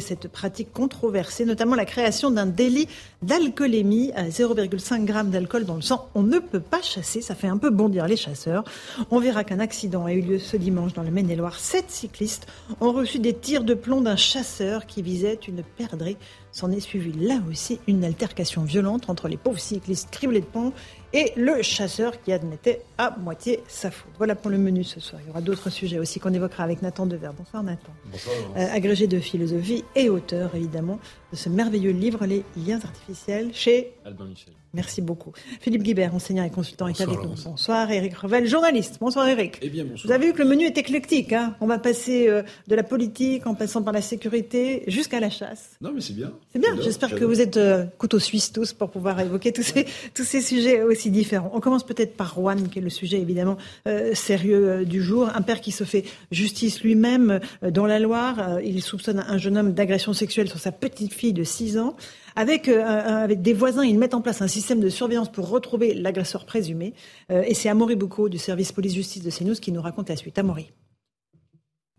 Cette pratique controversée, notamment la création d'un délit d'alcoolémie à 0,5 g d'alcool dans le sang. On ne peut pas chasser, ça fait un peu bondir les chasseurs. On verra qu'un accident a eu lieu ce dimanche dans le Maine-et-Loire. Sept cyclistes ont reçu des tirs de plomb d'un chasseur qui visait une perdrix. S'en est suivi là aussi une altercation violente entre les pauvres cyclistes criblés de plomb et le chasseur qui admettait à moitié sa faute. Voilà pour le menu ce soir. Il y aura d'autres sujets aussi qu'on évoquera avec Nathan Dever. Bonsoir Nathan. Bonsoir. Euh, agrégé de philosophie et auteur évidemment de ce merveilleux livre Les liens artificiels chez Albin Michel. Merci beaucoup. Philippe Guibert, enseignant et consultant, est Bonsoir, avec nous. Bonsoir. Eric Revel, journaliste. Bonsoir Eric. Eh bien, bonsoir. Vous avez vu que le menu est éclectique. Hein On va passer euh, de la politique en passant par la sécurité jusqu'à la chasse. Non, mais c'est bien. C'est bien. J'espère que vous êtes euh, couteau suisse tous pour pouvoir évoquer tous ces, tous ces sujets aussi différents. On commence peut-être par Rouen, qui est le sujet évidemment euh, sérieux euh, du jour. Un père qui se fait justice lui-même euh, dans la Loire. Euh, il soupçonne un jeune homme d'agression sexuelle sur sa petite fille de 6 ans. Avec, euh, avec des voisins, ils mettent en place un système de surveillance pour retrouver l'agresseur présumé. Euh, et c'est Amaury Boucaud du service police-justice de CNews qui nous raconte la suite. Amaury.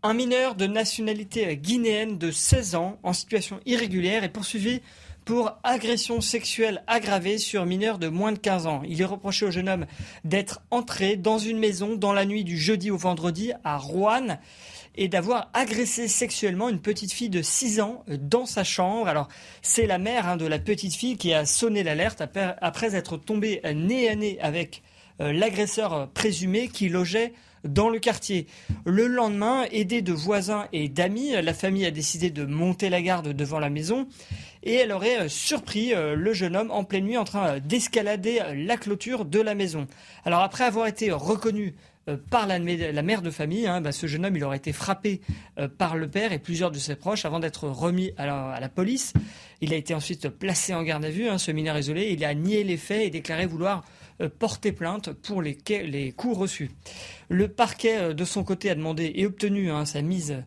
Un mineur de nationalité guinéenne de 16 ans en situation irrégulière est poursuivi pour agression sexuelle aggravée sur mineur de moins de 15 ans. Il est reproché au jeune homme d'être entré dans une maison dans la nuit du jeudi au vendredi à Rouen et d'avoir agressé sexuellement une petite fille de 6 ans dans sa chambre. Alors, c'est la mère hein, de la petite fille qui a sonné l'alerte après, être tombée nez à nez avec euh, l'agresseur présumé qui logeait dans le quartier. Le lendemain, aidée de voisins et d'amis, la famille a décidé de monter la garde devant la maison et elle aurait euh, surpris euh, le jeune homme en pleine nuit en train euh, d'escalader euh, la clôture de la maison. Alors après avoir été reconnu euh, par la, mère de famille, hein, bah, ce jeune homme il aurait été frappé euh, par le père et plusieurs de ses proches avant d'être remis à la, police. Il a été ensuite placé en garde à vue, hein, ce mineur isolé. Il a nié les faits et déclaré vouloir euh, porter plainte pour les, coups reçus. Le parquet, de son côté, a demandé et obtenu hein, sa mise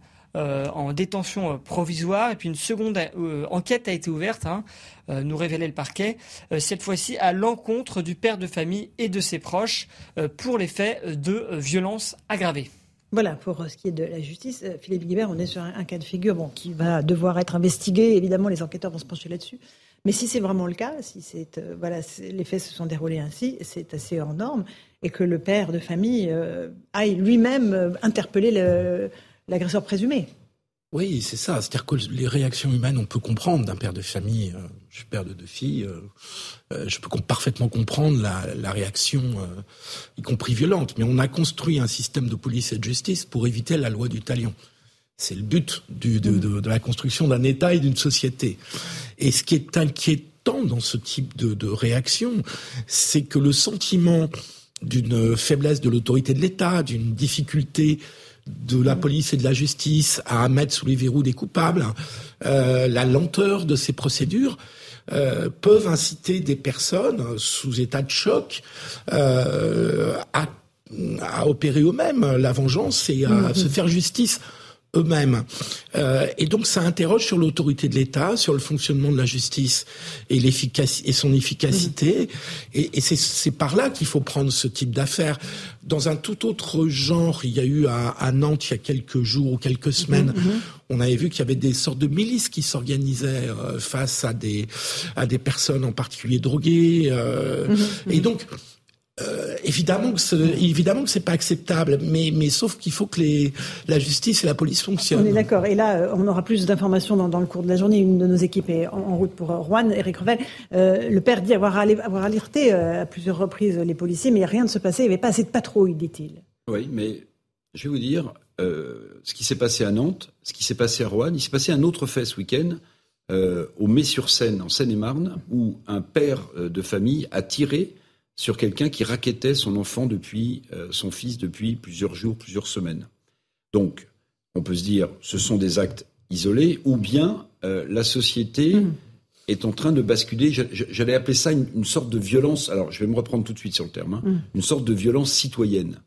en détention euh, provisoire. Et puis une seconde euh, enquête a été ouverte, hein, euh, nous révélait le parquet, euh, cette fois-ci à l'encontre du père de famille et de ses proches euh, pour les faits de euh, violence aggravée. Voilà, pour euh, ce qui est de la justice, euh, Philippe Guibert, on est sur un, cas de figure bon, qui va devoir être investigué. Évidemment, les enquêteurs vont se pencher là-dessus. Mais si c'est vraiment le cas, si euh, les faits se sont déroulés ainsi, c'est assez hors norme, et que le père de famille euh, aille lui-même euh, interpeller le- l'agresseur présumé. Oui, c'est ça. C'est-à-dire que les réactions humaines, on peut comprendre d'un père de famille. euh, je suis père de deux filles. euh, euh, je peux parfaitement comprendre la, la réaction, y compris violente. Mais on a construit un système de police et de justice pour éviter la loi du talion. C'est le but de la construction d'un État et d'une société. Et ce qui est inquiétant dans ce type de, de réaction, c'est que le sentiment d'une faiblesse de l'autorité de l'État, d'une difficulté de la police et de la justice à mettre sous les verrous des coupables, euh, la lenteur de ces procédures euh, peuvent inciter des personnes sous état de choc euh, à, à opérer eux-mêmes. La vengeance et à se faire justice eux-mêmes. Euh, et donc ça interroge sur l'autorité de l'État, sur le fonctionnement de la justice et, et son efficacité. Mmh. Et, et c'est par là qu'il faut prendre ce type d'affaires. Dans un tout autre genre, il y a eu à, à, Nantes il y a quelques jours ou quelques semaines, mmh, mmh. on avait vu qu'il y avait des sortes de milices qui s'organisaient euh, face à des à des personnes en particulier droguées. Euh, et donc euh, évidemment que évidemment que c'est pas acceptable, mais mais sauf qu'il faut que les la justice et la police fonctionnent. On est d'accord. Et là, euh, on aura plus d'informations dans, dans, le cours de la journée. Une de nos équipes est en, route pour Rouen. Eric Revel, euh, le père dit avoir, avoir alerté euh, à plusieurs reprises les policiers, mais rien ne se passait. Il n'y avait pas assez de patrouilles, dit-il. Oui, mais je vais vous dire ce qui s'est passé à Nantes, ce qui s'est passé à Rouen. Il s'est passé un autre fait ce week-end. au Mets-sur-Seine, en Seine-et-Marne, où un père de famille a tiré sur quelqu'un qui raquettait son enfant depuis, euh, son fils depuis plusieurs jours, plusieurs semaines. Donc, on peut se dire, ce sont des actes isolés, ou bien euh, la société mmh. est en train de basculer. J'allais appeler ça une, sorte de violence. Alors, je vais me reprendre tout de suite sur le terme. Hein, mmh. Une sorte de violence citoyenne.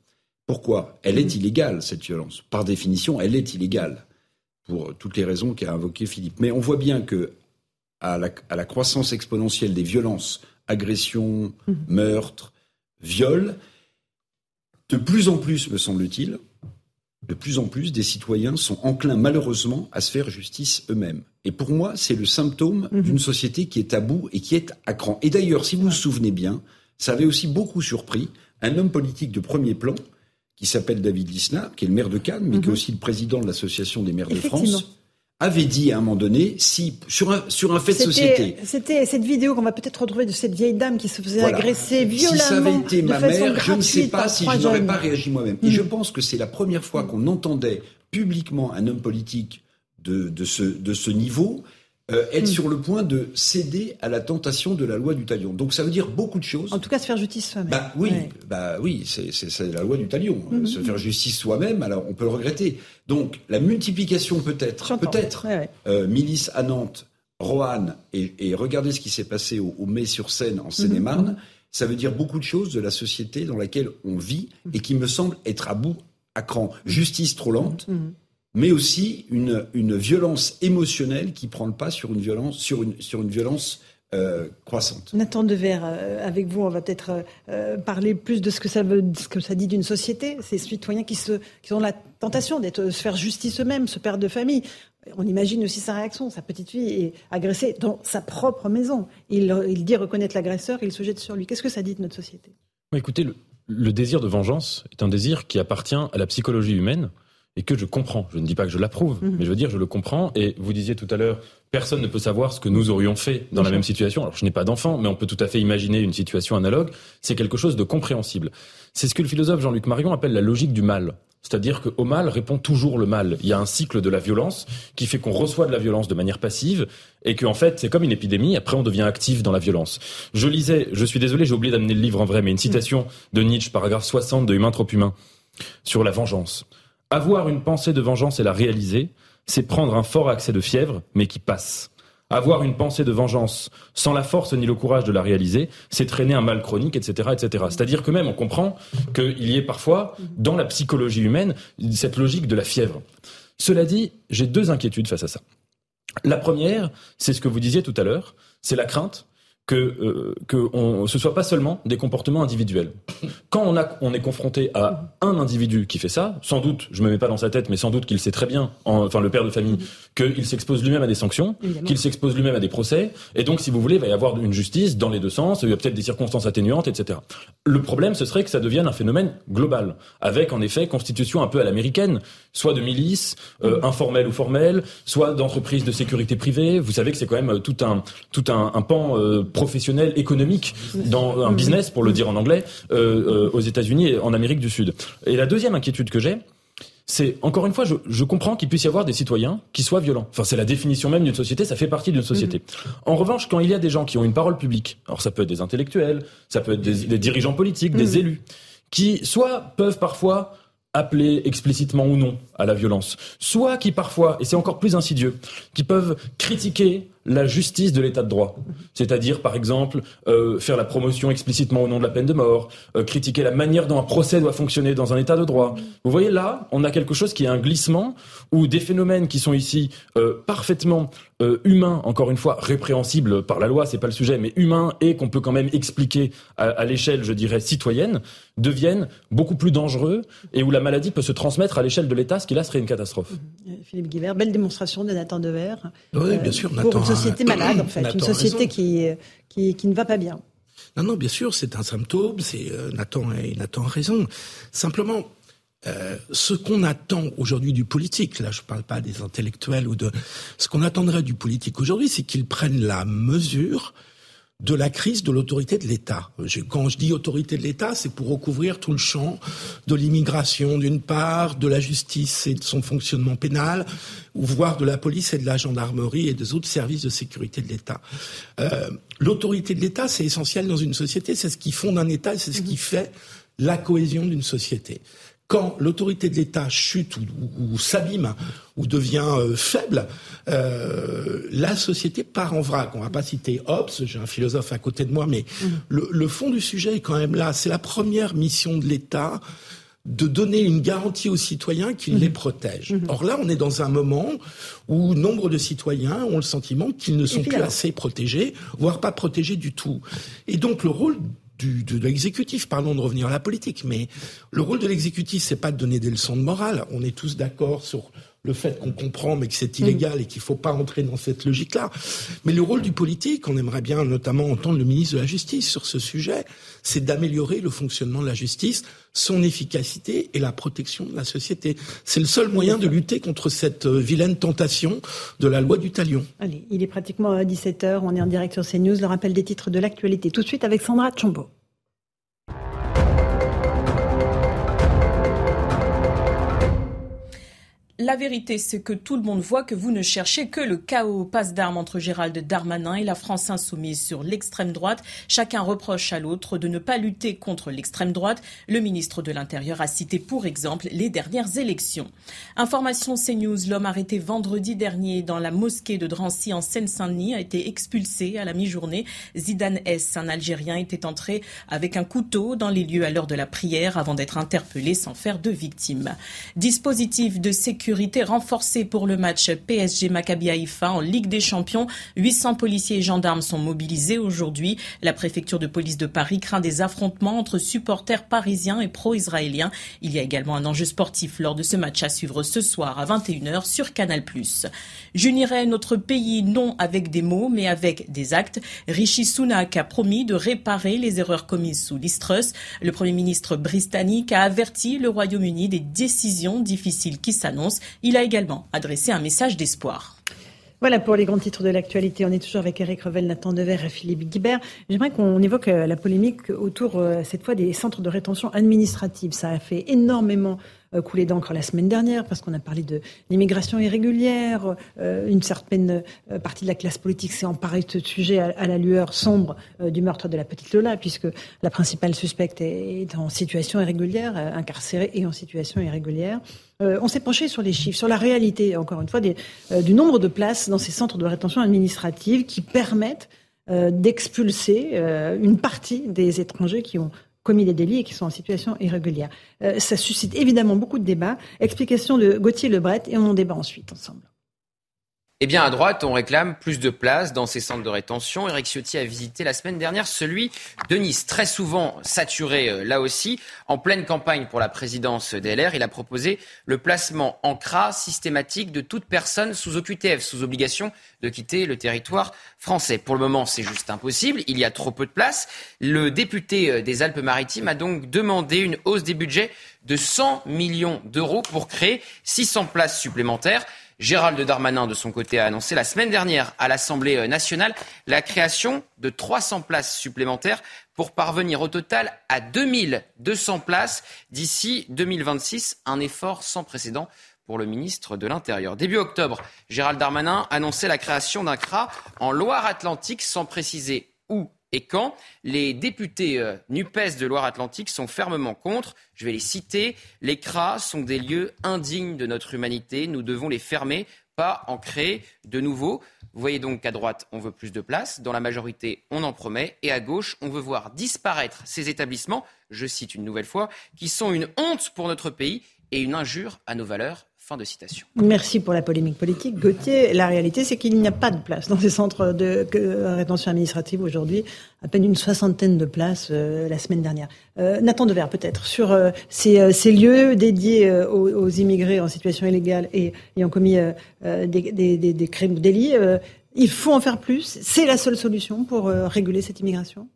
Pourquoi? Elle est mmh. illégale cette violence. Par définition, elle est illégale pour toutes les raisons qu'a invoquées Philippe. Mais on voit bien que à la croissance exponentielle des violences agression, mmh. meurtre, viol. De plus en plus, me semble-t-il, de plus en plus, des citoyens sont enclins malheureusement à se faire justice eux-mêmes. Et pour moi, c'est le symptôme mmh. d'une société qui est à bout et qui est à cran. Et d'ailleurs, si vous vous souvenez bien, ça avait aussi beaucoup surpris un homme politique de premier plan qui s'appelle David Lisnard, qui est le maire de Cannes, mais qui est mmh. aussi le président de l'Association des maires de France avait dit à un moment donné, si sur un sur un fait de société. C'était cette vidéo qu'on va peut-être retrouver de cette vieille dame qui se faisait agresser violemment. Si ça avait été ma mère, je ne sais pas si je n'aurais pas réagi moi-même. Et je mm. pense que c'est la première fois qu'on entendait publiquement un homme politique de, de ce de ce niveau euh, être hmm. sur le point de céder à la tentation de la loi du talion. Donc ça veut dire beaucoup de choses. En tout cas, se faire justice soi-même. Bah oui, bah oui, c'est la loi du talion. Hmm. Se faire justice soi-même, alors on peut le regretter. Donc la multiplication peut-être, peut-être, euh, milice à Nantes, Roanne, et, et regardez ce qui s'est passé au, au Mai-sur-Seine en Seine-et-Marne. Hmm. Ça veut dire beaucoup de choses de la société dans laquelle on vit et qui me semble être à bout à cran. Justice trop lente, mais aussi une, une violence émotionnelle qui prend le pas sur une violence, sur une, sur une violence euh, croissante. Nathan Dever, euh, avec vous, on va peut-être euh, parler plus de ce que ça veut, ce que ça dit d'une société. Ces citoyens qui, se, qui ont la tentation d'être, de se faire justice eux-mêmes, ce père de famille. On imagine aussi sa réaction. Sa petite fille est agressée dans sa propre maison. Il, il dit reconnaître l'agresseur, il se jette sur lui. Qu'est-ce que ça dit de notre société? Écoutez, le, le désir de vengeance est un désir qui appartient à la psychologie humaine et que je comprends. Je ne dis pas que je l'approuve, mhm. mais je veux dire, je le comprends. Et vous disiez tout à l'heure, personne ne peut savoir ce que nous aurions fait dans la même situation. Alors, je n'ai pas d'enfant, mais on peut tout à fait imaginer une situation analogue. C'est quelque chose de compréhensible. C'est ce que le philosophe Jean-Luc Marion appelle la logique du mal. C'est-à-dire qu'au mal répond toujours le mal. Il y a un cycle de la violence qui fait qu'on reçoit de la violence de manière passive et qu'en fait, c'est comme une épidémie. Après, on devient actif dans la violence. Je lisais, je suis désolé, j'ai oublié d'amener le livre en vrai, mais une citation de Nietzsche, paragraphe 60 de Humain trop humain, sur la vengeance. Avoir une pensée de vengeance et la réaliser, c'est prendre un fort accès de fièvre, mais qui passe. Avoir une pensée de vengeance sans la force ni le courage de la réaliser, c'est traîner un mal chronique, etc., etc. C'est-à-dire que même on comprend qu'il y ait parfois, dans la psychologie humaine, cette logique de la fièvre. Cela dit, j'ai deux inquiétudes face à ça. La première, c'est ce que vous disiez tout à l'heure, c'est la crainte que euh, que on, ce soit pas seulement des comportements individuels. Quand on a on est confronté à un individu qui fait ça, sans doute, je me mets pas dans sa tête, mais sans doute qu'il sait très bien, enfin le père de famille, qu'il s'expose lui-même à des sanctions, qu'il s'expose lui-même à des procès, et donc si vous voulez, il va y avoir une justice dans les deux sens, il y a peut-être des circonstances atténuantes, etc. Le problème, ce serait que ça devienne un phénomène global, avec en effet constitution un peu à l'américaine, soit de milices, euh, informelles ou formelles, soit d'entreprises de sécurité privée. Vous savez que c'est quand même tout un tout un, un pan euh, professionnel économique dans un business, pour le dire en anglais, euh, euh, aux États-Unis et en Amérique du Sud. Et la deuxième inquiétude que j'ai, c'est encore une fois, je, je comprends qu'il puisse y avoir des citoyens qui soient violents. Enfin, c'est la définition même d'une société, ça fait partie d'une société. Mm-hmm. En revanche, quand il y a des gens qui ont une parole publique, alors ça peut être des intellectuels, ça peut être des, des dirigeants politiques, des mm-hmm. élus, qui soit peuvent parfois appeler explicitement ou non à la violence, soit qui parfois, et c'est encore plus insidieux, qui peuvent critiquer la justice de l'état de droit. C'est-à-dire, par exemple, euh, faire la promotion explicitement au nom de la peine de mort, euh, critiquer la manière dont un procès doit fonctionner dans un état de droit. Vous voyez là, on a quelque chose qui est un glissement où des phénomènes qui sont ici euh, parfaitement euh, humains, encore une fois, répréhensibles par la loi, c'est pas le sujet, mais humains et qu'on peut quand même expliquer à, à l'échelle, je dirais, citoyenne, deviennent beaucoup plus dangereux et où la maladie peut se transmettre à l'échelle de l'État, ce qui là serait une catastrophe. Philippe Guibert, belle démonstration de Nathan Dever. Oui, bien sûr. Nathan société a- malade, en fait, Nathan une société qui, qui, qui ne va pas bien. Non, non, bien sûr, c'est un symptôme. C'est euh, Nathan, a- Nathan a raison. Simplement, euh, ce qu'on attend aujourd'hui du politique, là, je ne parle pas des intellectuels ou de ce qu'on attendrait du politique aujourd'hui, c'est qu'ils prennent la mesure de la crise de l'autorité de l'État. Quand je dis autorité de l'État, c'est pour recouvrir tout le champ de l'immigration d'une part, de la justice et de son fonctionnement pénal, ou voire de la police et de la gendarmerie et des autres services de sécurité de l'État. Euh, l'autorité de l'État, c'est essentiel dans une société, c'est ce qui fonde un État, et c'est ce qui fait la cohésion d'une société. Quand l'autorité de l'État chute ou, ou- ou s'abîme ou devient euh, faible, euh, la société part en vrac. On va pas citer Hobbes, j'ai un philosophe à côté de moi, mais le, le fond du sujet est quand même là. C'est la première mission de l'État de donner une garantie aux citoyens qu'il les protège. Or là, on est dans un moment où nombre de citoyens ont le sentiment qu'ils ne sont plus assez protégés, voire pas protégés du tout. Et donc le rôle de l'exécutif, parlons de revenir à la politique, mais le rôle de l'exécutif, c'est pas de donner des leçons de morale. On est tous d'accord sur le fait qu'on comprend, mais que c'est illégal et qu'il faut pas entrer dans cette logique-là. Mais le rôle du politique, on aimerait bien notamment entendre le ministre de la Justice sur ce sujet, c'est d'améliorer le fonctionnement de la justice, son efficacité et la protection de la société. C'est le seul moyen de lutter contre cette euh, vilaine tentation de la loi du talion. Allez, il est pratiquement à 17h, on est en direct sur CNews, le rappel des titres de l'actualité. Tout de suite avec Sandra Chambaud. La vérité, c'est que tout le monde voit que vous ne cherchez que le chaos. Passe d'armes entre Gérald Darmanin et la France insoumise sur l'extrême droite. Chacun reproche à l'autre de ne pas lutter contre l'extrême droite. Le ministre de l'Intérieur a cité pour exemple les dernières élections. Information CNews, l'homme arrêté vendredi dernier dans la mosquée de Drancy en Seine-Saint-Denis a été expulsé à la mi-journée. Zidane S, un Algérien, était entré avec un couteau dans les lieux à l'heure de la prière avant d'être interpellé sans faire de victime. Dispositif de sécurité renforcé pour le match PSG Maccabi Haïfa en Ligue des Champions. 800 policiers et gendarmes sont mobilisés aujourd'hui. La préfecture de police de Paris craint des affrontements entre supporters parisiens et pro-israéliens. Il y a également un enjeu sportif lors de ce match à suivre ce soir à 21h sur Canal+. J'unirai notre pays non avec des mots mais avec des actes. Rishi Sunak a promis de réparer les erreurs commises sous Listrus. Le Premier ministre britannique a averti le Royaume-Uni des décisions difficiles qui s'annoncent. Il a également adressé un message d'espoir. Voilà pour les grands titres de l'actualité. On est toujours avec Eric Revel, Nathan Dever et Philippe Guibert. J'aimerais qu'on évoque euh, la polémique autour, euh, cette fois, des centres de rétention administrative. Ça a fait énormément euh, couler d'encre la semaine dernière parce qu'on a parlé de l'immigration irrégulière. Une certaine partie de la classe politique s'est emparée de ce sujet à, la lueur sombre du meurtre de la petite Lola, puisque la principale suspecte est, en situation irrégulière, incarcérée et en situation irrégulière. Euh, on s'est penché sur les chiffres, sur la réalité, encore une fois, euh, du nombre de places dans ces centres de rétention administrative qui permettent euh, d'expulser une partie des étrangers qui ont commis des délits et qui sont en situation irrégulière. Ça suscite évidemment beaucoup de débats. Explication de Gauthier Lebret et on en débat ensuite ensemble. Eh bien, à droite, on réclame plus de places dans ces centres de rétention. Eric Ciotti a visité la semaine dernière celui de Nice, très souvent saturé euh, là aussi. En pleine campagne pour la présidence DLR, il a proposé le placement en CRA systématique de toute personne sous OQTF, sous obligation de quitter le territoire français. Pour le moment, c'est juste impossible. Il y a trop peu de places. Le député euh, des Alpes-Maritimes a donc demandé une hausse des budgets de 100 millions d'euros pour créer 600 places supplémentaires. Gérald Darmanin, de son côté, a annoncé la semaine dernière à l'Assemblée nationale la création de 300 places supplémentaires pour parvenir au total à 2200 places d'ici 2026, un effort sans précédent pour le ministre de l'Intérieur. Début octobre, Gérald Darmanin annonçait la création d'un CRA en Loire-Atlantique sans préciser où et quand les députés euh, NUPES de Loire-Atlantique sont fermement contre. Je vais les citer. Les CRA sont des lieux indignes de notre humanité. Nous devons les fermer, pas en créer de nouveaux. Vous voyez donc qu'à droite, on veut plus de place, dans la majorité, on en promet, et à gauche, on veut voir disparaître ces établissements, je cite une nouvelle fois, qui sont une honte pour notre pays et une injure à nos valeurs. Fin de citation. Merci pour la polémique politique. Gauthier, la réalité, c'est qu'il n'y a pas de place dans ces centres de rétention administrative aujourd'hui. À peine une soixantaine de places euh, la semaine dernière. Euh, Nathan Dever, peut-être, sur euh, ces, ces, lieux dédiés aux, immigrés en situation illégale et ayant commis des, des, des, des, crimes ou délits. il faut en faire plus? C'est la seule solution pour réguler cette immigration?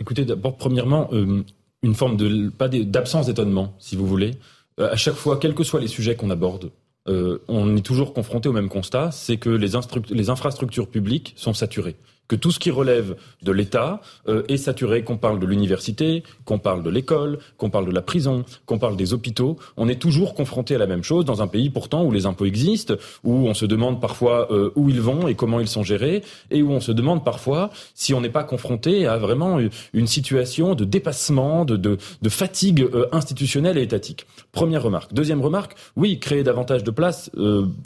Écoutez, d'abord, premièrement, une forme de, pas d'absence d'étonnement, si vous voulez. Euh, à chaque fois, quels que soient les sujets qu'on aborde, euh, on est toujours confronté au même constat, c'est que les, les infrastructures publiques sont saturées que tout ce qui relève de l'État euh, est saturé, qu'on parle de l'université, qu'on parle de l'école, qu'on parle de la prison, qu'on parle des hôpitaux. On est toujours confronté à la même chose dans un pays pourtant où les impôts existent, où on se demande parfois euh, où ils vont et comment ils sont gérés, et où on se demande parfois si on n'est pas confronté à vraiment une situation de dépassement, de, de, de fatigue euh, institutionnelle et étatique. Première remarque. Deuxième remarque, oui, créer davantage de places,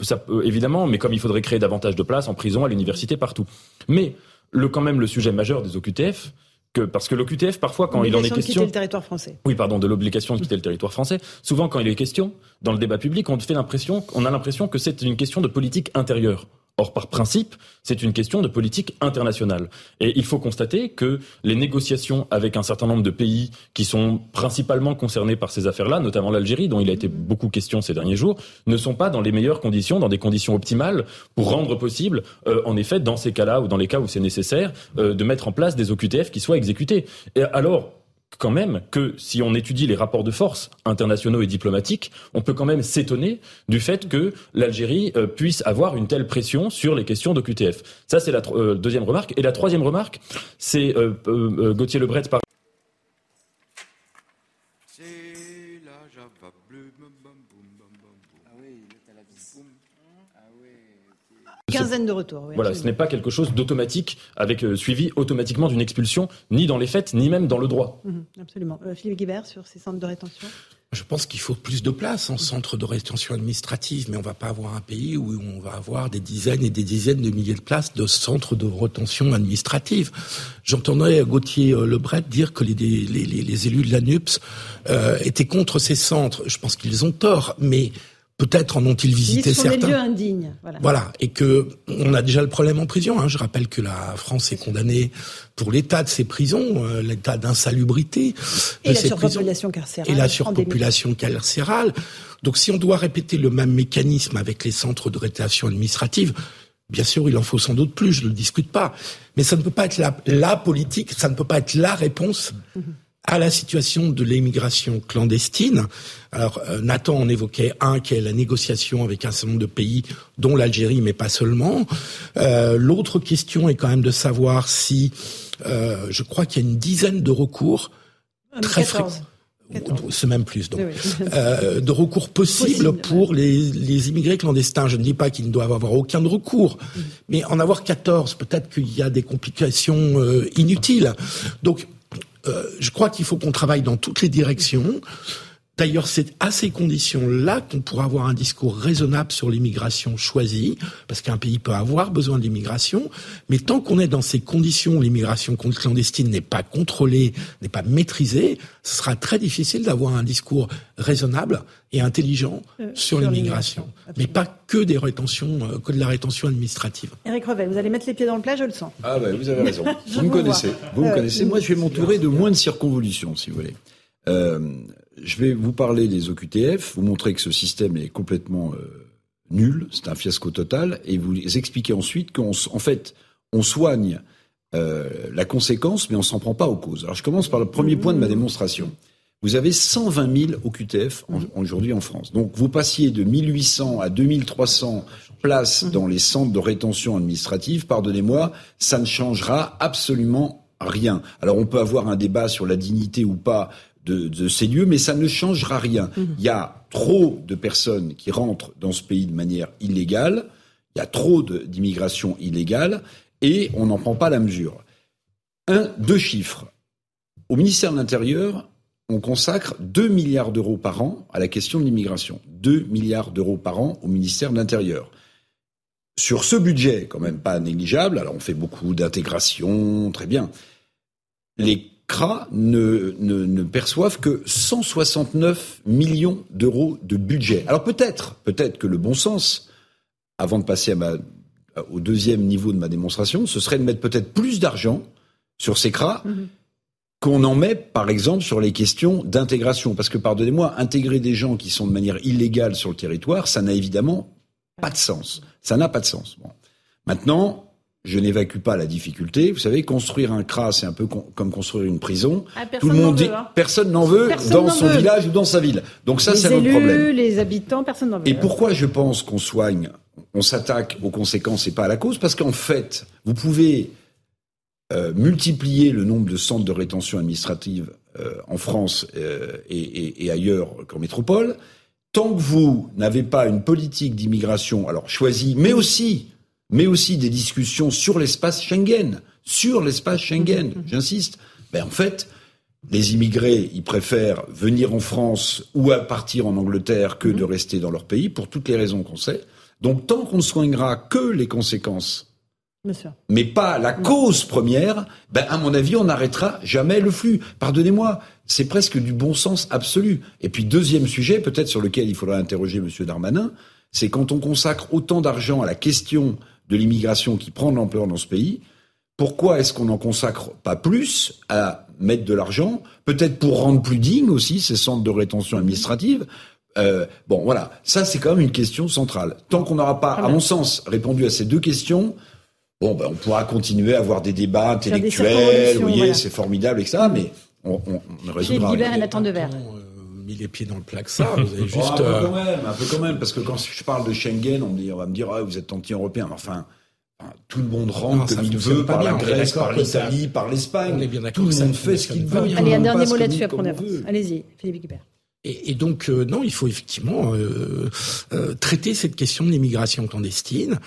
ça, évidemment, mais comme il faudrait créer davantage de places en prison, à l'université, partout. Mais le, quand même le sujet majeur des OQTF, que, parce que l'OQTF, parfois, quand il en est question. De quitter le territoire français. Oui, pardon, de l'obligation de quitter le territoire français. Souvent, quand il est question, dans le débat public, on fait l'impression, on a l'impression que c'est une question de politique intérieure. Or, par principe, c'est une question de politique internationale. Et il faut constater que les négociations avec un certain nombre de pays qui sont principalement concernés par ces affaires-là, notamment l'Algérie, dont il a été beaucoup question ces derniers jours, ne sont pas dans les meilleures conditions, dans des conditions optimales, pour rendre possible, euh, en effet, dans ces cas-là ou dans les cas où c'est nécessaire, euh, de mettre en place des OQTF qui soient exécutés. Et alors, quand même que si on étudie les rapports de force internationaux et diplomatiques, on peut quand même s'étonner du fait que l'Algérie euh, puisse avoir une telle pression sur les questions de QTF. Ça, c'est la euh, deuxième remarque. Et la troisième remarque, c'est euh, Gauthier Lebret par quinzaine de retours. voilà, ce n'est pas quelque chose d'automatique avec euh, suivi automatiquement d'une expulsion, ni dans les faits, ni même dans le droit. Mhm, absolument. Euh, Philippe Guibert, sur ces centres de rétention? Je pense qu'il faut plus de place en centre de rétention administrative, mais on ne va pas avoir un pays où on va avoir des dizaines et des dizaines de milliers de places de centres de rétention administrative. J'entendais Gauthier euh, Lebret dire que les, les, les, élus de l'ANUPS euh, étaient contre ces centres. Je pense qu'ils ont tort, mais Peut-être en ont-ils visité certains. Des lieux indignes. Voilà. voilà. Et que on a déjà le problème en prison. Hein. Je rappelle que la France est condamnée pour l'état de ses prisons, euh, l'état d'insalubrité de et la surpopulation carcérale. Et la surpopulation carcérale. Donc, si on doit répéter le même mécanisme avec les centres de rétention administrative, Bien sûr, il en faut sans doute plus, je ne le discute pas. Mais ça ne peut pas être la, la politique, ça ne peut pas être la réponse mm-hmm à la situation de l'immigration clandestine. Alors euh, Nathan en évoquait un qui est la négociation avec un certain nombre de pays, dont l'Algérie, mais pas seulement. Euh, L'autre question est quand même de savoir si, euh, je crois qu'il y a une dizaine de recours très fréquents. C'est même plus, donc. Euh, de recours possibles pour les, les, immigrés clandestins. Je ne dis pas qu'ils ne doivent avoir aucun de recours, mm. mais en avoir 14, peut-être qu'il y a des complications euh, inutiles. Donc, je crois qu'il faut qu'on travaille dans toutes les directions. D'ailleurs, c'est à ces conditions-là qu'on pourra avoir un discours raisonnable sur l'immigration choisie, parce qu'un pays peut avoir besoin de l'immigration, mais tant qu'on est dans ces conditions où l'immigration clandestine n'est pas contrôlée, n'est pas maîtrisée, ce sera très difficile d'avoir un discours raisonnable et intelligent euh, sur, l'immigration, mais pas que des rétentions, euh, que de la rétention administrative. Éric Revel, vous allez mettre les pieds dans le plat, je le sens. Ah ben, vous avez raison. vous me connaissez. Vous me connaissez. Moi, je vais m'entourer de moins de circonvolutions, si vous voulez. Euh, je vais vous parler des OQTF, vous montrer que ce système est complètement euh, nul, c'est un fiasco total, et vous expliquer ensuite qu'en en fait, on soigne euh, la conséquence, mais on s'en prend pas aux causes. Alors je commence par le premier point de ma démonstration. Vous avez 120 000 OQTF aujourd'hui en France. Donc vous passiez de 1800 à 2300 places dans les centres de rétention administrative. Pardonnez-moi, ça ne changera absolument rien. Alors on peut avoir un débat sur la dignité ou pas de, ces lieux, mais ça ne changera rien. Mhm. Il y a trop de personnes qui rentrent dans ce pays de manière illégale, il y a trop d'immigration illégale, et on n'en prend pas la mesure. Un, deux chiffres. Au ministère de l'Intérieur, on consacre 2 milliards d'euros par an à la question de l'immigration. 2 milliards d'euros par an au ministère de l'Intérieur. sur ce budget, quand même pas négligeable, alors on fait beaucoup d'intégration, très bien, les CRA ne, ne, ne perçoivent que 169 millions d'euros de budget. Alors peut-être, peut-être que le bon sens, avant de passer à ma, au deuxième niveau de ma démonstration, ce serait de mettre peut-être plus d'argent sur ces CRA Mhm. qu'on en met, par exemple, sur les questions d'intégration. Parce que, pardonnez-moi, intégrer des gens qui sont de manière illégale sur le territoire, ça n'a évidemment pas de sens. Ça n'a pas de sens. Bon. Maintenant, je n'évacue pas la difficulté. Vous savez, construire un CRA, c'est un peu con- comme construire une prison. Ah, Tout personne le n'en monde dit, veut, hein. personne n'en veut Personne dans son veut. village ou dans sa ville. Donc ça, c'est notre problème. les habitants, personne n'en veut. Et pourquoi je pense qu'on soigne, on s'attaque aux conséquences et pas à la cause? Parce qu'en fait, vous pouvez euh, multiplier le nombre de centres de rétention administrative euh, en France euh, et, et- et ailleurs qu'en métropole, tant que vous n'avez pas une politique d'immigration, alors choisie, mais aussi, mais aussi des discussions sur l'espace Schengen, sur l'espace Schengen, j'insiste, ben en fait, les immigrés, ils préfèrent venir en France ou à partir en Angleterre que de rester dans leur pays pour toutes les raisons qu'on sait. Donc tant qu'on ne soignera que les conséquences sûr. mais pas la cause première, ben à mon avis, on n'arrêtera jamais le flux. Pardonnez-moi, c'est presque du bon sens absolu. Et puis deuxième sujet, peut-être sur lequel il faudra interroger Monsieur Darmanin, c'est quand on consacre autant d'argent à la question de l'immigration qui prend de l'ampleur dans ce pays, pourquoi est-ce qu'on n'en consacre pas plus à mettre de l'argent, peut-être pour rendre plus dignes aussi ces centres de rétention administrative? Euh, bon, voilà, ça c'est quand même une question centrale. Tant qu'on n'aura pas, à mon sens, répondu à ces deux questions, Bon, ben, on pourra continuer à avoir des débats intellectuels, vous voyez, voilà. c'est formidable, etc. Mais on, on, on ne résoudra rien. et Nathan Devers. Mis les pieds dans le plat que ça. Vous avez Oh, juste. un peu euh, quand même, un peu quand même, parce que quand je parle de Schengen, on, me dit- on va me dire, ah, vous êtes anti-européen. Enfin, enfin, tout le monde rentre comme il veut, par la Grèce, par l'Italie, par on l'Espagne. est bien d'accord Tout le monde fait ce qu'il veut. Allez, un dernier mot là-dessus, après on avance. Allez-y, Philippe Guibert. Et, et donc, euh, non, il faut effectivement euh, euh, traiter cette question de l'immigration clandestine.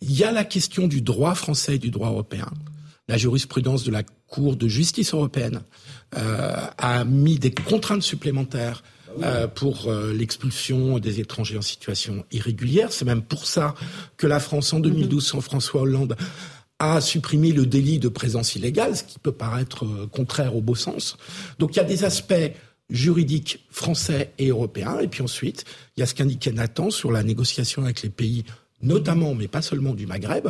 Il y a la question du droit français et du droit européen. La jurisprudence de la Cour de justice européenne euh, a mis des contraintes supplémentaires euh, pour euh, l'expulsion des étrangers en situation irrégulière. C'est même pour ça que la France, en 2012, sans François Hollande, a supprimé le délit de présence illégale, ce qui peut paraître euh, contraire au beau sens. Donc il y a des aspects juridiques français et européens. Et puis ensuite, il y a ce qu'indiquait Nathan sur la négociation avec les pays, notamment, mais pas seulement du Maghreb.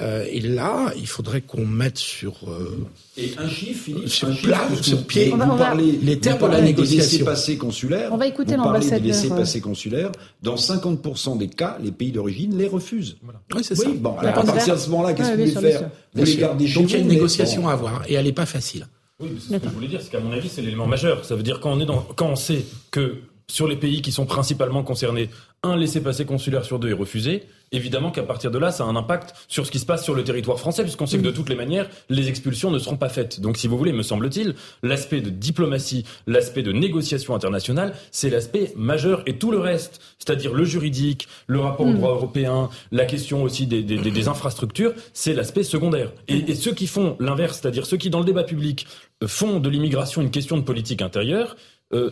Euh, et là, il faudrait qu'on mette sur... euh, Et un chiffre, Philippe, Sur un chiffre, que sur pied. On va- on va- parlez, Les termes de la négociation. laissés-passer consulaires. On va écouter vous parlez des l'ambassadeur, consulaires. Dans 50% des cas, les pays d'origine les refusent. Oui, c'est Oui, ça. bon, alors, à partir de ce moment-là, qu'est-ce que vous voulez faire. Vous les gardez chez Donc il y a une négociation bon. à avoir, et elle n'est pas facile. Oui, mais c'est ce que je voulais dire, c'est qu'à mon avis, c'est l'élément majeur. Ça veut dire quand on est dans, quand on sait que sur les pays qui sont principalement concernés, un laissez-passer consulaire sur deux est refusé, évidemment qu'à partir de là, ça a un impact sur ce qui se passe sur le territoire français, puisqu'on sait que de toutes les manières, les expulsions ne seront pas faites. Donc, si vous voulez, me semble-t-il, l'aspect de diplomatie, l'aspect de négociation internationale, c'est l'aspect majeur, et tout le reste, c'est-à-dire le juridique, le rapport au droit européen, la question aussi des, des- des- des infrastructures, c'est l'aspect secondaire. Et, et ceux qui font l'inverse, c'est-à-dire ceux qui, dans le débat public, font de l'immigration une question de politique intérieure, euh,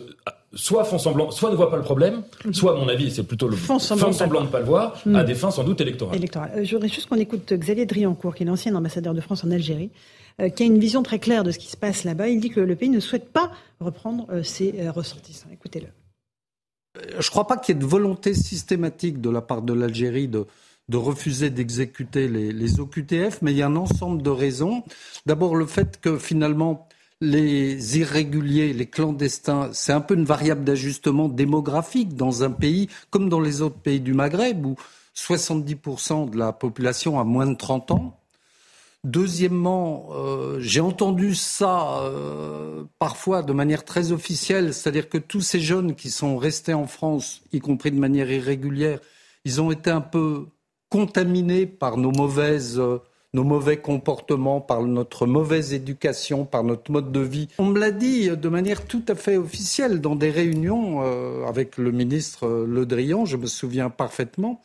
soit font semblant, soit ne voient pas le problème, soit, à mon avis, c'est plutôt le Font semblant de de pas le voir, à des fins sans doute électorales. électorale. Euh, Je voudrais juste qu'on écoute Xavier Driancourt, qui est l'ancien ambassadeur de France en Algérie, euh, qui a une vision très claire de ce qui se passe là-bas. Il dit que le pays ne souhaite pas reprendre euh, ses euh, ressortissants. Écoutez-le. Je ne crois pas qu'il y ait de volonté systématique de la part de l'Algérie de, de refuser d'exécuter les, les OQTF, mais il y a un ensemble de raisons. D'abord, le fait que finalement, les irréguliers, les clandestins, c'est un peu une variable d'ajustement démographique dans un pays comme dans les autres pays du Maghreb où 70% de la population a moins de 30 ans. Deuxièmement, euh, j'ai entendu ça euh, parfois de manière très officielle, c'est-à-dire que tous ces jeunes qui sont restés en France, y compris de manière irrégulière, ils ont été un peu contaminés par nos mauvaises, euh, nos mauvais comportements, par notre mauvaise éducation, par notre mode de vie. On me l'a dit de manière tout à fait officielle dans des réunions euh, avec le ministre euh, Le Drian, je me souviens parfaitement.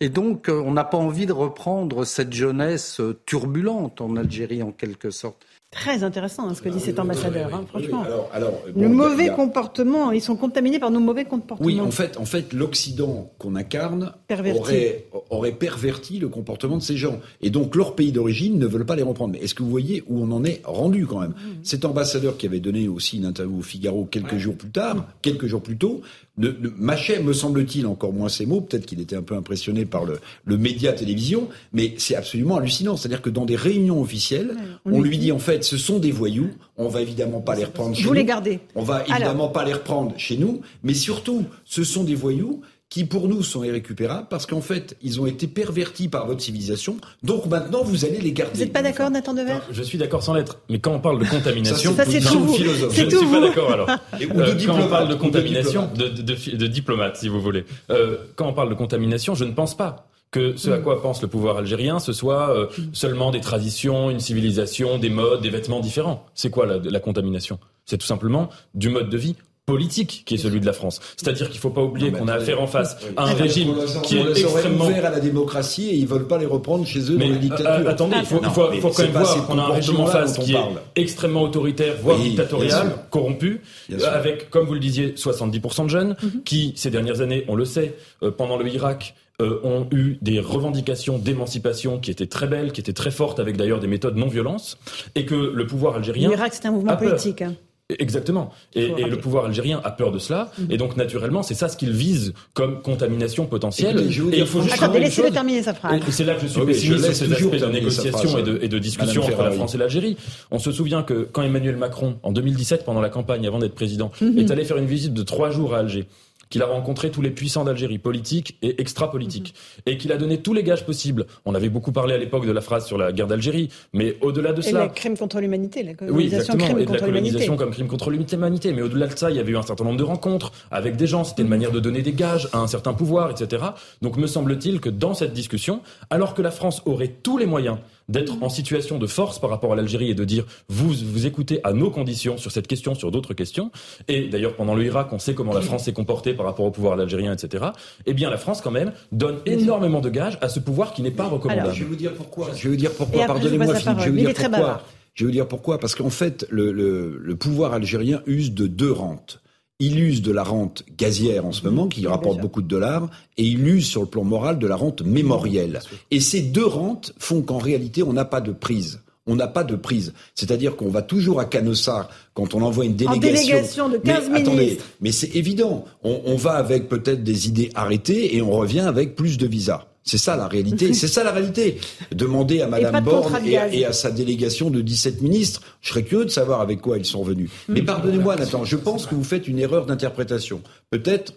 Et donc, euh, on n'a pas envie de reprendre cette jeunesse turbulente en Algérie, en quelque sorte. Très intéressant hein, ce que dit cet ambassadeur, hein, franchement. alors, alors, le bon, mauvais a- comportement, ils sont contaminés par nos mauvais comportements. Oui, en fait, en fait, l'Occident qu'on incarne aurait, aurait perverti le comportement de ces gens. Et donc, leur pays d'origine ne veulent pas les reprendre. Mais est-ce que vous voyez où on en est rendu quand même? Mmh. Cet ambassadeur qui avait donné aussi une interview au Figaro quelques jours plus tard, quelques jours plus tôt, ne, ne- mâchait, me semble-t-il, encore moins ses mots. Peut-être qu'il était un peu impressionné par le, le média télévision, mais c'est absolument hallucinant. C'est-à-dire que dans des réunions officielles, on on, lui dit en fait, ce sont des voyous. On va évidemment pas les reprendre chez Vous nous. les gardez. On va Alors. évidemment pas les reprendre chez nous, mais surtout, ce sont des voyous qui pour nous sont irrécupérables parce qu'en fait, ils ont été pervertis par votre civilisation. Donc maintenant, vous allez les garder. Vous n'êtes pas d'accord, Nathan Dever Enfin, je suis d'accord sans lettre, mais quand on parle de contamination, Ça, c'est tout vous. philosophe. je C'est ne tout suis pas d'accord alors. Et- ou de Euh, quand on parle de contamination, diplomate. de, de, de, de diplomate, si vous voulez. Euh, quand on parle de contamination, je ne pense pas que ce à Mm. quoi pense le pouvoir algérien, ce soit euh, seulement des traditions, une civilisation, des modes, des vêtements différents. C'est quoi la, la contamination? C'est tout simplement du mode de vie politique qui est celui de la France. C'est-à-dire qu'il ne faut pas oublier qu'on a affaire en face Oui. à un régime qui est extrêmement ouverts à la démocratie et ils veulent pas les reprendre chez eux mais dans les dictatures. euh, attendez, il faut, quand même voir qu'on a un régime en face qui est extrêmement autoritaire, voire dictatorial, corrompu, euh, avec, comme vous le disiez, 70% de jeunes qui, ces dernières années, on le sait, euh, pendant le Irak, euh, ont eu des revendications d'émancipation qui étaient très belles, qui étaient très fortes, avec d'ailleurs des méthodes non-violence, et que le pouvoir algérien... L'Irak, c'est un mouvement politique. hein. Exactement. Et, et le pouvoir algérien a peur de cela. Et donc, naturellement, c'est ça ce qu'il vise comme contamination potentielle. Et il faut juste une laissez-le terminer sa phrase. Et c'est là que je suis je pessimiste sur laisse ces aspects de négociation phrase, et de, et de discussion Madame entre la. France et l'Algérie. On se souvient que quand Emmanuel Macron, en 2017, pendant la campagne, avant d'être président, Mhm. est allé faire une visite de trois jours à Alger, qu'il a rencontré tous les puissants d'Algérie, politiques et extra-politiques, Mhm. et qu'il a donné tous les gages possibles. On avait beaucoup parlé à l'époque de la phrase sur la guerre d'Algérie, mais au-delà de Et cela... le crime contre l'humanité, la Oui, colonisation crime et de la colonisation comme crime contre l'humanité. Mais au-delà de ça, il y avait eu un certain nombre de rencontres avec des gens. C'était une manière de donner des gages à un certain pouvoir, etc. Donc, me semble-t-il que dans cette discussion, alors que la France aurait tous les moyens d'être en situation de force par rapport à l'Algérie et de dire vous vous écoutez à nos conditions sur cette question, sur d'autres questions. Et d'ailleurs, pendant le Irak, on sait comment la France s'est comportée par rapport au pouvoir algérien, etc. Eh bien, la France, quand même, donne énormément de gages à ce pouvoir qui n'est pas recommandable. Je vais vous dire pourquoi. Je vais vous dire pourquoi. Pardonnez-moi, Philippe. Je vais vous dire pourquoi. Je vais vous dire pourquoi. Parce qu'en fait, le, le, le pouvoir algérien use de deux rentes. Il use de la rente gazière en ce moment, qui rapporte beaucoup de dollars, et il use sur le plan moral de la rente mémorielle. Et ces deux rentes font qu'en réalité, on n'a pas de prise. On n'a pas de prise. C'est-à-dire qu'on va toujours à Canossar quand on envoie une délégation. délégation de 15 mais, attendez, mais c'est évident. On, on va avec peut-être des idées arrêtées et on revient avec plus de visas. C'est ça la réalité. C'est ça la réalité. Demandez à Madame Borne et, à- gaz. et à sa délégation de 17 ministres. Je serais curieux de savoir avec quoi ils sont venus. Mais pardonnez-moi, Nathan, je pense que vous faites une erreur d'interprétation. Peut-être,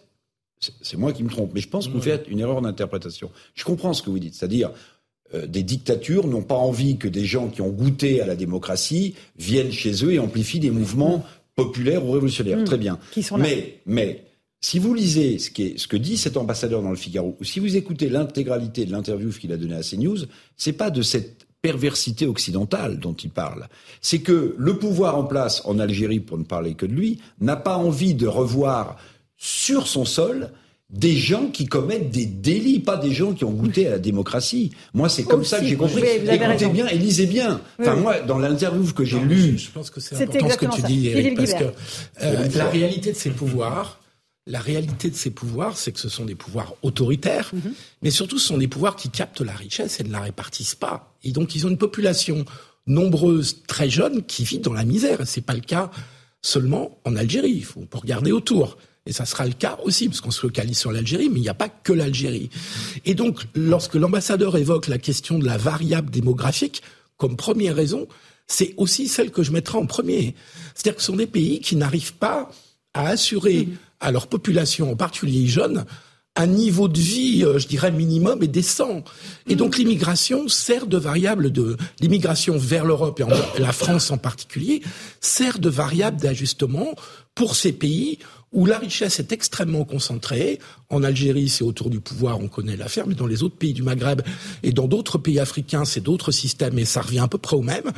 c'est- moi qui me trompe, mais je pense que vous faites une erreur d'interprétation. Je comprends ce que vous dites, c'est-à-dire euh, des dictatures n'ont pas envie que des gens qui ont goûté à la démocratie viennent chez eux et amplifient des mouvements populaires ou révolutionnaires. Très bien. Qui sont là. Mais, mais, si vous lisez ce, qui est, ce que dit cet ambassadeur dans le Figaro, ou si vous écoutez l'intégralité de l'interview qu'il a donnée à CNews, c'est pas de cette perversité occidentale dont il parle. C'est que le pouvoir en place en Algérie, pour ne parler que de lui, n'a pas envie de revoir sur son sol des gens qui commettent des délits, pas des gens qui ont goûté à la démocratie. Moi, c'est comme Aussi, ça que j'ai compris. Écoutez raison. bien et lisez bien. Enfin, Oui. moi, dans l'interview que j'ai lue, Je pense que c'est important ce que tu ça. dis, Eric, parce que euh, la réalité de ces pouvoirs, la réalité de ces pouvoirs, c'est que ce sont des pouvoirs autoritaires, Mhm. mais surtout ce sont des pouvoirs qui captent la richesse et ne la répartissent pas. Et donc ils ont une population nombreuse, très jeune, qui vit dans la misère. Et c'est pas le cas seulement en Algérie. Il faut regarder autour. Et ça sera le cas aussi, parce qu'on se focalise sur l'Algérie, mais il n'y a pas que l'Algérie. Et donc, lorsque l'ambassadeur évoque la question de la variable démographique, comme première raison, c'est aussi celle que je mettrai en premier. C'est-à-dire que ce sont des pays qui n'arrivent pas à assurer à leur population, en particulier jeunes, un niveau de vie, euh, je dirais, minimum et décent. Et donc l'immigration sert de variable de l'immigration vers l'Europe et en- la France en particulier sert de variable d'ajustement pour ces pays où la richesse est extrêmement concentrée. En Algérie, c'est autour du pouvoir, on connaît l'affaire, mais dans les autres pays du Maghreb et dans d'autres pays africains, c'est d'autres systèmes et ça revient à peu près au même.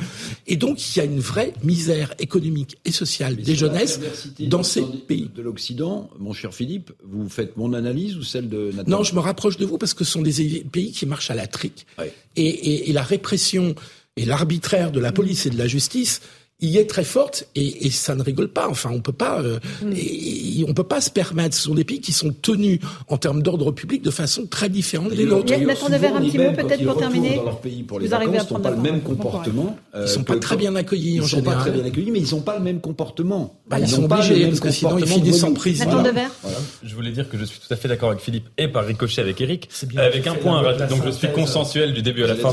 Et donc, il y a une vraie misère économique et sociale des jeunesses dans ces pays. De l'Occident, mon cher Philippe, vous faites mon analyse ou celle de Nathan Non, je me rapproche de vous parce que ce sont des pays qui marchent à la trique. Ouais. Et, et- et la répression et l'arbitraire de la police et de la justice il est très forte et, et, ça ne rigole pas. Enfin, on peut pas, euh, mm. et, on peut pas se permettre. Ce sont des pays qui sont tenus en termes d'ordre public de façon très différente des nôtres. Attendez vers un petit mot peut-être pour terminer. Dans leur pays pour les Vous vacances, n'ont pas le même comportement. Euh, ils sont pas très bien accueillis ils en général. Ils sont pas très bien accueillis, mais ils n'ont pas le même comportement. Bah, ils, sont obligés parce que sinon ils finissent en prison. Voilà. Je voulais dire que je suis tout à fait d'accord avec Philippe et par ricochet avec Eric, avec un point. Donc je suis consensuel du début à la fin.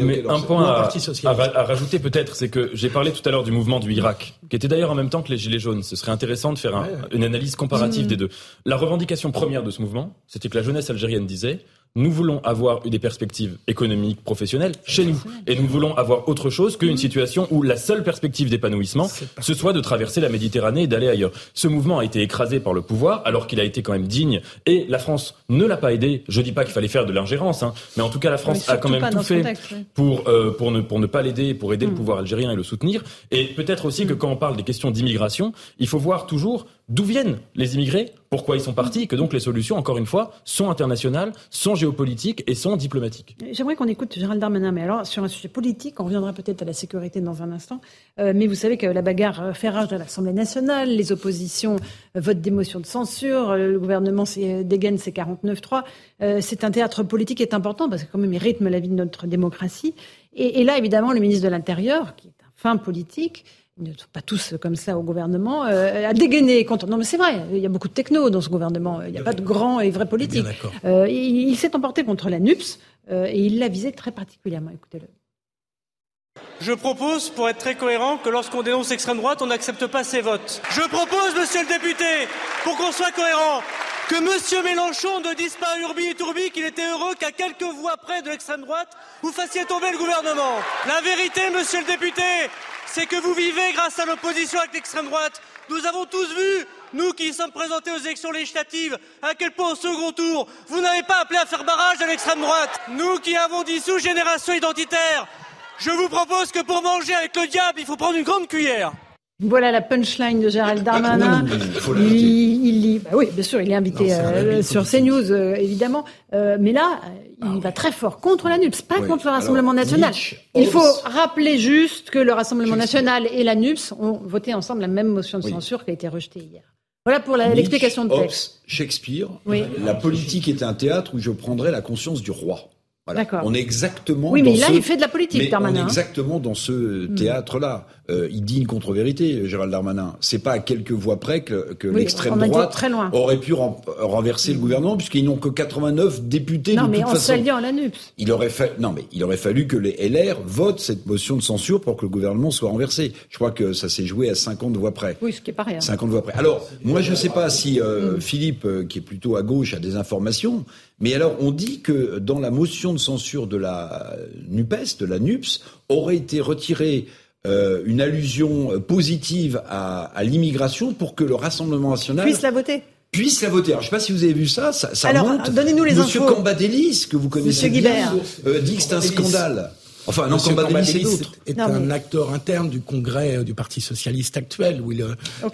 Mais un point à rajouter peut-être, c'est que j'ai parlé tout à l'heure du mouvement du Irak, qui était d'ailleurs en même temps que les Gilets jaunes. Ce serait intéressant de faire une analyse comparative mmh. des deux. La revendication première de ce mouvement, c'était que la jeunesse algérienne disait nous voulons avoir des perspectives économiques, professionnelles chez nous. Et nous voulons avoir autre chose qu'une situation où la seule perspective d'épanouissement, ce soit de traverser la Méditerranée et d'aller ailleurs. Ce mouvement a été écrasé par le pouvoir, alors qu'il a été quand même digne. Et la France ne l'a pas aidé. Je dis pas qu'il fallait faire de l'ingérence, hein, mais en tout cas, la France a quand même tout fait pour, euh, pour, ne, pour ne pas l'aider, pour aider le hmm. pouvoir algérien et le soutenir. Et peut-être aussi que hmm. quand on parle des questions d'immigration, il faut voir toujours d'où viennent les immigrés, pourquoi ils sont partis, que donc les solutions, encore une fois, sont internationales, sont géopolitiques et sont diplomatiques. J'aimerais qu'on écoute Gérald Darmanin, mais alors sur un sujet politique, on reviendra peut-être à la sécurité dans un instant, euh, mais vous savez que la bagarre fait rage à l'Assemblée nationale, les oppositions votent des motions de censure, le gouvernement dégaine ses 49-3. Euh, c'est un théâtre politique qui est important parce que quand même il rythme la vie de notre démocratie. Et, et là, évidemment, le ministre de l'Intérieur, qui est un fin politique, ne sont pas tous comme ça au gouvernement, euh, a dégainé contre. Non, mais c'est vrai, il y a beaucoup de techno dans ce gouvernement. Il n'y a pas de grands et vrais politiques. Euh, il, s'est emporté contre la NUPS euh, et il l'a visé très particulièrement. Écoutez-le. Je propose, pour être très cohérent, que lorsqu'on dénonce l'extrême droite, on n'accepte pas ses votes. Je propose, monsieur le député, pour qu'on soit cohérent, que monsieur Mélenchon ne dise pas à Urbi et Tourbi qu'il était heureux qu'à quelques voix près de l'extrême droite, vous fassiez tomber le gouvernement. La vérité, monsieur le député, c'est que vous vivez grâce à l'opposition avec l'extrême droite. Nous avons tous vu, nous qui sommes présentés aux élections législatives, à quel point au second tour, vous n'avez pas appelé à faire barrage à l'extrême droite. Nous qui avons dissous Génération Identitaire, je vous propose que pour manger avec le diable, il faut prendre une grande cuillère. Voilà la punchline de Gérald ah, Darmanin. il, il, bah oui, bien sûr, il est invité euh, sur CNews, euh, évidemment. Euh, mais là, il ah, va très fort contre la NUPS, pas contre le Rassemblement national. il faut rappeler juste que le Rassemblement national et la NUPS ont voté ensemble la même motion de censure qui a été rejetée hier. Voilà pour l'explication de texte. Shakespeare, la politique est un théâtre où je prendrai la conscience du roi. On est exactement. Oui, mais là, il fait de la politique, Darmanin. On est exactement dans ce hmm. théâtre-là. Euh, il dit une contre-vérité, Gérald Darmanin. C'est pas à quelques voix près que, que l'extrême droite aurait pu renverser le gouvernement, puisqu'ils n'ont que 89 députés. Non, de mais toute en s'alliant à la NUPS. Il aurait fallu, non, mais il aurait fallu que les LR votent cette motion de censure pour que le gouvernement soit renversé. Je crois que ça s'est joué à 50 voix près. Oui, ce qui est pas rien. 50 voix près. Alors, moi, je ne sais pas si euh, hmm. Philippe, euh, qui est plutôt à gauche, a des informations, mais alors on dit que dans la motion de censure de la NUPES, de la NUPS, aurait été retirée euh, une allusion positive à, l'immigration pour que le Rassemblement national puisse la voter puisse la voter. Alors, je ne sais pas si vous avez vu ça, ça, ça Alors, donnez-nous les Monsieur infos. Cambadélis, que vous connaissez bien, euh, dit que c'est un scandale. Enfin, non, Cambadélis est, un acteur interne du Congrès euh, du Parti socialiste actuel, où il,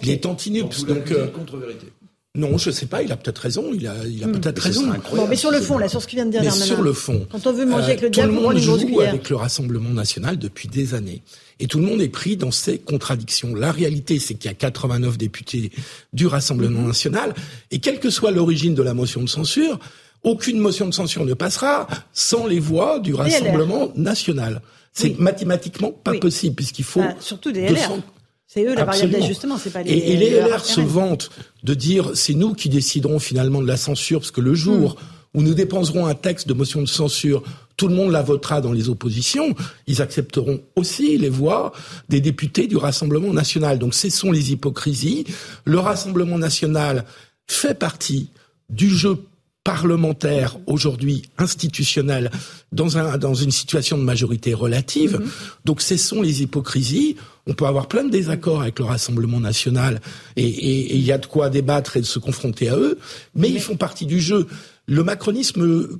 est anti-NUPS. Donc, donc contre-vérité. Non, je sais pas. Il a peut-être raison. Il a, il a hmm. peut-être raison. Bon, mais sur le fond, là, sur ce qu'il vient de dire, mais sur le fond, quand on veut manger avec le euh, diable, tout le monde joue avec le Rassemblement national depuis des années, et tout le monde est pris dans ces contradictions. La réalité, c'est qu'il y a 89 députés du Rassemblement hmm. national, et quelle que soit l'origine de la motion de censure, aucune motion de censure ne passera sans les voix du Rassemblement national. C'est mathématiquement pas possible puisqu'il faut bah, surtout des LR. C'est eux la variable d'ajustement, c'est pas les. Et, les LR se vantent de dire c'est nous qui déciderons finalement de la censure, parce que le jour hmm. Où nous dépenserons un texte de motion de censure, tout le monde la votera dans les oppositions, ils accepteront aussi les voix des députés du Rassemblement national. Donc cessons les hypocrisies. Le Rassemblement national fait partie du jeu parlementaire aujourd'hui institutionnel dans un dans une situation de majorité relative. Mm-hmm. Donc cessons les hypocrisies. On peut avoir plein de désaccords avec le Rassemblement national et il y a de quoi débattre et de se confronter à eux, mais, ils font partie du jeu. Le macronisme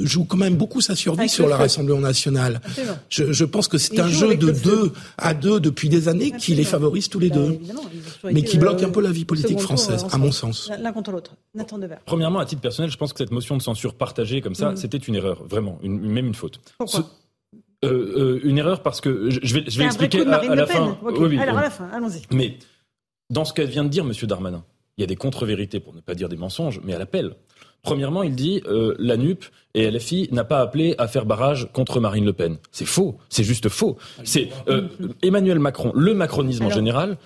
joue quand même beaucoup sa survie sur le Rassemblement national. Je, je, pense que c'est un jeu de deux à deux depuis des années qui les favorise tous les bah, deux, mais qui bloque un peu la vie politique française, à mon sens. L'un contre l'autre. Nathan Premièrement, à titre personnel, je pense que cette motion de censure partagée comme ça, mm. c'était une erreur, vraiment, une, même une faute. Pourquoi Euh, une erreur parce que je vais, je vais expliquer à, la fin. Alors à la fin, allons-y. Mais dans ce qu'elle vient de dire, Monsieur Darmanin, il y a des contre-vérités, pour ne pas dire des mensonges, mais à l'appel. Premièrement, il dit euh, la NUP et LFI n'a pas appelé à faire barrage contre Marine Le Pen. C'est faux, c'est juste faux. C'est euh, Emmanuel Macron, le macronisme en général,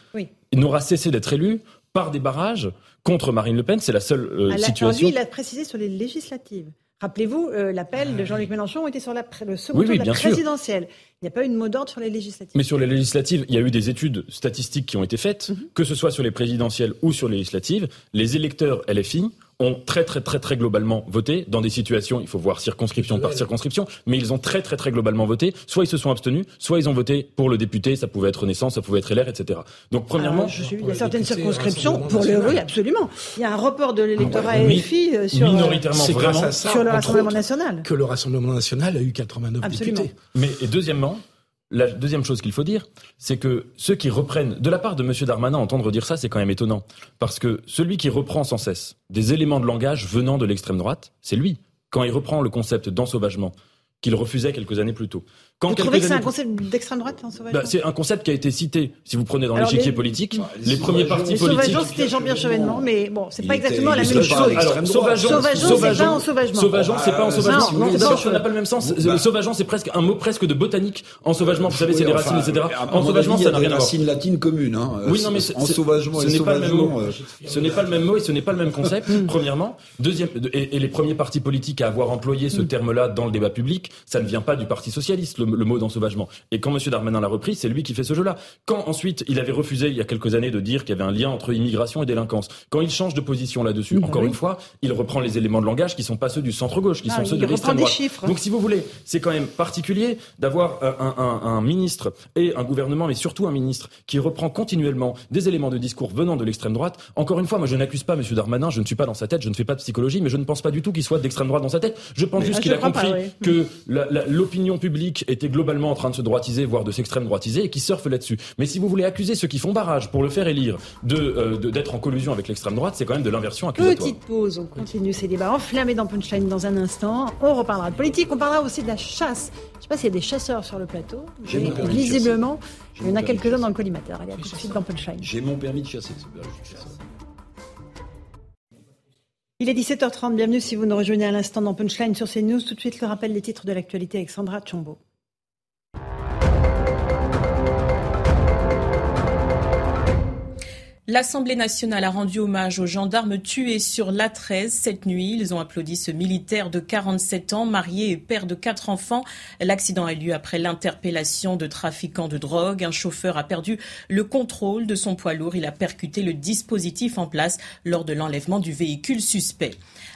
n'aura cessé d'être élu par des barrages contre Marine Le Pen. C'est la seule euh, situation. Alors lui, il a précisé sur les législatives. Rappelez-vous, euh, l'appel de Jean-Luc Mélenchon était sur la, le second tour de la présidentielle. Il n'y a pas eu de mot d'ordre sur les législatives. Mais sur les législatives, il y a eu des études statistiques qui ont été faites, mhm. que ce soit sur les présidentielles ou sur les législatives. Les électeurs LFI ont très très très très globalement voté dans des situations, il faut voir circonscription par circonscription, mais ils ont très très très globalement voté. Soit ils se sont abstenus, soit ils ont voté pour le député. Ça pouvait être Renaissance, ça pouvait être LR, etc. Donc premièrement, ah, il y a certaines circonscriptions pour le oui absolument. Il y a un report de l'électorat ah, LFI euh, sur minoritairement vraiment sur le Rassemblement national que le Rassemblement national a eu 89 députés. Mais et deuxièmement, la deuxième chose qu'il faut dire, c'est que ceux qui reprennent, de la part de M. Darmanin, entendre dire ça, c'est quand même étonnant. Parce que celui qui reprend sans cesse des éléments de langage venant de l'extrême droite, c'est lui. Quand il reprend le concept d'ensauvagement, qu'il refusait quelques années plus tôt. Quand vous trouvez que c'est un concept d'extrême droite, en bah, C'est un concept qui a été cité, si vous prenez dans l'échiquier politique, les, premiers partis politiques. Sauvageon, c'était Jean-Pierre Chevènement, mais bon, c'est pas exactement la même chose. Alors, Sauvageon, c'est pas en sauvagement. Sauvageon, c'est pas en sauvagement. Non, ça n'a pas le même sens. Sauvageon, c'est presque un mot presque de botanique. En sauvagement, vous savez, c'est des racines, etc. En sauvagement, ça n'a rien à voir. racines latines communes, hein. Oui, non, mais en sauvagement ce n'est pas le même mot. Euh, ce n'est pas le même mot et ce n'est pas le même concept. Premièrement, deuxième, et les premiers partis politiques à avoir employé ce terme-là dans le débat public, ça ne vient pas du Parti socialiste, le mot d'ensauvagement. Et quand M. Darmanin l'a repris, c'est lui qui fait ce jeu-là. Quand ensuite il avait refusé il y a quelques années de dire qu'il y avait un lien entre immigration et délinquance, quand il change de position là-dessus, encore une fois, il reprend les éléments de langage qui sont pas ceux du centre-gauche, qui sont ceux de l'extrême droite. Donc si vous voulez, c'est quand même particulier d'avoir euh, un, ministre et un gouvernement, mais surtout un ministre qui reprend continuellement des éléments de discours venant de l'extrême droite. Encore une fois, moi je n'accuse pas M. Darmanin, je ne suis pas dans sa tête, je ne fais pas de psychologie, mais je ne pense pas du tout qu'il soit d'extrême droite dans sa tête. Je pense juste qu'il a compris que l'opinion publique était globalement en train de se droitiser, voire de s'extrême droitiser, et qui surfent là-dessus. Mais si vous voulez accuser ceux qui font barrage pour le faire élire euh, de d'être en collusion avec l'extrême droite, c'est quand même de l'inversion accusatoire. Petite pause, on continue ces débats enflammés dans Punchline dans un instant. On reparlera de politique, on parlera aussi de la chasse. Je ne sais pas s'il y a des chasseurs sur le plateau, visiblement, il y en a quelques-uns dans le collimateur. Allez, à tout de suite dans Punchline. J'ai mon permis de chasser. Il est 17h30, bienvenue si vous nous rejoignez à l'instant dans Punchline sur CNews. Tout de suite le rappel des titres de l'actualité avec Sandra Chombo. L'Assemblée nationale a rendu hommage aux gendarmes tués sur l'A13 cette nuit. Ils ont applaudi ce militaire de 47 ans, marié et père de quatre enfants. L'accident a eu lieu après l'interpellation de trafiquants de drogue. Un chauffeur a perdu le contrôle de son poids lourd. Il a percuté le dispositif en place lors de l'enlèvement du véhicule suspect.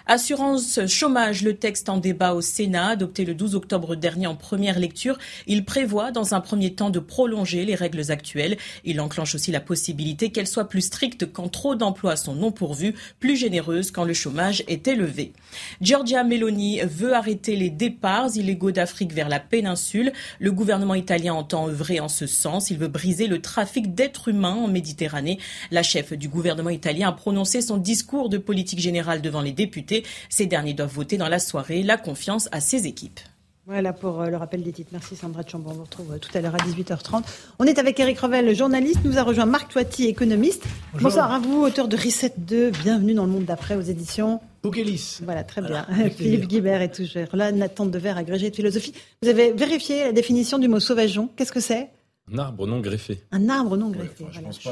Assurance chômage, le texte en débat au Sénat, adopté le 12 octobre dernier en première lecture. Il prévoit dans un premier temps de prolonger les règles actuelles. Il enclenche aussi la possibilité qu'elles soient plus strictes quand trop d'emplois sont non pourvus, plus généreuses quand le chômage est élevé. Giorgia Meloni veut arrêter les départs illégaux d'Afrique vers la péninsule. Le gouvernement italien entend œuvrer en ce sens. Il veut briser le trafic d'êtres humains en Méditerranée. La chef du gouvernement italien a prononcé son discours de politique générale devant les députés ces derniers doivent voter dans la soirée la confiance à ses équipes. Voilà pour euh, le rappel des titres. Merci Sandra Chambon. On vous retrouve euh, tout à l'heure à 18h30. On est avec Eric Revel, journaliste. Nous a rejoint Marc Toiti, économiste. Bonsoir à vous, auteur de Reset 2. Bienvenue dans le monde d'après aux éditions. Bouguelis. Voilà, très bien. Philippe Guibert est toujours là, Nathan Dever, agrégé de philosophie. Vous avez vérifié la définition du mot sauvageon. Qu'est-ce que c'est? Un arbre non greffé. Un arbre non greffé.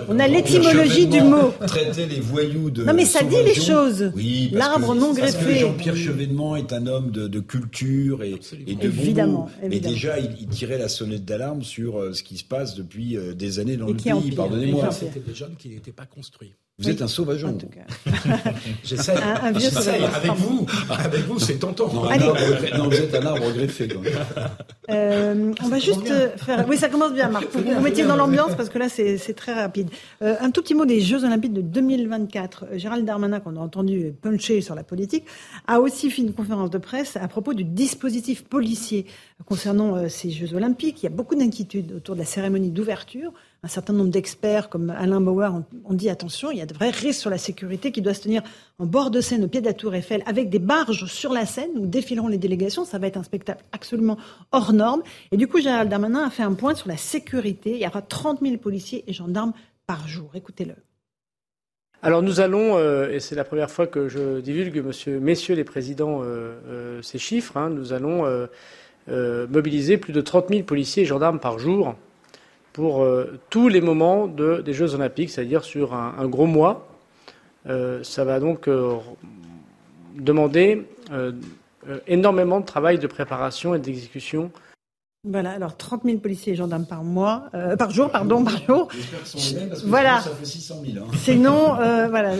On a l'étymologie du mot. Traiter les voyous de. Non, mais ça dit les choses. Oui, L'arbre non greffé. Jean-Pierre Chevènement est un homme de, culture et, et de évidemment, bon Mais déjà, il, tirait la sonnette d'alarme sur euh, ce qui se passe depuis euh, des années dans le pays. Pardonnez-moi. C'était des jeunes qui n'étaient pas construits. Vous êtes un sauvageon. En tout cas. J'essaie. Un, vieux sauvage. Avec vous, avec vous, c'est tentant. Non, non, vous êtes un arbre greffé. Euh, on va juste faire. Oui, ça commence bien, Marc. Vous vous mettiez dans l'ambiance parce que là, c'est très rapide. Euh, un tout petit mot des Jeux Olympiques de 2024. Euh, Gérald Darmanin, qu'on a entendu puncher sur la politique, a aussi fait une conférence de presse à propos du dispositif policier concernant ces Jeux Olympiques. Il y a beaucoup d'inquiétudes autour de la cérémonie d'ouverture. Un certain nombre d'experts comme Alain Bauer ont, dit attention, il y a de vrais risques sur la sécurité qui doit se tenir en bord de Seine, au pied de la Tour Eiffel, avec des barges sur la Seine où défileront les délégations. Ça va être un spectacle absolument hors norme. Et du coup, Gérald Darmanin a fait un point sur la sécurité. Il y aura 30 000 policiers et gendarmes par jour. Écoutez-le. Alors nous allons, euh, et c'est la première fois que je divulgue, monsieur, messieurs les présidents, euh, euh, ces chiffres, hein, nous allons mobiliser plus de 30 000 policiers et gendarmes par jour pour tous les moments des Jeux olympiques, c'est-à-dire sur un, gros mois. ça va donc demander énormément de travail de préparation et d'exécution voilà, alors 30 000 policiers et gendarmes par mois, euh, par jour, pardon, par jour. voilà. Ça fait 600 000. Hein. Sinon, euh, voilà,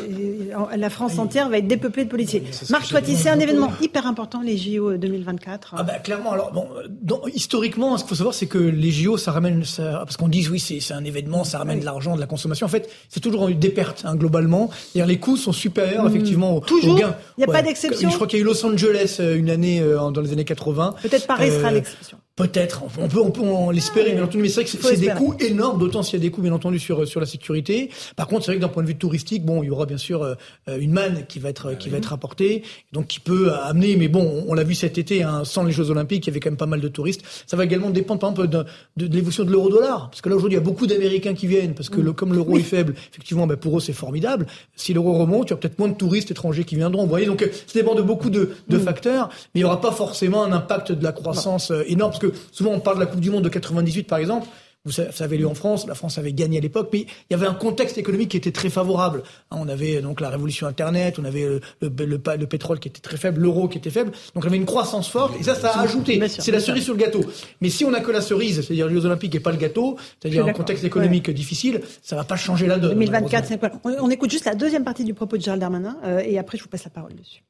la France entière va être dépeuplée de policiers. Marc Toiti, c'est un événement hyper important, les JO 2024. Ah bah clairement. Alors bon, historiquement, ce qu'il faut savoir, c'est que les JO, ça ramène, ça, parce qu'on dit oui, c'est un événement, ça ramène de l'argent, de la consommation. En fait, c'est toujours eu des pertes hein, globalement. les coûts sont supérieurs mmh. effectivement aux, toujours. gains. Il n'y a pas d'exception. Je crois qu'il y a eu Los Angeles euh, une année dans les années 80. Peut-être Paris sera l'exception. Peut-être, on peut, on peut en l'espérer, bien entendu, mais c'est vrai que c'est des coûts énormes, d'autant s'il y a des coûts, bien entendu, sur sur la sécurité. Par contre, c'est vrai que d'un point de vue touristique, bon, il y aura bien sûr euh, une manne qui va être qui va être apportée, donc qui peut amener, mais bon, on, l'a vu cet été, hein, sans les Jeux Olympiques, il y avait quand même pas mal de touristes. Ça va également dépendre, par exemple, de, de, l'évolution de l'euro-dollar, parce que là aujourd'hui, il y a beaucoup d'Américains qui viennent, parce que le, comme l'euro est faible, effectivement, ben, pour eux c'est formidable. Si l'euro remonte, il y aura peut-être moins de touristes étrangers qui viendront. Vous voyez, donc euh, ça dépend de beaucoup de, de mm. facteurs, mais il n'y aura pas forcément un impact de la croissance euh, énorme, parce que souvent on parle de la Coupe du Monde de 98, par exemple, vous savez, lieu en France, la France avait gagné à l'époque, mais il y avait un contexte économique qui était très favorable. Hein, on avait donc la révolution Internet, on avait le, le, pétrole qui était très faible, l'euro qui était faible, donc on avait une croissance forte, et ça, ça a ajouté. C'est la cerise sur le gâteau. Mais si on n'a que la cerise, c'est-à-dire les Jeux Olympiques et pas le gâteau, c'est-à-dire un contexte économique difficile, ça va pas changer la donne. 2024, c'est pas... On écoute juste la deuxième partie du propos de Gérald Darmanin, euh, et après je vous passe la parole dessus.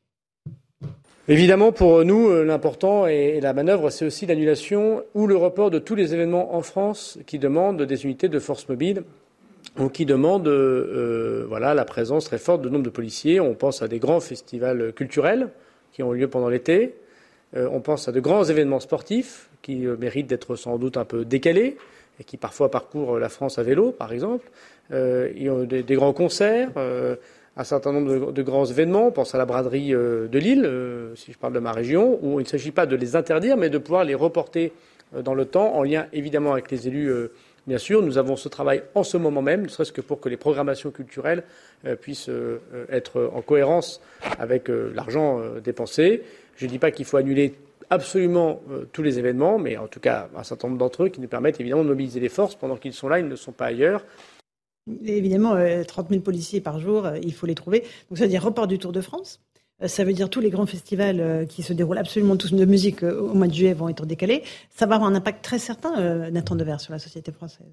Évidemment, pour nous, euh, l'important et la manœuvre, c'est aussi l'annulation ou le report de tous les événements en France qui demandent des unités de force mobile ou qui demandent euh, voilà, la présence très forte de nombre de policiers. On pense à des grands festivals culturels qui ont lieu pendant l'été. Euh, on pense à de grands événements sportifs qui méritent d'être sans doute un peu décalés et qui parfois parcourent la France à vélo, par exemple. il y a des grands concerts un certain nombre de, grands événements. On pense à la braderie euh, de Lille, euh, si je parle de ma région, où il ne s'agit pas de les interdire, mais de pouvoir les reporter euh, dans le temps, en lien évidemment avec les élus. Bien sûr, nous avons ce travail en ce moment même, ne serait-ce que pour que les programmations culturelles puissent être en cohérence avec l'argent dépensé. Je ne dis pas qu'il faut annuler absolument tous les événements, mais en tout cas un certain nombre d'entre eux qui nous permettent évidemment de mobiliser les forces pendant qu'ils sont là, ils ne sont pas ailleurs. Évidemment, 30 euh, 000 policiers par jour, euh, il faut les trouver. Donc ça veut dire report du Tour de France. Euh, ça veut dire tous les grands festivals qui se déroulent absolument tous de musique au mois de juillet vont être décalés. Ça va avoir un impact très certain, Nathan Devers, sur la société française.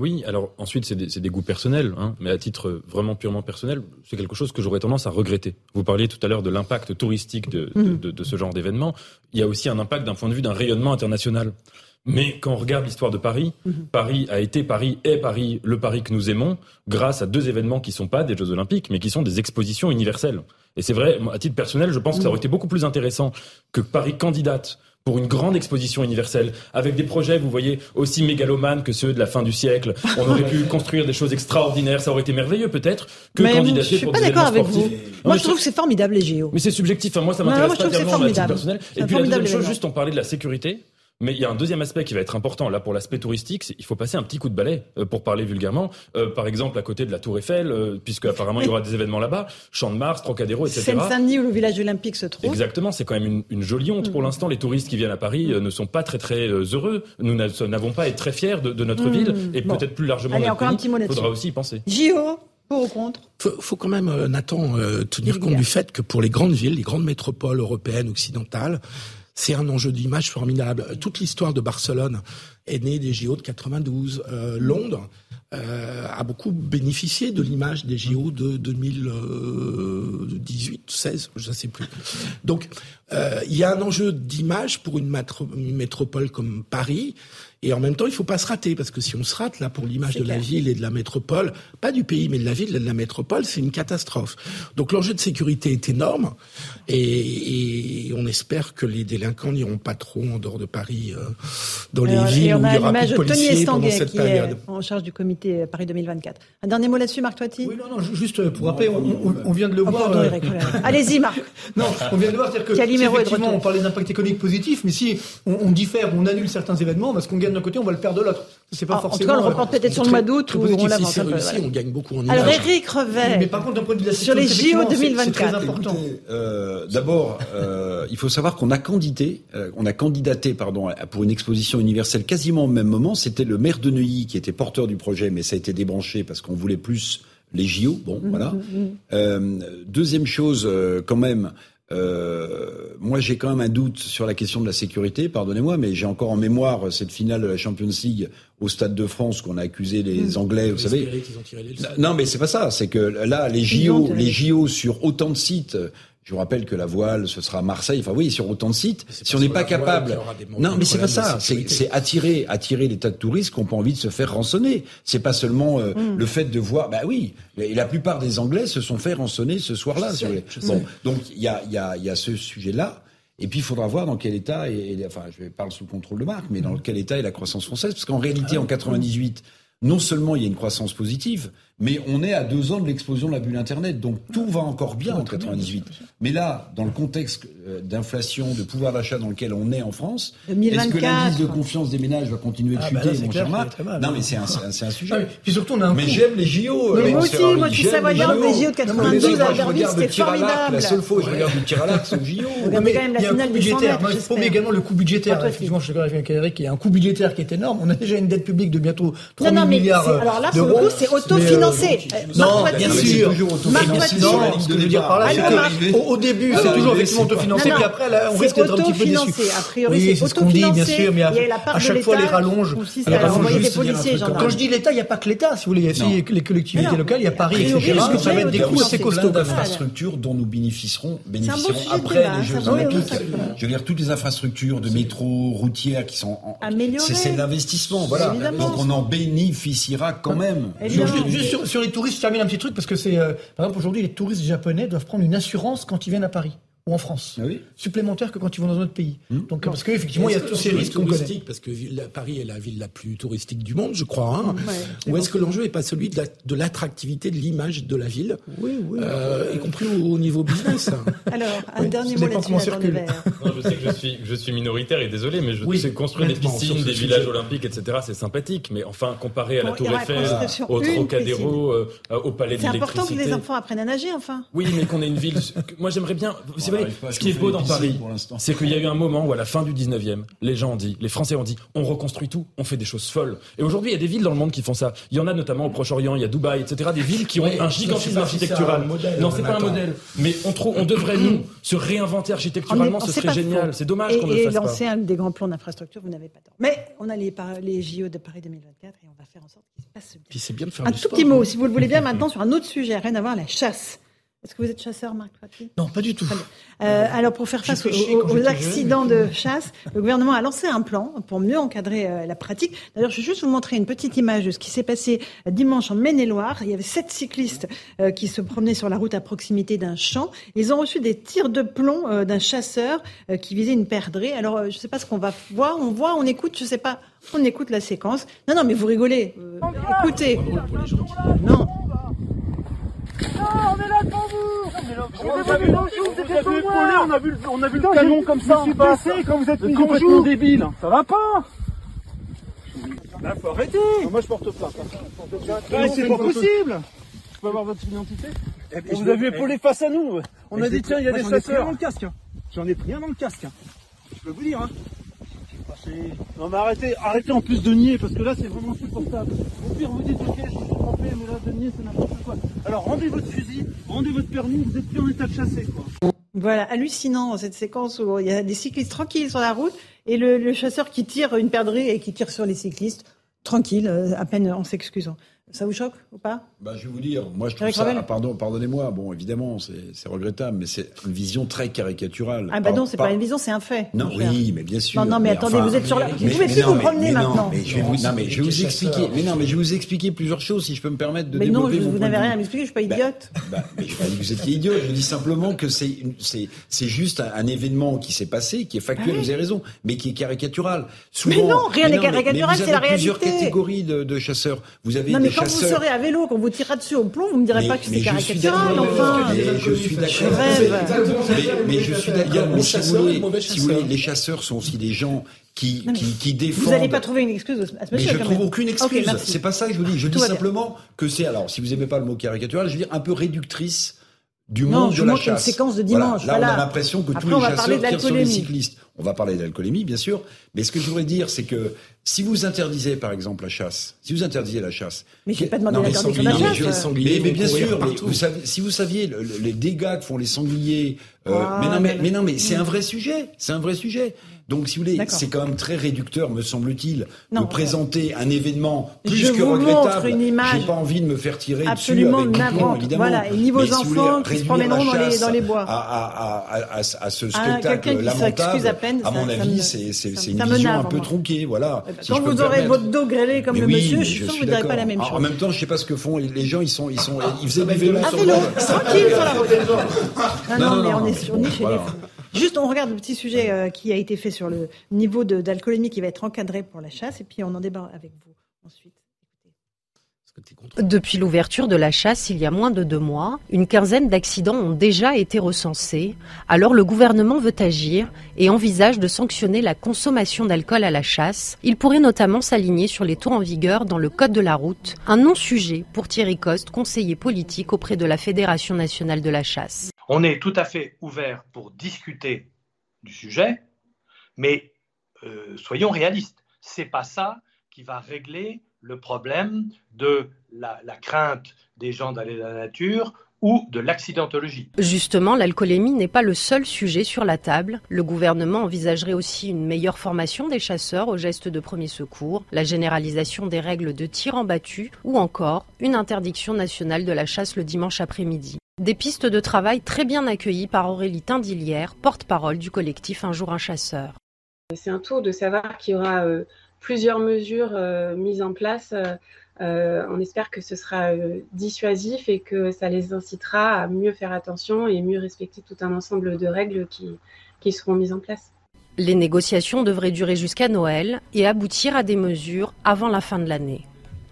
Oui, alors ensuite c'est des, goûts personnels, hein, mais à titre vraiment purement personnel, c'est quelque chose que j'aurais tendance à regretter. Vous parliez tout à l'heure de l'impact touristique de, de, ce genre d'événement. Il y a aussi un impact d'un point de vue d'un rayonnement international. Mais quand on regarde l'histoire de Paris, mhm. Paris a été, Paris est Paris, le Paris que nous aimons, grâce à deux événements qui ne sont pas des Jeux Olympiques, mais qui sont des expositions universelles. Et c'est vrai, à titre personnel, je pense que ça aurait été beaucoup plus intéressant que Paris candidate pour une grande exposition universelle, avec des projets, vous voyez, aussi mégalomanes que ceux de la fin du siècle. On aurait pu construire des choses extraordinaires, ça aurait été merveilleux peut-être que mais candidater je suis pas d'accord avec vous. moi, je trouve que c'est formidable les JO. Mais c'est subjectif. moi, ça m'intéresse pas tellement personnel. Et puis la deuxième chose, juste on parlait de la sécurité. Mais il y a un deuxième aspect qui va être important là pour l'aspect touristique, c'est il faut passer un petit coup de balai euh, pour parler vulgairement. Euh, par exemple à côté de la Tour Eiffel, euh, puisque apparemment il y aura des événements là-bas, Champ de Mars, Trocadéro, etc. Seine-Saint-Denis où le village olympique se trouve. Exactement, c'est quand même une, jolie honte pour mm. l'instant. Les touristes qui viennent à Paris ne sont pas très très heureux. Nous n'avons pas à être très fiers de, notre mm. ville et peut-être plus largement Allez, notre encore pays. Un petit mot Faudra aussi y penser. JO. Pour ou contre? Faut, faut quand même, Nathan, tenir compte du fait que pour les grandes villes, les grandes métropoles européennes, occidentales, c'est un enjeu d'image formidable. Toute l'histoire de Barcelone est née des JO de 92. Euh, Londres euh, a beaucoup bénéficié de l'image des JO de 2018, 16, je ne sais plus. Donc, euh, il y a un enjeu d'image pour une métropole comme Paris et en même temps, il faut pas se rater, parce que si on se rate, là, pour l'image de la ville et de la métropole, pas du pays, mais de la ville et de la métropole, c'est une catastrophe. Donc l'enjeu de sécurité est énorme, et, et, on espère que les délinquants n'iront pas trop en dehors de Paris, euh, dans les villes on a l'image de Tony policiers pendant cette qui est période. en charge du comité Paris 2024. Un dernier mot là-dessus, Marc Toiti? Oui, non, non, ju- juste pour rappeler, on, on- on vient de le Oh, voir. pardon, euh. Allez-y, Marc. Non, on vient de voir, c'est-à-dire que de effectivement on parlait d'impact économique positif, mais si on, on diffère, on annule certains événements, parce qu'on gagne d'un côté, on va le perdre de l'autre. C'est pas Ah, en tout forcément. cas, on le reporte peut-être sur le mois d'août ou on si l'avance c'est un peu. réussi, on gagne beaucoup en Alors, image. Eric Revet, Mais par contre, d'un point de vue de la sur les JO effectivement, c'est- 2024. C'est très important. Euh, D'abord, euh, il faut savoir qu'on a candidaté, euh, on a candidaté, pardon, pour une exposition universelle quasiment au même moment. C'était le maire de Neuilly qui était porteur du projet, mais ça a été débranché parce qu'on voulait plus les JO. Bon, voilà. Euh, deuxième chose, euh, quand même. Euh, moi, j'ai quand même un doute sur la question de la sécurité. Pardonnez-moi, mais j'ai encore en mémoire cette finale de la Champions League au Stade de France qu'on a accusé les Anglais. Vous savez, ont tiré les non, mais c'est pas ça. C'est que là, les JO, les JO sur autant de sites. Je vous rappelle que la voile, ce sera à Marseille. Enfin, oui, sur autant de sites. Si on n'est pas voile capable. des Non, mais c'est pas ça. C'est attirer, attirer les tas de touristes qui n'ont pas envie de se faire rançonner. C'est pas seulement euh, Mm. le fait de voir. Bah oui, et la plupart des Anglais se sont fait rançonner ce soir-là. si. Bon, donc il y a, il y a, il y a ce sujet-là. Et puis, il faudra voir dans quel état, et, et- enfin, je parle sous le contrôle de Marc, mais dans quel état est la croissance française. Parce qu'en réalité, en 98, non seulement il y a une croissance positive, mais on est à deux ans de l'explosion de la bulle Internet. Donc, tout va encore bien en 98. Mais là, dans le contexte euh, d'inflation, de pouvoir d'achat dans lequel on est en France, est-ce que 2024. l'indice de confiance des ménages va continuer de Ah, bah chuter, là, c'est mon clair cher Marc. Non, mais c'est un, c'est un- sujet. Ah oui, Puis surtout, on a un Mais j'aime les JO. Mais euh, moi aussi, moi, je suis savoyarde JO. des JO de Non, mais 92 moi, à le c'était formidable. La seule fois où je regarde le tir à l'arc, c'est aux JO. Mais quand même la finale coût des 100 budgétaire. mètres, Non, il faut mais également le coût budgétaire. Effectivement, je suis d'accord avec Eric. Il y a un coût budgétaire qui est énorme. On a déjà une dette publique de bientôt 3 Non, 000 non, mais milliards c'est- alors là, pour le d'euros. coup, c'est autofinancé. Euh, Euh, Non, Marc bien sûr. au, début, Ah, c'est toujours effectivement autofinancé, puis après, là, on risque d'être un petit peu déçu. A priori, oui, c'est c'est ce qu'on dit, bien sûr, mais à, chaque fois, les rallonges. Quand je dis l'État, il n'y a pas que l'État, si vous voulez. Il y a aussi Non. les collectivités locales, il y a Paris, etc. Ça va être des coûts assez costauds. d'infrastructures dont nous bénéficierons, après les Jeux Olympiques. Je veux dire, toutes les infrastructures de métro, routières qui sont. C'est- l'investissement, voilà. Donc on en bénéficiera quand même. Juste sur, les touristes, je termine un petit truc parce que c'est, euh, par exemple, aujourd'hui, les touristes japonais doivent prendre une assurance quand ils viennent à Paris ou en France, Ah oui supplémentaire que quand ils vont dans un autre pays. Donc, parce qu'effectivement, il y a tous ces risques qu'on connaît. Parce que la- Paris est la ville la plus touristique du monde, je crois. hein. Ouais, Ou est-ce que l'enjeu n'est pas celui de la- de l'attractivité de l'image de la ville, Oui, oui. euh, y compris au, au niveau business? Alors, un Oui, dernier mot là-dessus. Non, je sais que je suis, je suis minoritaire et désolé, mais je Oui, sais construire des piscines, des villages olympiques, etc. C'est sympathique, mais enfin comparé à la Tour Eiffel, au Trocadéro, euh, au Palais de C'est important que les l'électricité. enfants apprennent à nager, enfin. Oui, mais qu'on ait une ville. Moi, j'aimerais bien. Ce qui est beau dans Paris, c'est qu'il y a eu un moment où, à la fin du 19e, les gens ont dit, les Français ont dit, on reconstruit tout, on fait des choses folles. Et aujourd'hui, il y a des villes dans le monde qui font ça. Il y en a notamment au Proche-Orient, il y a Dubaï, etc. Des villes qui ont Oui, un gigantisme architectural. modèle, non, c'est pas un modèle. Mais on trouve, on devrait nous se réinventer architecturalement. On Ce c'est serait pas génial. C'est dommage Et, qu'on ne le et fasse pas. lancer un des grands plans d'infrastructure, vous n'avez pas tort. Mais on a les, les JO de Paris 2024 et on va faire en sorte qu'il se passe bien. Puis c'est bien de faire Un du tout petit hein. mot, si vous le voulez bien, maintenant sur un autre sujet, rien à voir, la chasse. Est-ce que vous êtes chasseur, Marc Toiti Non, pas du tout. Euh, alors, pour faire face aux, accidents jeune, de chasse, le gouvernement a lancé un plan pour mieux encadrer euh, la pratique. D'ailleurs, je vais juste vous montrer une petite image de ce qui s'est passé euh, dimanche en Maine-et-Loire. Il y avait sept cyclistes euh, qui se promenaient sur la route à proximité d'un champ. Ils ont reçu des tirs de plomb euh, d'un chasseur euh, qui visait une perdrix. Alors, euh, je ne sais pas ce qu'on va voir. On voit, on écoute, je ne sais pas. On écoute la séquence. Non, non, mais vous rigolez. Euh, écoutez. Non. On a vu on a vu, le- on a vu le canon comme ça. Suis passé quand vous êtes mis complètement débile. Ça va pas Là, faut arrêter. Moi, je porte plainte. Là, c'est pas possible. Je peux avoir votre identité Vous avez épaulé face à nous. On a dit tiens, il y a des chasseurs. dans le casque. J'en ai pris un dans le casque. Je peux vous dire. Hein. Non mais arrêtez, en plus de nier parce que là c'est vraiment insupportable. Au pire vous dites ok je suis trompé mais là de nier c'est n'importe quoi. Alors rendez votre fusil, rendez votre permis, vous êtes plus en état de chasser quoi. Voilà, hallucinant cette séquence où il y a des cyclistes tranquilles sur la route et le, le chasseur qui tire une perdrix et qui tire sur les cyclistes tranquille, euh, à peine en s'excusant. Ça vous choque ou pas? Bah, Je vais vous dire, moi je trouve ça, ah, pardon, pardonnez-moi, bon évidemment c'est regrettable, mais c'est une vision très caricaturale. Ah bah non, c'est pas une vision, c'est un fait. Non, oui, mais bien sûr. Non, non, mais, attendez, vous êtes sur la... vous pouvez plus vous promener maintenant. Mais je vais vous, non, mais je vais vous expliquer, mais non, mais je vais vous expliquer plusieurs choses si je peux me permettre de mais développer non, vous n'avez rien à m'expliquer, je suis pas bah, idiote. Bah, mais je pas dit que vous étiez idiote, je dis simplement que c'est c'est juste un, événement qui s'est passé, qui est factuel, ah vous avez raison, mais qui est caricatural. mais non, rien n'est caricatural, c'est la réalité. Plusieurs catégories de chasseurs. Vous avez chasseurs. Vous serez à vélo qu'on vous tirera dessus au plomb, vous me direz pas que c'est caricatural, enfin. je suis d'accord. Mais, je suis d'accord. Mais si vous voulez, les chasseurs sont aussi des gens qui, qui, qui, défendent. Vous n'allez pas trouver une excuse à ce monsieur. Mais je trouve aucune excuse. c'est pas ça que je vous dis. Je dis simplement que c'est, alors, si vous aimez pas le mot caricatural, je veux dire un peu réductrice du monde de la chasse. une séquence de dimanche. Là, on a l'impression que tous les chasseurs tirent sur les cyclistes. On va parler d'alcoolémie, bien sûr. Mais ce que je voudrais dire, c'est que si vous interdisez, par exemple, la chasse, si vous interdisez la chasse. Mais je n'ai pas demandé l'interdiction de la chasse. Mais, mais, bien sûr, mais vous savez, si vous saviez les dégâts que font les sangliers. Euh, ah, mais non, mais, mais non, mais c'est un vrai sujet. C'est un vrai sujet. Donc, si vous voulez, c'est quand même très réducteur, me semble-t-il, de présenter un événement plus je que vous regrettable. Une image J'ai pas envie de me faire tirer absolument dessus avec plomb, évidemment. Voilà, et ni vos enfants qui se promèneront dans les, dans les bois. À, à, à, à, à ce ah, spectacle lamentable, à, peine, à mon avis, c'est une vision un peu tronquée, voilà. Quand vous aurez votre dos grêlé comme le monsieur, je suis sûr que vous ne direz pas la même chose. En même temps, je ne sais pas ce que font les gens, ils sont, ils sont, ils faisaient du vélo Tranquille sur la route. Non, non, mais on est sur chez les fous. Juste, on regarde le petit sujet euh, qui a été fait sur le niveau d'alcoolémie qui va être encadré pour la chasse, et puis on en débat avec vous ensuite. Depuis l'ouverture de la chasse il y a moins de deux mois, une quinzaine d'accidents ont déjà été recensés. Alors le gouvernement veut agir et envisage de sanctionner la consommation d'alcool à la chasse. Il pourrait notamment s'aligner sur les taux en vigueur dans le Code de la route, un non-sujet pour Thierry Coste, conseiller politique auprès de la Fédération nationale de la chasse. On est tout à fait ouvert pour discuter du sujet, mais euh, soyons réalistes. C'est pas ça qui va régler le problème de la, crainte des gens d'aller dans la nature ou de l'accidentologie. Justement, l'alcoolémie n'est pas le seul sujet sur la table. Le gouvernement envisagerait aussi une meilleure formation des chasseurs aux gestes de premier secours, la généralisation des règles de tir en battu ou encore une interdiction nationale de la chasse le dimanche après-midi. Des pistes de travail très bien accueillies par Aurélie Tindillière, porte-parole du collectif Un jour un chasseur. C'est un tour de savoir qu'il y aura euh, plusieurs mesures euh, mises en place. Euh, on espère que ce sera dissuasif et que ça les incitera à mieux faire attention et mieux respecter tout un ensemble de règles qui, qui seront mises en place. Les négociations devraient durer jusqu'à Noël et aboutir à des mesures avant la fin de l'année.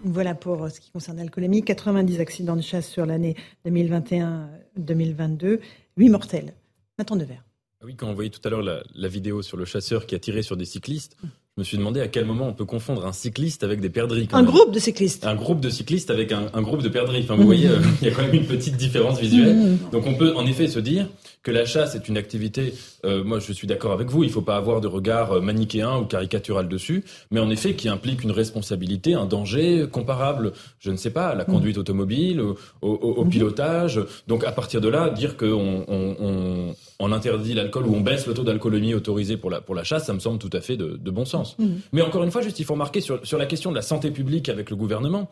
Voilà pour euh, ce qui concerne l'alcoolémie. 90 accidents de chasse sur l'année 2021-2022, 8 mortels. Nathan Devers. Ah oui, quand on voyait tout à l'heure la, la, vidéo sur le chasseur qui a tiré sur des cyclistes, je me suis demandé à quel moment on peut confondre un cycliste avec des perdrix. Un groupe de cyclistes. Un groupe de cyclistes avec un, un groupe de perdrix. Enfin, vous voyez, euh, il y a quand même une petite différence visuelle. Mmh. Donc on peut en effet se dire que la chasse est une activité, euh, moi je suis d'accord avec vous, il ne faut pas avoir de regard euh, manichéen ou caricatural dessus, mais en effet qui implique une responsabilité, un danger comparable, je ne sais pas, à la mmh. conduite automobile, au, au, mmh. pilotage. Donc à partir de là, dire qu'on on, on, on, interdit l'alcool ou on baisse le taux d'alcoolémie autorisé pour la, pour la chasse, ça me semble tout à fait de, de bon sens. Mhm. Mais encore une fois, juste il faut remarquer sur, sur la question de la santé publique avec le gouvernement,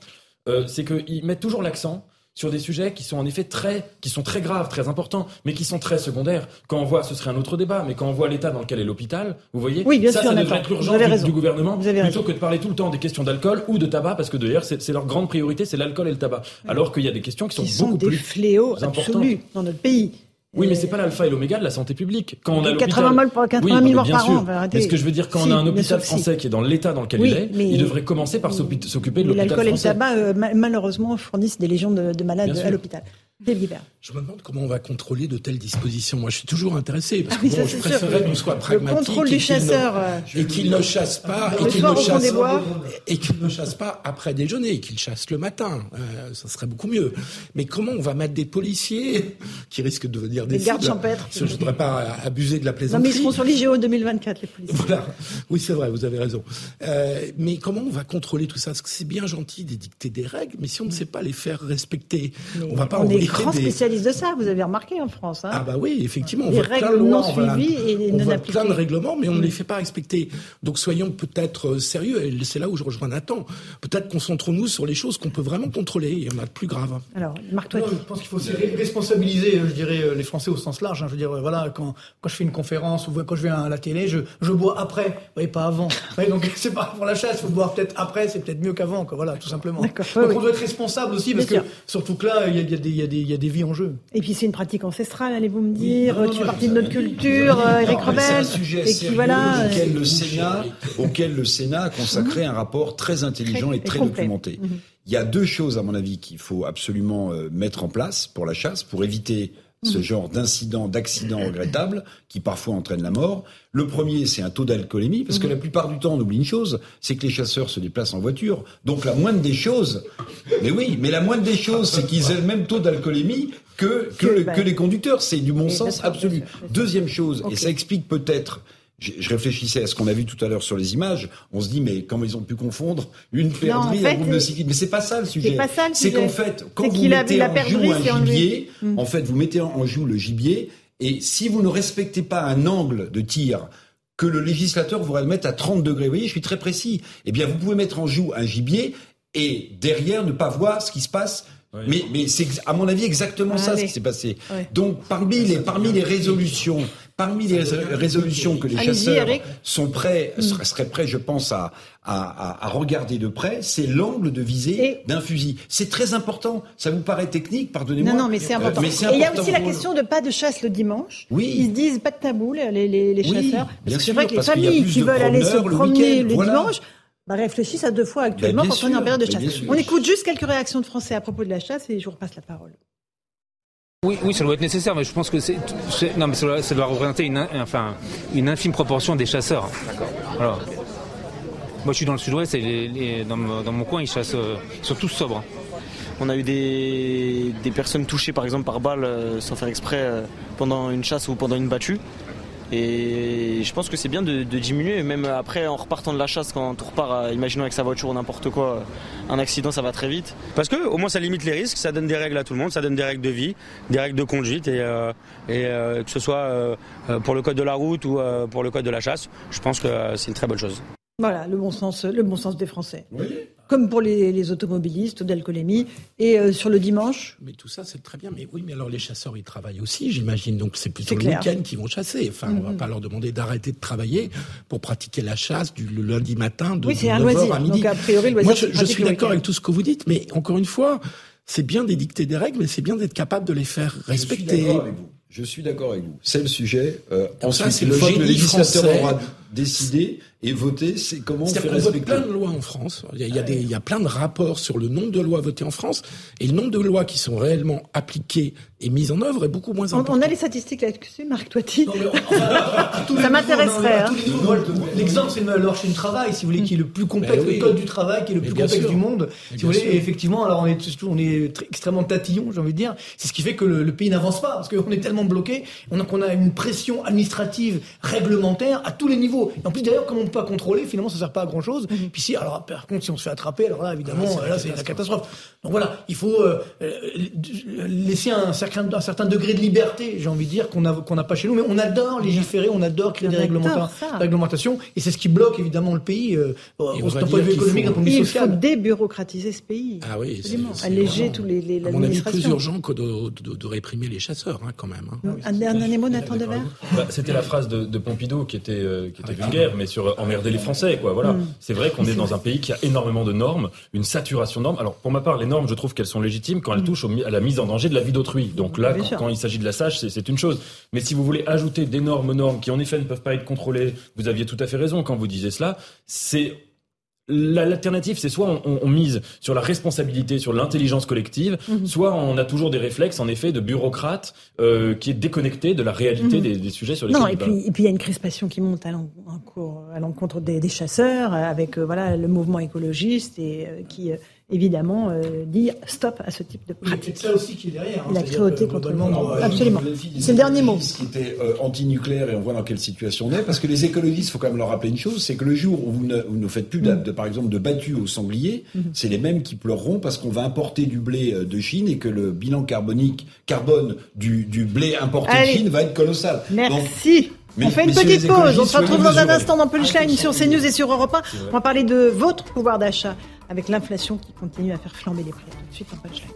euh, c'est qu'ils mettent toujours l'accent sur des sujets qui sont en effet très, qui sont très graves, très importants, mais qui sont très secondaires. Quand on voit, ce serait un autre débat, mais quand on voit l'état dans lequel est l'hôpital, vous voyez, oui, bien ça, sûr, ça devrait être l'urgence du, gouvernement, plutôt raison. que de parler tout le temps des questions d'alcool ou de tabac, parce que d'ailleurs, c'est leur grande priorité, c'est l'alcool et le tabac. Alors qu'il y a des questions qui sont qui beaucoup sont des fléaux absolus dans notre pays. Oui, mais c'est pas l'alpha et l'oméga de la santé publique. Quand on a 80 000 morts, 80 000 morts par an. Mais ce que je veux dire, quand on a un hôpital français qui est dans l'état dans lequel il est, il devrait commencer par s'occuper de l'hôpital français. L'alcool et le tabac, euh, malheureusement, fournissent des légions de, de malades à l'hôpital. Je me demande comment on va contrôler de telles dispositions. Moi, je suis toujours intéressé parce que ah je préférerais qu'on soit pragmatique. Le contrôle du chasseur. Euh, et qu'il ne chasse pas, et qu'il ne chasse, et qu'il ne chasse pas après déjeuner, qu'il chasse le matin. Euh, ça serait beaucoup mieux. Mais comment on va mettre des policiers qui risquent de devenir des, des gardes champêtres Je ne voudrais pas abuser de la plaisanterie. Non, mais ils seront sur l'IGO 2024, les policiers. Voilà. Oui, c'est vrai, vous avez raison. Euh, mais comment on va contrôler tout ça? Parce que c'est bien gentil d'édicter des règles, mais si on ne sait pas les faire respecter, on va pas on est grand de ça, vous avez remarqué en France. Hein ah bah oui, effectivement. On les voit règles plein de lois, non on et non appliquées. plein de règlements, mais on ne Mm. les fait pas respecter. Donc soyons peut-être euh, sérieux, et c'est là où je rejoins Nathan. Peut-être concentrons-nous sur les choses qu'on peut vraiment contrôler. Il y en a de plus graves. Alors, Marc Non, je pense qu'il faut aussi responsabiliser, euh, je dirais, euh, les Français au sens large. hein. Je veux dire, voilà, quand, quand je fais une conférence ou quand je vais à la télé, je, je bois après, vous voyez, pas avant. Voyez, donc c'est pas pour la chasse, il faut boire peut-être après, c'est peut-être mieux qu'avant, quoi. Voilà, tout simplement. Donc oui, oui. on doit être responsable aussi, parce Bien que sûr. surtout que là, il y a, y a des- il y a des- il y a des vies en jeu. Et puis c'est une pratique ancestrale, allez-vous me dire, Non, non, tu fais non, partie de notre culture, Eric mais C'est un Rebel, sujet et qui sérieux voilà. auquel, le Sénat, auquel le Sénat a consacré un rapport très intelligent et très documenté. Mhm. Il y a deux choses, à mon avis, qu'il faut absolument euh, mettre en place pour la chasse, pour éviter ce Mhm. genre d'incidents, d'accidents regrettables qui parfois entraînent la mort. Le premier, c'est un taux d'alcoolémie, parce que Mhm. la plupart du temps, on oublie une chose, c'est que les chasseurs se déplacent en voiture. Donc la moindre des choses, mais oui, mais la moindre des choses, c'est qu'ils aient le même taux d'alcoolémie que, que, Que- le- bah. que les conducteurs. C'est du bon sens absolu. Deuxième chose, et ça explique peut-être je, réfléchissais à ce qu'on a vu tout à l'heure sur les images. On se dit, mais comment ils ont pu confondre une perdrix et un groupe de cyclistes? Mais c'est pas ça le sujet. pas ça, le C'est qu'en fait, quand vous a- mettez en joue un enlevé. gibier, Mm. en fait, vous mettez en joue le gibier, et si vous ne respectez pas un angle de tir que le législateur voudrait mettre à 30 degrés, vous voyez, je suis très précis, eh bien, vous pouvez mettre en joue un gibier et derrière ne pas voir ce qui se passe. Mais, mais c'est à mon avis exactement ça ce qui s'est passé. Ouais. Donc parmi les parmi les résolutions, parmi les rés- résolutions que les chasseurs sont prêts Mm. seraient, prêts, je pense, à, à, à- regarder de près, c'est l'angle de visée d'un fusil. C'est très important. Ça vous paraît technique, pardonnez-moi. Non, non, mais c'est Euh, important. mais c'est Et il y a important aussi la question de pas de chasse le dimanche. Oui. Ils se disent pas de tabou, les, les, les Oui, chasseurs. que c'est vrai que les familles qui veulent aller se le promener le voilà. dimanche bah, réfléchissent à deux fois actuellement bien quand on est en période de ben, chasse. On écoute juste quelques réactions de Français à propos de la chasse et je vous repasse la parole. Oui, oui, ça doit être nécessaire, mais je pense que c'est, non, mais ça doit, ça doit représenter une, in- enfin, une infime proportion des chasseurs. D'accord. Alors, moi, je suis dans le sud-ouest et les- les- dans, mon- dans mon coin, ils chassent, euh, ils sont tous sobres. On a eu des, des personnes touchées par exemple par balle euh, sans faire exprès euh, pendant une chasse ou pendant une battue. Et je pense que c'est bien de, diminuer, même après en repartant de la chasse, quand on repart, euh, imaginons avec sa voiture ou n'importe quoi, euh, un accident ça va très vite. Parce que au moins ça limite les risques, ça donne des règles à tout le monde, ça donne des règles de vie, des règles de conduite et, euh, que ce soit pour le code de la route ou pour le code de la chasse, je pense que c'est une très bonne chose. Voilà, le bon sens, le bon sens des Français. Comme pour les, les automobilistes d'alcoolémie. Et euh, sur le dimanche, Mais tout ça, c'est très bien. Mais oui, mais alors les chasseurs, ils travaillent aussi, j'imagine. Donc c'est plutôt le week-end qu'ils vont chasser. Enfin, on va Mhm. pas leur demander d'arrêter de travailler pour pratiquer la chasse du le lundi matin de, Oui, c'est de un 9h loisir. à midi. Donc, a priori, le loisir Moi, je, je suis d'accord avec tout ce que vous dites, mais encore une fois, c'est bien d'édicter des règles, mais c'est bien d'être capable de les faire respecter. d'accord avec vous. Je suis d'accord avec vous. C'est le sujet. Euh, ça, ensuite, c'est le le vote, le génie législateur français. aura décidé et voté. C'est comment on fait qu'on vote respecter. plein de lois en France. Il y, a, il, y a des, il y a plein de rapports sur le nombre de lois votées en France et le nombre de lois qui sont réellement appliquées et mises en œuvre est beaucoup moins on, important. on a les statistiques là-dessus, Marc Toiti. Ça m'intéresserait. hein. L'exemple, c'est le marché du travail, si vous voulez, qui est le plus complexe, Ben oui. le code du travail qui est le Mais plus complexe sûr. du monde. Mais Si vous voulez, sûr. effectivement, alors on est, surtout- on est très- extrêmement tatillon, j'ai envie de dire. C'est ce qui fait que le, le pays n'avance pas, parce qu'on est tellement bloqué, on a, qu'on a une pression administrative, réglementaire, à tous les niveaux. Et en plus, d'ailleurs, comme on pas contrôler, finalement, ça sert pas à grand chose. Puis si, alors, par contre, si on se fait attraper, alors là, évidemment, Ah, c'est la là, c'est la catastrophe. Donc voilà, il faut euh, euh, laisser un certain, un certain degré de liberté, j'ai envie de dire, qu'on a- qu'on n'a pas chez nous. Mais on adore légiférer, on adore créer des On réglementations, et c'est ce qui bloque évidemment le pays, euh, on d'un point de vue économique, d'un point de vue Il faut social. débureaucratiser ce pays. Ah oui, Alléger tous les, les à mon avis, plus urgent que de, de- de réprimer les chasseurs, hein, quand même. hein. Un dernier mot, Nathan Dever Bah, C'était la phrase de, de Pompidou qui était, euh, qui était vulgaire, mais sur euh, emmerder les Français, quoi. Voilà. Mm. C'est vrai qu'on est dans un pays qui a énormément de normes, une saturation de normes. Alors, pour ma part, les normes, je trouve qu'elles sont légitimes quand elles touchent au mi- à la mise en danger de la vie d'autrui. Donc là, quand, quand il s'agit de la sage, c'est- une chose. Mais si vous voulez ajouter d'énormes normes qui, en effet, ne peuvent pas être contrôlées, vous aviez tout à fait raison quand vous disiez cela, c'est L'alternative, c'est soit on, on- on mise sur la responsabilité, sur l'intelligence collective, Mhm. soit on a toujours des réflexes, en effet, de bureaucrates euh, qui est déconnecté de la réalité Mhm. des, des sujets sur lesquels Non, et puis et puis il y a une crispation qui monte à l'encontre des, des chasseurs, avec euh, voilà le mouvement écologiste et euh, qui euh, évidemment euh, dire stop à ce type de pratique. C'est ça aussi qui est derrière. Hein, la cruauté contre le monde. Euh, Absolument. C'est le dernier mot. Qui était euh, anti-nucléaire et on voit dans quelle situation on est. Parce que les écologistes, il faut quand même leur rappeler une chose, c'est que le jour où vous ne, vous ne faites plus, mm. de, par exemple, de battues au sanglier, mm. c'est les mêmes qui pleureront parce qu'on va importer du blé de Chine et que le bilan carbonique, carbone du, du blé importé de Chine va être colossal. Merci on fait une petite pause. On se retrouve dans un instant dans Punchline sur CNews et sur Europe 1. On va parler de votre pouvoir d'achat avec l'inflation qui continue à faire flamber les prix. tout de suite en Punchline.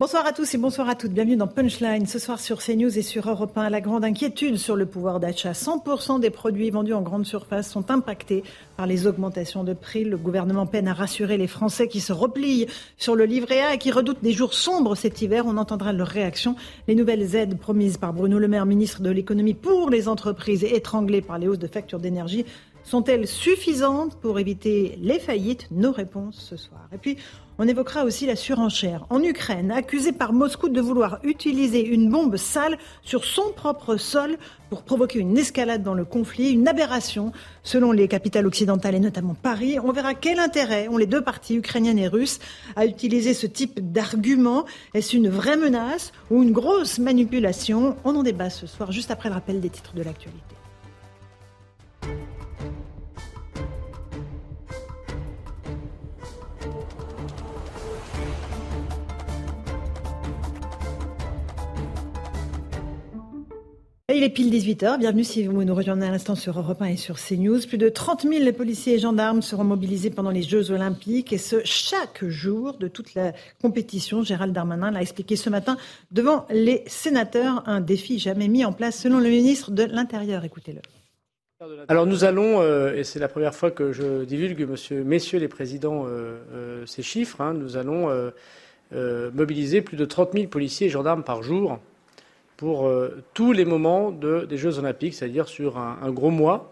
Bonsoir à tous et bonsoir à toutes. Bienvenue dans Punchline. Ce soir sur CNews et sur Europe 1, la grande inquiétude sur le pouvoir d'achat. 100% des produits vendus en grande surface sont impactés par les augmentations de prix. Le gouvernement peine à rassurer les Français qui se replient sur le livret A et qui redoutent des jours sombres cet hiver. On entendra leur réaction. Les nouvelles aides promises par Bruno Le Maire, ministre de l'économie pour les entreprises étranglées par les hausses de factures d'énergie sont-elles suffisantes pour éviter les faillites Nos réponses ce soir. Et puis, on évoquera aussi la surenchère. En Ukraine, accusé par Moscou de vouloir utiliser une bombe sale sur son propre sol pour provoquer une escalade dans le conflit, une aberration selon les capitales occidentales et notamment Paris. On verra quel intérêt ont les deux parties, ukrainiennes et russes, à utiliser ce type d'argument. Est-ce une vraie menace ou une grosse manipulation? On en débat ce soir, juste après le rappel des titres de l'actualité. Il est pile 18h. Bienvenue si vous nous rejoignez à l'instant sur Europe 1 et sur CNews. Plus de 30 000 policiers et gendarmes seront mobilisés pendant les Jeux Olympiques et ce, chaque jour de toute la compétition. Gérald Darmanin l'a expliqué ce matin devant les sénateurs. Un défi jamais mis en place selon le ministre de l'Intérieur. Écoutez-le. Alors nous allons, euh, et c'est la première fois que je divulgue, monsieur, messieurs les présidents, euh, euh, ces chiffres, hein, nous allons mobiliser plus de 30 000 policiers et gendarmes par jour pour euh, tous les moments des Jeux olympiques, c'est-à-dire sur un, gros mois.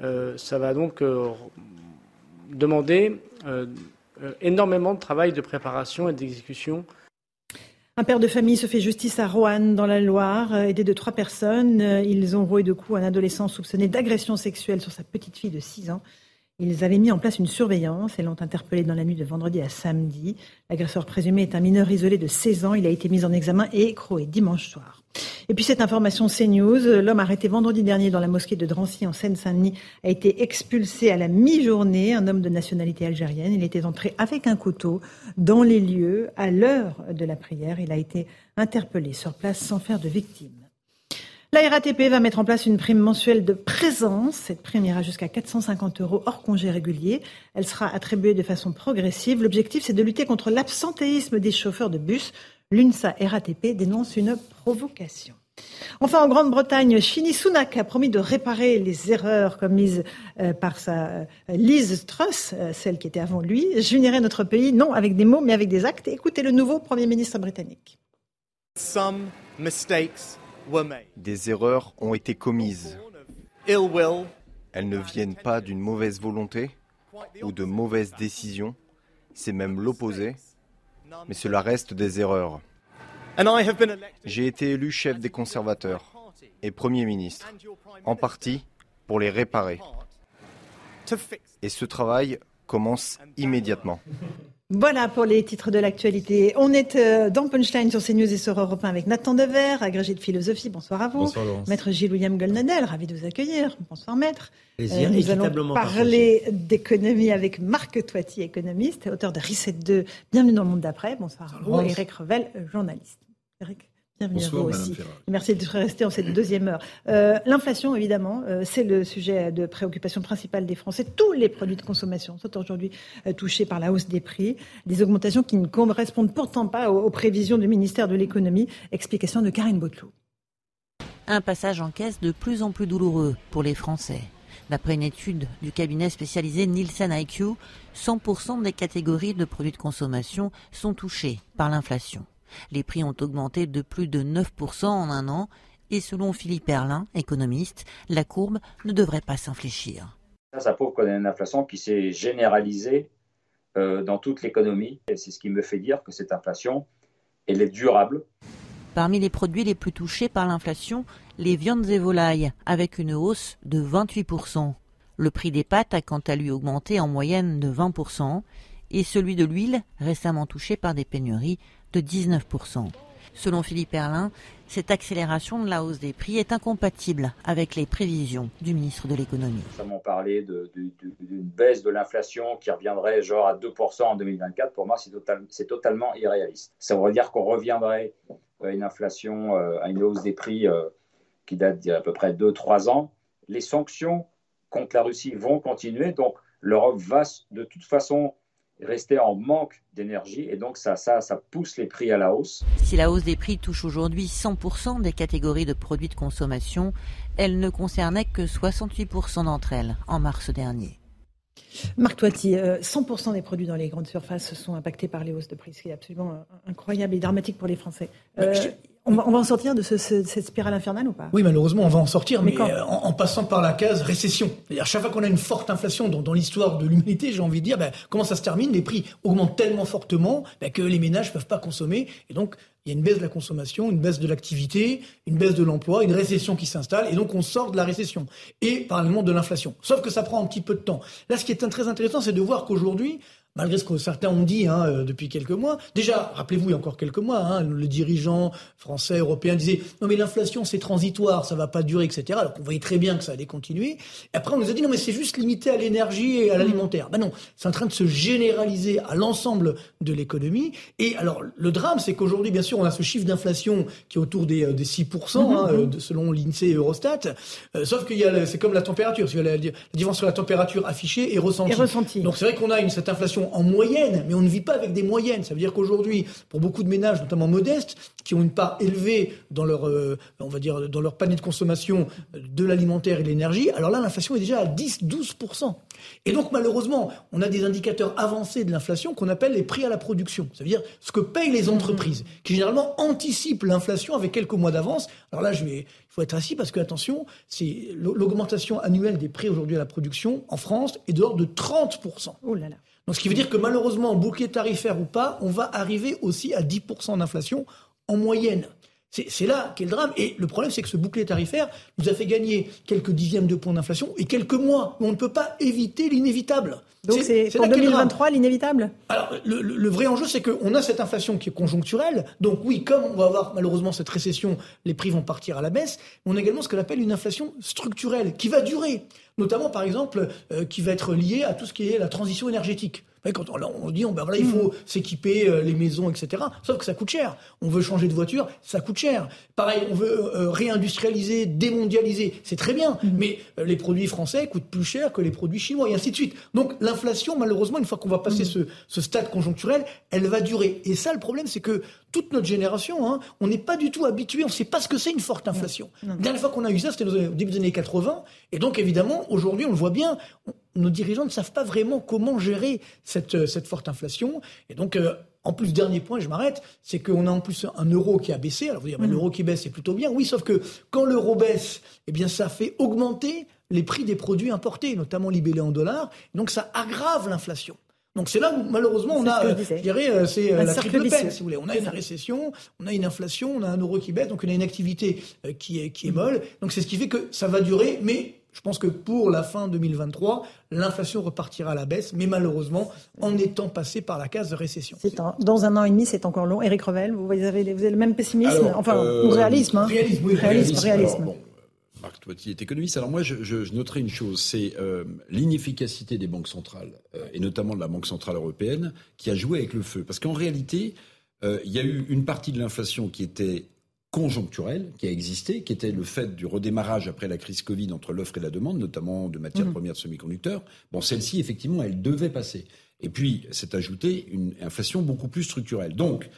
Euh, ça va donc euh, demander énormément de travail de préparation et d'exécution. Un père de famille se fait justice à Roanne, dans la Loire, aidé de trois personnes. Ils ont roué de coups un adolescent soupçonné d'agression sexuelle sur sa petite fille de 6 ans. Ils avaient mis en place une surveillance et l'ont interpellé dans la nuit de vendredi à samedi. L'agresseur présumé est un mineur isolé de 16 ans. Il a été mis en examen et écroué dimanche soir. Et puis cette information CNews, l'homme arrêté vendredi dernier dans la mosquée de Drancy en Seine-Saint-Denis a été expulsé à la mi-journée, un homme de nationalité algérienne. Il était entré avec un couteau dans les lieux à l'heure de la prière. Il a été interpellé sur place sans faire de victime. La RATP va mettre en place une prime mensuelle de présence. Cette prime ira jusqu'à 450 euros hors congé régulier. Elle sera attribuée de façon progressive. L'objectif, c'est de lutter contre l'absentéisme des chauffeurs de bus. L'UNSA RATP dénonce une provocation. Enfin, en Grande-Bretagne, Chini Sunak a promis de réparer les erreurs commises euh, par sa euh, Liz Truss, euh, celle qui était avant lui. J'unirai notre pays, non avec des mots, mais avec des actes. Écoutez le nouveau Premier ministre britannique. Some mistakes des erreurs ont été commises. Elles ne viennent pas d'une mauvaise volonté ou de mauvaises décisions, c'est même l'opposé, mais cela reste des erreurs. J'ai été élu chef des conservateurs et Premier ministre, en partie pour les réparer. Et ce travail commence immédiatement. Voilà pour les titres de l'actualité. On est euh, dans Punchline sur CNews et sur Europe 1 avec Nathan Dever, agrégé de philosophie. Bonsoir à vous. Bonsoir Laurence. Maître Gilles-William Goldnadel, ravi de vous accueillir. Bonsoir Maître. Plaisir, euh, nous allons parler d'économie avec Marc Toiti, économiste, auteur de Reset 2. Bienvenue dans le monde d'après. Bonsoir à vous. Eric Revel, journaliste. Eric. Bienvenue à vous aussi. Merci d'être resté en cette deuxième heure. Euh, l'inflation, évidemment, euh, c'est le sujet de préoccupation principale des Français. Tous les produits de consommation sont aujourd'hui euh, touchés par la hausse des prix, des augmentations qui ne correspondent pourtant pas aux, prévisions du ministère de l'économie. Explication de Karine Botelot. Un passage en caisse de plus en plus douloureux pour les Français. D'après une étude du cabinet spécialisé Nielsen IQ, 100% des catégories de produits de consommation sont touchés par l'inflation. Les prix ont augmenté de plus de 9% en un an et selon Philippe Erlin, économiste, la courbe ne devrait pas s'infléchir. Ça, ça prouve qu'on a une inflation qui s'est généralisée euh, dans toute l'économie. Et c'est ce qui me fait dire que cette inflation, elle est durable. Parmi les produits les plus touchés par l'inflation, les viandes et volailles, avec une hausse de 28%. Le prix des pâtes a quant à lui augmenté en moyenne de 20% et celui de l'huile, récemment touché par des pénuries, de 19%. Selon Philippe Erlin, cette accélération de la hausse des prix est incompatible avec les prévisions du ministre de l'économie. Nous avons parlé d'une baisse de l'inflation qui reviendrait genre à 2% en 2024. Pour moi, c'est total, totalement irréaliste. Ça voudrait dire qu'on reviendrait à une inflation, euh, à une hausse des prix euh, qui date d'il y a à peu près 2-3 ans. Les sanctions contre la Russie vont continuer, donc l'Europe va de toute façon rester en manque d'énergie et donc ça, ça, ça pousse les prix à la hausse. Si la hausse des prix touche aujourd'hui 100% des catégories de produits de consommation, elle ne concernait que 68% d'entre elles en mars dernier. Marc Toiti, 100% des produits dans les grandes surfaces sont impactés par les hausses de prix, ce qui est absolument euh, incroyable et dramatique pour les Français. Euh, on va, en sortir de cette spirale infernale ou pas? Oui, malheureusement, on va en sortir, mais, euh, en, passant par la case récession. C'est-à-dire, chaque fois qu'on a une forte inflation dans, l'histoire de l'humanité, j'ai envie de dire, ben, comment ça se termine? Les prix augmentent tellement fortement ben, que les ménages ne peuvent pas consommer. Et donc, il y a une baisse de la consommation, une baisse de l'activité, une baisse de l'emploi, une récession qui s'installe, et donc on sort de la récession. Et parallèlement de l'inflation. Sauf que ça prend un petit peu de temps. Là, ce qui est très intéressant, c'est de voir qu'aujourd'hui, malgré ce que certains ont dit hein, euh, depuis quelques mois. Déjà, rappelez-vous, il y a encore quelques mois, hein, le dirigeant français, européen disait non mais l'inflation c'est transitoire, ça va pas durer, etc. Alors qu'on voyait très bien que ça allait continuer. Et après on nous a dit non mais c'est juste limité à l'énergie et à l'alimentaire. Ben non, c'est en train de se généraliser à l'ensemble de l'économie. Et alors le drame, c'est qu'aujourd'hui, bien sûr, on a ce chiffre d'inflation qui est autour des, euh, des 6%, hein, mm-hmm. euh, selon l'INSEE et Eurostat. sauf qu'il y a, c'est comme la température, la, la, différence sur la température affichée et ressentie. Et ressentie. Donc c'est vrai qu'on a une, cette inflation en moyenne, mais on ne vit pas avec des moyennes. Ça veut dire qu'aujourd'hui, pour beaucoup de ménages, notamment modestes, qui ont une part élevée dans leur, euh, on va dire, dans leur panier de consommation de l'alimentaire et de l'énergie, alors là, l'inflation est déjà à 10-12%. Et donc, malheureusement, on a des indicateurs avancés de l'inflation qu'on appelle les prix à la production. Ça veut dire ce que payent les entreprises, qui généralement anticipent l'inflation avec quelques mois d'avance. Alors là, je vais, il faut être assis parce que, attention, c'est l'augmentation annuelle des prix aujourd'hui à la production en France est de l'ordre de 30%. Oh là là. Donc ce qui veut dire que malheureusement, bouclier tarifaire ou pas, on va arriver aussi à 10% d'inflation en moyenne. C'est là qu'est le drame. Et le problème, c'est que ce bouclier tarifaire nous a fait gagner quelques dixièmes de points d'inflation et quelques mois. on ne peut pas éviter l'inévitable. Donc c'est pour 2023 l'inévitable? Alors le, vrai enjeu, c'est qu'on a cette inflation qui est conjoncturelle. Donc oui, comme on va avoir malheureusement cette récession, les prix vont partir à la baisse. Mais on a également ce qu'on appelle une inflation structurelle qui va durer notamment par exemple euh, qui va être liée à tout ce qui est la transition énergétique. Quand on, dit, ben voilà, il faut s'équiper euh, les maisons, etc. Sauf que ça coûte cher. On veut changer de voiture, ça coûte cher. Pareil, on veut euh, réindustrialiser, démondialiser, c'est très bien. Mm-hmm. Mais les produits français coûtent plus cher que les produits chinois, et ainsi de suite. Donc l'inflation, malheureusement, une fois qu'on va passer mm-hmm. ce, stade conjoncturel, elle va durer. Et ça, le problème, c'est que toute notre génération, hein, on n'est pas du tout habitué, on ne sait pas ce que c'est une forte inflation. La dernière fois qu'on a eu ça, c'était au début des années 80. Et donc, évidemment, aujourd'hui, on le voit bien, nos dirigeants ne savent pas vraiment comment gérer cette, euh, cette forte inflation. Et donc, euh, en plus, dernier point, je m'arrête, c'est qu'on a en plus un euro qui a baissé. Alors vous dire, mm. l'euro qui baisse, c'est plutôt bien. Oui, sauf que quand l'euro baisse, eh bien, ça fait augmenter les prix des produits importés, notamment libellés en dollars. Donc, ça aggrave l'inflation. Donc c'est là où malheureusement on a, je, dirais, euh, c'est la triple peine, si vous voulez. On a une récession, on a une inflation, on a un euro qui baisse, donc on a une activité qui est, qui est molle. Donc c'est ce qui fait que ça va durer, mais je pense que pour la fin 2023, l'inflation repartira à la baisse, mais malheureusement, en étant passé par la case de récession. dans un an et demi, c'est encore long. Éric Revel, vous avez, le même pessimisme, enfin, euh, ou réalisme. Hein. Réalisme, oui. Réalisme, réalisme. Marc Toiti est économiste. Alors moi, je, je, noterai une chose, c'est euh, l'inefficacité des banques centrales, euh, et notamment de la Banque centrale européenne, qui a joué avec le feu. Parce qu'en réalité, il y a eu une partie de l'inflation qui était conjoncturel qui a existé, qui était le fait du redémarrage après la crise Covid entre l'offre et la demande, notamment de matières mmh. premières de semi-conducteurs. Bon, celle-ci, effectivement, elle devait passer. Et puis, c'est ajouté une inflation beaucoup plus structurelle. Donc,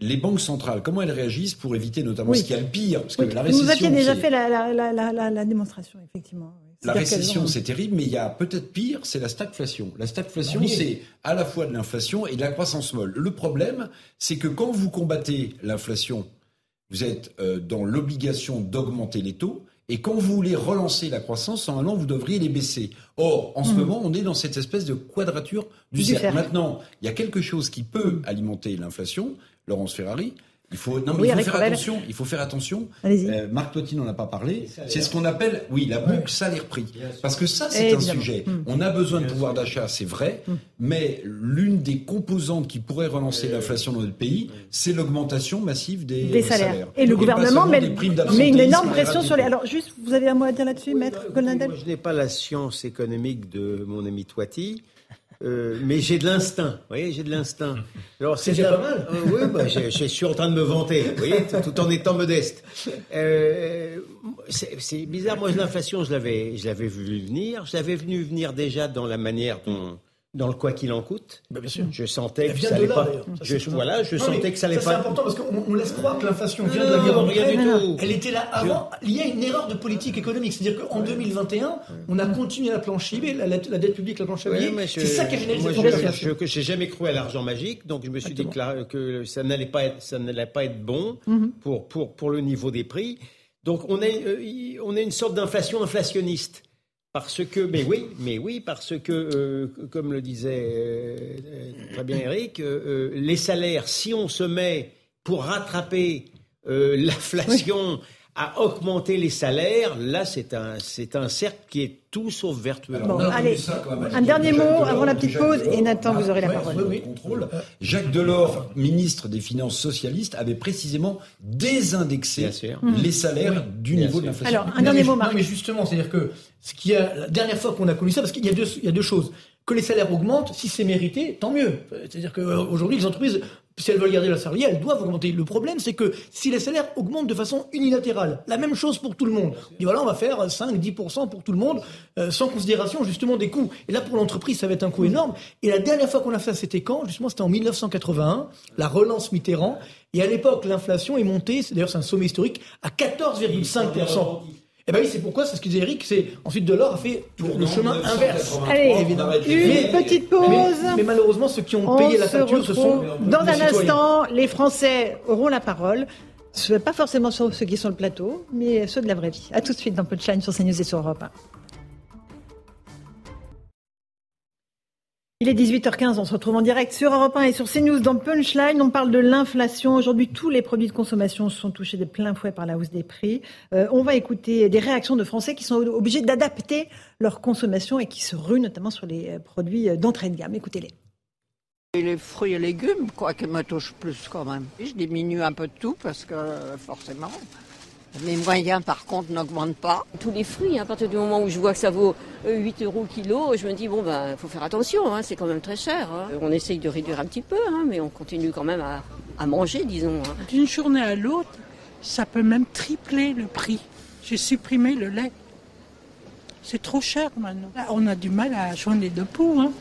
les banques centrales, comment elles réagissent pour éviter notamment ce qui est le pire? Parce que la récession, Vous aviez déjà fait la, la, la, démonstration, effectivement. La récession, c'est terrible, mais il y a peut-être pire, c'est la stagflation. La stagflation, c'est à la fois de l'inflation et de la croissance molle. Le problème, c'est que quand vous combattez l'inflation vous êtes euh, dans l'obligation d'augmenter les taux. Et quand vous voulez relancer la croissance, normalement, vous devriez les baisser. Or, en ce mmh. moment, on est dans cette espèce de quadrature du, cercle. Maintenant, il y a quelque chose qui peut alimenter l'inflation, Laurence Ferrari, Il faut, non, mais il, faut faire attention, il faut faire attention. Euh, Marc Totti n'en a pas parlé. C'est ce qu'on appelle, oui, la boucle salaire-prix. Parce que ça, c'est un sujet. Hmm. On a besoin de pouvoir d'achat, c'est vrai, hmm. mais l'une des composantes qui pourrait relancer l'inflation dans notre pays, c'est l'augmentation massive des, salaires. Et, le gouvernement met, une énorme pression sur les. Alors, juste, vous avez un mot à dire là-dessus, maître Goldendel Je n'ai pas la science économique de mon ami Toiti. Euh, mais j'ai de l'instinct, vous voyez, j'ai de l'instinct. Alors c'est déjà pas mal. Euh, oui, bah, je, je, suis en train de me vanter, vous voyez, tout, en étant modeste. Euh, c'est bizarre, moi l'inflation, je l'avais, je l'avais vu venir, je l'avais venu venir déjà dans la manière dont dans le quoi qu'il en coûte. Bah, bien sûr. Je sentais que ça allait pas. Je, voilà, je sentais que ça allait pas. C'est important parce qu'on laisse croire que l'inflation vient de la guerre en Ukraine. Elle était là avant. Il y a une erreur de politique économique, c'est-à-dire qu'en 2021, on a continué la planche IB, la, dette publique, la planche IB. c'est ça qui a généré cette l'inflation. Je n'ai jamais cru à l'argent magique, donc je me suis dit que ça n'allait pas être, ça n'allait pas être bon mhm. pour, pour, pour le niveau des prix. Donc on est, euh, on est une sorte d'inflation inflationniste. Parce que, mais oui, mais oui, parce que, euh, comme le disait euh, très bien Eric, euh, les salaires, si on se met pour rattraper l'inflation à augmenter les salaires, là, c'est un, c'est un cercle qui est tout sauf vertueux. allez, un dernier mot avant la petite pause, et Nathan, vous aurez la parole. Contrôle. Jacques Delors, ministre des Finances socialistes, avait précisément désindexé les salaires du niveau de l'inflation. Alors, un dernier mot, Marc. Non, mais justement, c'est-à-dire que ce qui a, la dernière fois qu'on a connu ça, parce qu'il y a deux, il y a deux choses que les salaires augmentent, si c'est mérité, tant mieux. C'est-à-dire qu'aujourd'hui, les entreprises si elles veulent garder leur salarié, elles doivent augmenter. Le problème, c'est que si les salaires augmentent de façon unilatérale, la même chose pour tout le monde, on dit voilà, on va faire 5-10% pour tout le monde, euh, sans considération justement des coûts. Et là, pour l'entreprise, ça va être un coût énorme. Et la dernière fois qu'on a fait ça, c'était quand? Justement, c'était en 1981, la relance Mitterrand. Et à l'époque, l'inflation est montée, d'ailleurs c'est un sommet historique, à 14,5%. Eh bien oui, c'est pourquoi, c'est ce que disait Eric, c'est ensuite Delors a fait le chemin inverse. Allez, évidemment. une petite pause. Mais, malheureusement, ceux qui ont payé la facture, ce sont Dans un instant, les Français auront la parole. Pas forcément sur ceux qui sont le plateau, mais ceux de la vraie vie. A tout de suite dans Punchline sur CNews et sur Europe 1. Il est 18h15, on se retrouve en direct sur Europe 1 et sur CNews dans Punchline. On parle de l'inflation. Aujourd'hui, tous les produits de consommation sont touchés de plein fouet par la hausse des prix. Euh, on va écouter des réactions de Français qui sont obligés d'adapter leur consommation et qui se ruent notamment sur les produits d'entrée de gamme. Écoutez-les. les fruits et légumes, quoi, qui me touchent plus quand même. Je diminue un peu de tout parce que forcément, mes moyens, par contre, n'augmentent pas. Tous les fruits, hein, à partir du moment où je vois que ça vaut 8 euh, euros kilo, je me dis, bon, ben, faut faire attention, hein, c'est quand même très cher. Hein. On essaye de réduire un petit peu, mais on continue quand même à, manger, disons. D'une journée à l'autre, ça peut même tripler le prix. J'ai supprimé le lait. C'est trop cher maintenant. On a du mal à joindre les deux poux.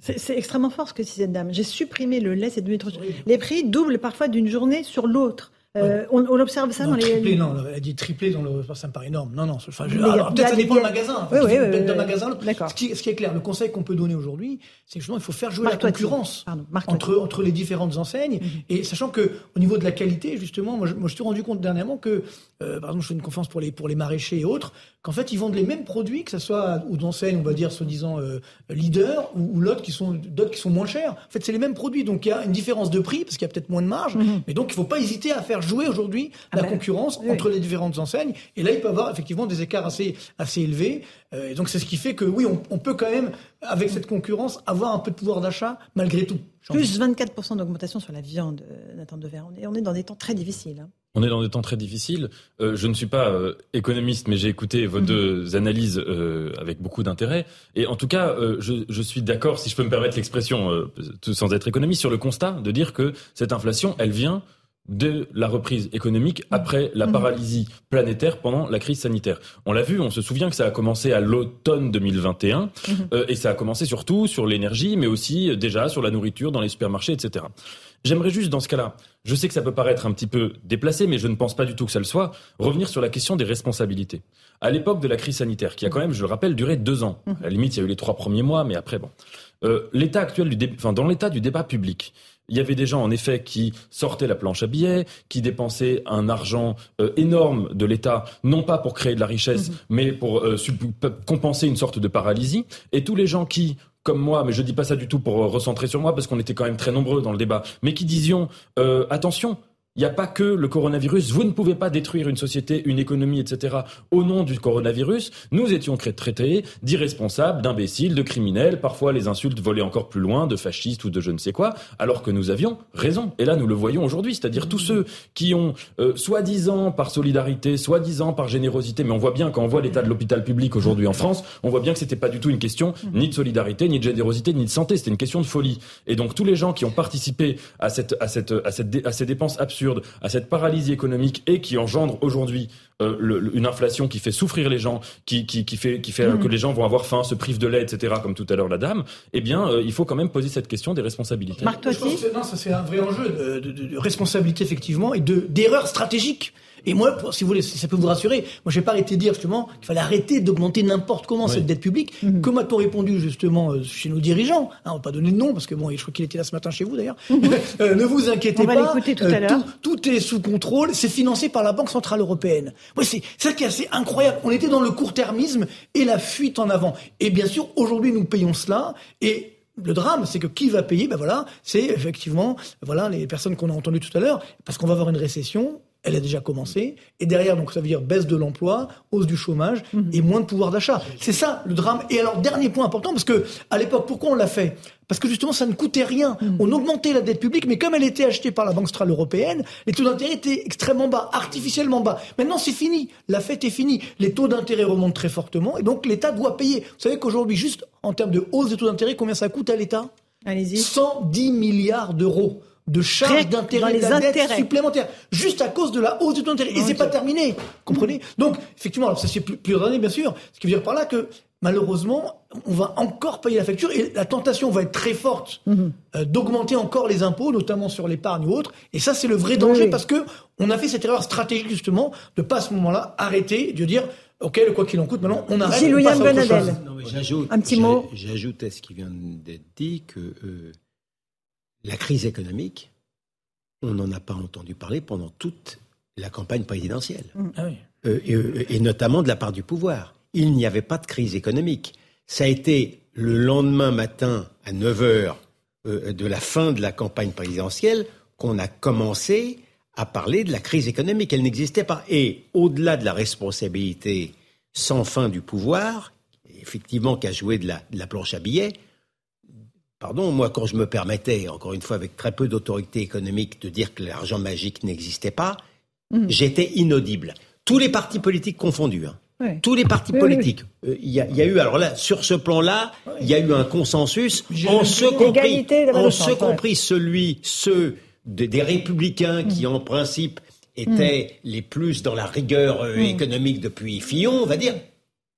C'est extrêmement fort ce que dit cette dame. J'ai supprimé le lait, c'est devenu trop cher. Les prix doublent parfois d'une journée sur l'autre. Euh, on, on, observe ça dans triplé, les. Non, elle a dit triplé dans le. Ça me paraît énorme. Non, non. Enfin, peut-être ça dépend du magasin. Oui, oui, oui, d'un magasin. Ce qui, ce qui, est clair, le conseil qu'on peut donner aujourd'hui, c'est justement, il faut faire jouer la concurrence entre, entre les différentes enseignes. Mhm. Et sachant que au niveau de la qualité, justement, moi, je, moi, je suis rendu compte dernièrement que, euh, par exemple, je fais une conférence pour les, pour les maraîchers et autres, qu'en fait, ils vendent les mêmes produits, que ce soit aux enseignes, on va dire, soi-disant euh, leader, ou, ou l'autre qui sont, d'autres qui sont moins chers. En fait, c'est les mêmes produits. Donc, il y a une différence de prix, parce qu'il y a peut-être moins de marge. Mhm. Mais donc, il ne faut pas hésiter à faire jouer aujourd'hui ah la ben, concurrence entre les différentes enseignes. Et là, il peut y avoir effectivement des écarts assez, assez élevés. Euh, et donc, c'est ce qui fait que oui, on, on, peut quand même, avec cette concurrence, avoir un peu de pouvoir d'achat malgré tout. Plus 24% d'augmentation sur la viande, euh, Nathan Devers. On est, on est dans des temps très difficiles. Hein. On est dans des temps très difficiles. Euh, je ne suis pas euh, économiste, mais j'ai écouté vos mhm. deux analyses euh, avec beaucoup d'intérêt. Et en tout cas, euh, je, je, suis d'accord, si je peux me permettre l'expression, sans être économiste, sur le constat de dire que cette inflation, elle vient de la reprise économique après la mhm. paralysie planétaire pendant la crise sanitaire. On l'a vu, on se souvient que ça a commencé à l'automne 2021 mhm. euh, et ça a commencé surtout sur l'énergie, mais aussi euh, déjà sur la nourriture dans les supermarchés, etc. J'aimerais juste dans ce cas-là, je sais que ça peut paraître un petit peu déplacé, mais je ne pense pas du tout que ça le soit, revenir sur la question des responsabilités. À l'époque de la crise sanitaire, qui a quand même, je le rappelle, duré deux ans. Mhm. À la limite, il y a eu les trois premiers mois, mais après, bon. Euh, l'état actuel du débat, enfin, dans l'état du débat public, il y avait des gens, en effet, qui sortaient la planche à billets, qui dépensaient un argent euh, énorme de l'État, non pas pour créer de la richesse, mhm. mais pour euh, compenser une sorte de paralysie. Et tous les gens qui, comme moi, mais je dis pas ça du tout pour recentrer sur moi, parce qu'on était quand même très nombreux dans le débat, mais qui disions, attention, il n'y a pas que le coronavirus. Vous ne pouvez pas détruire une société, une économie, etc. au nom du coronavirus. Nous étions traités d'irresponsables, d'imbéciles, de criminels. Parfois, les insultes volaient encore plus loin, de fascistes ou de je ne sais quoi, alors que nous avions raison. Et là, nous le voyons aujourd'hui. C'est-à-dire tous ceux qui ont, euh, soi-disant par solidarité, soi-disant par générosité, mais on voit bien quand on voit l'état de l'hôpital public aujourd'hui en France, on voit bien que c'était pas du tout une question ni de solidarité, ni de générosité, ni de santé. C'était une question de folie. Et donc tous les gens qui ont participé à cette, à cette, à cette, à ces dépenses absurdes à cette paralysie économique et qui engendre aujourd'hui euh, une inflation qui fait souffrir les gens, qui, qui, fait, qui fait que mm. les gens vont avoir faim, se privent de lait, etc., comme tout à l'heure la dame, eh bien, euh, il faut quand même poser cette question des responsabilités. Marc Non, ça c'est un vrai enjeu de, de responsabilité, effectivement, et d'erreur stratégique. Et moi, si vous voulez, si ça peut vous rassurer, moi, j'ai pas arrêté de dire justement qu'il fallait arrêter d'augmenter n'importe comment cette dette publique. Mmh. Comme a-t-on répondu justement euh, chez nos dirigeants hein, On va pas donner de nom parce que bon, je crois qu'il était là ce matin chez vous d'ailleurs. Mmh. Euh, ne vous inquiétez pas. tout, à euh, tout, est sous contrôle. C'est financé par la Banque centrale européenne. Ouais, c'est ça qui est assez incroyable. On était dans le court-termisme et la fuite en avant. Et bien sûr, aujourd'hui, nous payons cela et le drame, c'est que qui va payer? Ben voilà, c'est effectivement voilà les personnes qu'on a entendues tout à l'heure, parce qu'on va avoir une récession, elle a déjà commencé. Et derrière, donc, ça veut dire baisse de l'emploi, hausse du chômage mhm. et moins de pouvoir d'achat. C'est ça le drame. Et alors, dernier point important, parce que à l'époque, pourquoi on l'a fait? Parce que justement, ça ne coûtait rien. Mhm. On augmentait la dette publique, mais comme elle était achetée par la Banque centrale européenne, les taux d'intérêt étaient extrêmement bas, artificiellement bas. Maintenant, c'est fini. La fête est finie. Les taux d'intérêt remontent très fortement, et donc l'État doit payer. Vous savez qu'aujourd'hui, juste en termes de hausse des taux d'intérêt, combien ça coûte à l'État? Allez-y. 110 milliards d'euros de charges d'intérêt de la dette supplémentaires, juste à cause de la hausse du taux d'intérêt. Et c'est pas terminé, comprenez? Donc, effectivement, alors ça c'est plusieurs années, bien sûr, ce qui veut dire par là que malheureusement, on va encore payer la facture et la tentation va être très forte mhm. euh, d'augmenter encore les impôts, notamment sur l'épargne ou autre. Et ça, c'est le vrai danger parce que on a fait cette erreur stratégique justement de pas à ce moment-là arrêter, de dire OK, le quoi qu'il en coûte, maintenant on arrête. on passe à autre chose. Un petit mot. J'ajoute à ce qui vient d'être dit que euh, la crise économique, on n'en a pas entendu parler pendant toute la campagne présidentielle. Mm. Ah euh, euh, et, notamment de la part du pouvoir. Il n'y avait pas de crise économique. Ça a été le lendemain matin à 9 heures euh, de la fin de la campagne présidentielle qu'on a commencé à parler de la crise économique. Elle n'existait pas. Et au-delà de la responsabilité sans fin du pouvoir, effectivement, qui a joué de la planche à billets, Pardon, moi, quand je me permettais, encore une fois, avec très peu d'autorité économique, de dire que l'argent magique n'existait pas, mhm. j'étais inaudible. Tous les partis politiques confondus. Hein. Tous les partis politiques. Euh, il y, a eu, alors là, sur ce plan-là, il y a eu un consensus, en ce compris, en ce compris celui, ceux des républicains qui, mhm. en principe, étaient mhm. les plus dans la rigueur euh, économique depuis Fillon, on va dire,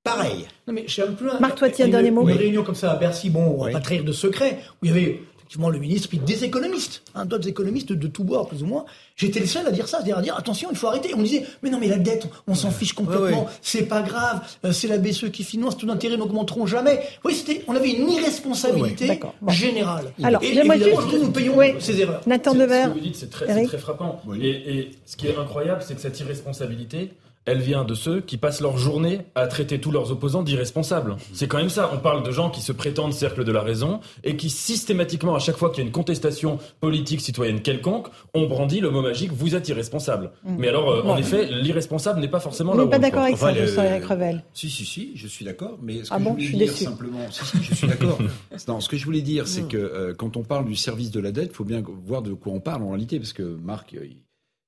pareil. Non, mais un peu Marc un dernier mot. Une réunion comme ça à Bercy, bon, on va pas trahir de secret, où il y avait effectivement le ministre, puis des économistes, hein, d'autres économistes de, tout bord, plus ou moins. J'étais le seul à dire ça, à dire, attention, il faut arrêter. On disait, mais non, mais la dette, on s'en fiche complètement, c'est pas grave, euh, c'est la BCE qui finance, tout d'intérêt n'augmenteront jamais. Oui, c'était, on avait une irresponsabilité générale. Alors, et évidemment, juste... nous payons ces erreurs. Nathan Devers. Ce que vous dites, c'est très, très, frappant. Et, et ce qui est incroyable, c'est que cette irresponsabilité, elle vient de ceux qui passent leur journée à traiter tous leurs opposants d'irresponsables. C'est quand même ça. On parle de gens qui se prétendent cercle de la raison et qui systématiquement, à chaque fois qu'il y a une contestation politique citoyenne quelconque, on brandit le mot magique vous êtes irresponsable. Mm. Mais alors, euh, en effet, l'irresponsable n'est pas forcément là. Vous n'êtes pas d'accord avec ça, je Crevel Si, si, si, je suis d'accord. Mais ce ah que bon, je voulais dire déçu. simplement, si, si, je suis d'accord. non, ce que je voulais dire, c'est mm. que euh, quand on parle du service de la dette, il faut bien voir de quoi on parle en réalité, parce que Marc, euh,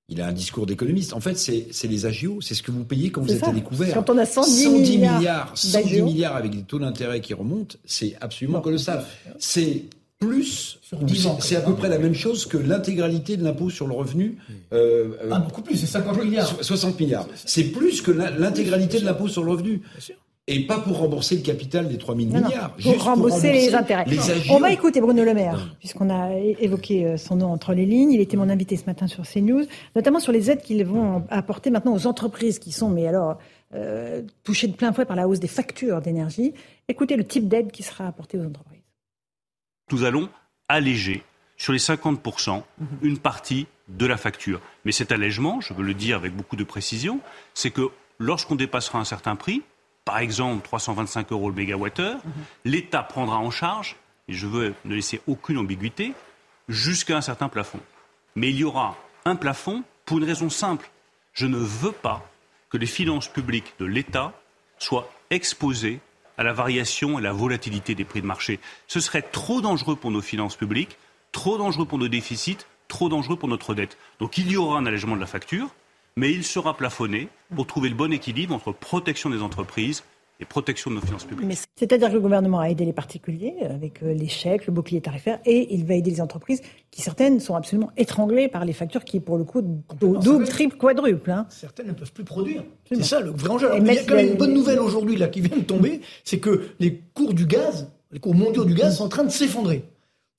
il a un discours d'économiste. En fait, c'est les agios, c'est ce que vous payez quand vous êtes à découvert. Quand on a 110, milliards, 110 milliards avec des taux d'intérêt qui remontent, c'est absolument colossal. C'est plus, c'est à peu près la même chose que l'intégralité de l'impôt sur le revenu. Euh, ah, beaucoup plus, c'est 50 milliards. 60 milliards. C'est plus que l'intégralité de l'impôt sur le revenu. Et pas pour rembourser le capital des 3 000 milliards. Pour, juste rembourser pour rembourser les intérêts. On va écouter Bruno Le Maire, puisqu'on a évoqué euh, son nom entre les lignes. Il était mon invité ce matin sur CNews, notamment sur les aides qu'ils vont apporter maintenant aux entreprises qui sont, mais alors, euh, touchées de plein fouet par la hausse des factures d'énergie. Écoutez le type d'aide qui sera apporté aux entreprises. Nous allons alléger sur les 50% une partie de la facture. Mais cet allègement, je veux le dire avec beaucoup de précision, c'est que lorsqu'on dépassera un certain prix, par exemple 325 euros le mégawattheure, mhm. l'État prendra en charge, et je veux ne laisser aucune ambiguïté, jusqu'à un certain plafond. Mais il y aura un plafond pour une raison simple. Je ne veux pas que les finances publiques de l'État soient exposées à la variation et à la volatilité des prix de marché. Ce serait trop dangereux pour nos finances publiques, trop dangereux pour nos déficits, trop dangereux pour notre dette. Donc il y aura un allègement de la facture, mais il sera plafonné pour trouver le bon équilibre entre protection des entreprises et protection de nos finances publiques. C'est-à-dire que le gouvernement a aidé les particuliers avec euh, les chèques, le bouclier tarifaire, et il va aider les entreprises qui, certaines, sont absolument étranglées par les factures qui, pour le coup, double, triple, quadruple. Hein. Certaines ne peuvent plus produire. C'est ça le vrai enjeu. il y a quand même une bonne nouvelle aujourd'hui là qui vient de tomber, c'est que les cours du gaz, les cours mondiaux du gaz sont en train de s'effondrer.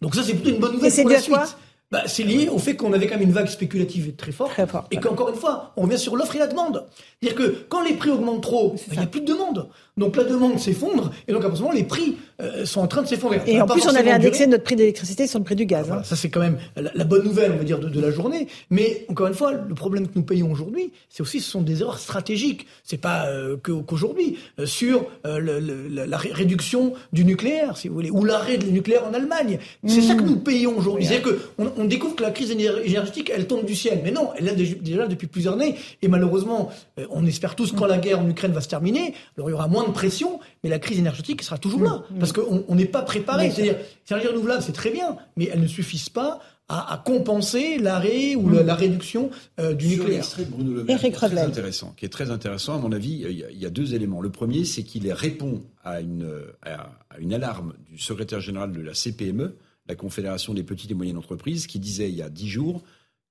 Donc ça, c'est plutôt une bonne nouvelle pour la suite bah, c'est lié au fait qu'on avait quand même une vague spéculative très forte. Très fort, et qu'encore une fois, on revient sur l'offre et la demande. C'est-à-dire que quand les prix augmentent trop, il n'y a plus de demande. Donc la demande s'effondre, et donc à ce moment, les prix euh, sont en train de s'effondrer. Et en plus, on avait indexé notre prix d'électricité sur le prix du gaz. Hein. Ça, c'est quand même la, bonne nouvelle, on va dire, de, la journée. Mais encore une fois, le problème que nous payons aujourd'hui, c'est aussi, ce sont des erreurs stratégiques. C'est pas euh, qu'aujourd'hui. Euh, sur la réduction du nucléaire, si vous voulez, ou l'arrêt du nucléaire en Allemagne. C'est ça que mmh. nous payons aujourd'hui. C'est-à-dire qu'on on découvre que la crise énergétique, elle tombe du ciel. Mais non, elle est déjà depuis plusieurs années. Et malheureusement, on espère tous quand la guerre en Ukraine va se terminer, alors il y aura moins de pression, mais la crise énergétique sera toujours là. Mmh. Parce qu'on n'est pas préparé. C'est-à-dire, l'énergie renouvelable, c'est très bien, mais elles ne suffisent pas à, compenser l'arrêt ou la, réduction euh, du Sur nucléaire. de Bruno Le Maire, qui est très intéressant, qui est très intéressant à mon avis. Il y a, deux éléments. Le premier, c'est qu'il répond à une, à, une alarme du secrétaire général de la CPME, la Confédération des petites et moyennes entreprises, qui disait il y a dix jours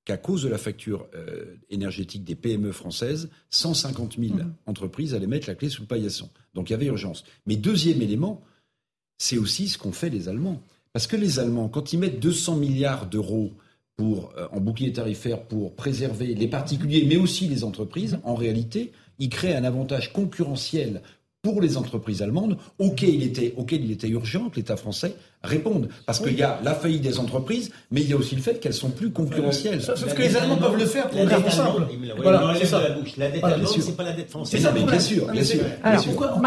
qu'à cause de la facture euh, énergétique des PME françaises, 150 000 mmh. entreprises allaient mettre la clé sous le paillasson. Donc il y avait urgence. Mais deuxième élément, c'est aussi ce qu'ont fait les Allemands. Parce que les Allemands, quand ils mettent 200 milliards d'euros pour, euh, en bouclier tarifaire pour préserver les particuliers, mais aussi les entreprises, en réalité, ils créent un avantage concurrentiel pour les entreprises allemandes, auquel il était, auquel il était urgent que l'État français réponde. Parce qu'il y a la faillite des entreprises, mais il y a aussi le fait qu'elles sont plus concurrentielles. Sauf que les Allemands peuvent le faire pour une simple. Voilà, c'est ça. La, bouche. la dette allemande, c'est pas la dette française. C'est ça, bien sûr, bien sûr. Alors, pourquoi,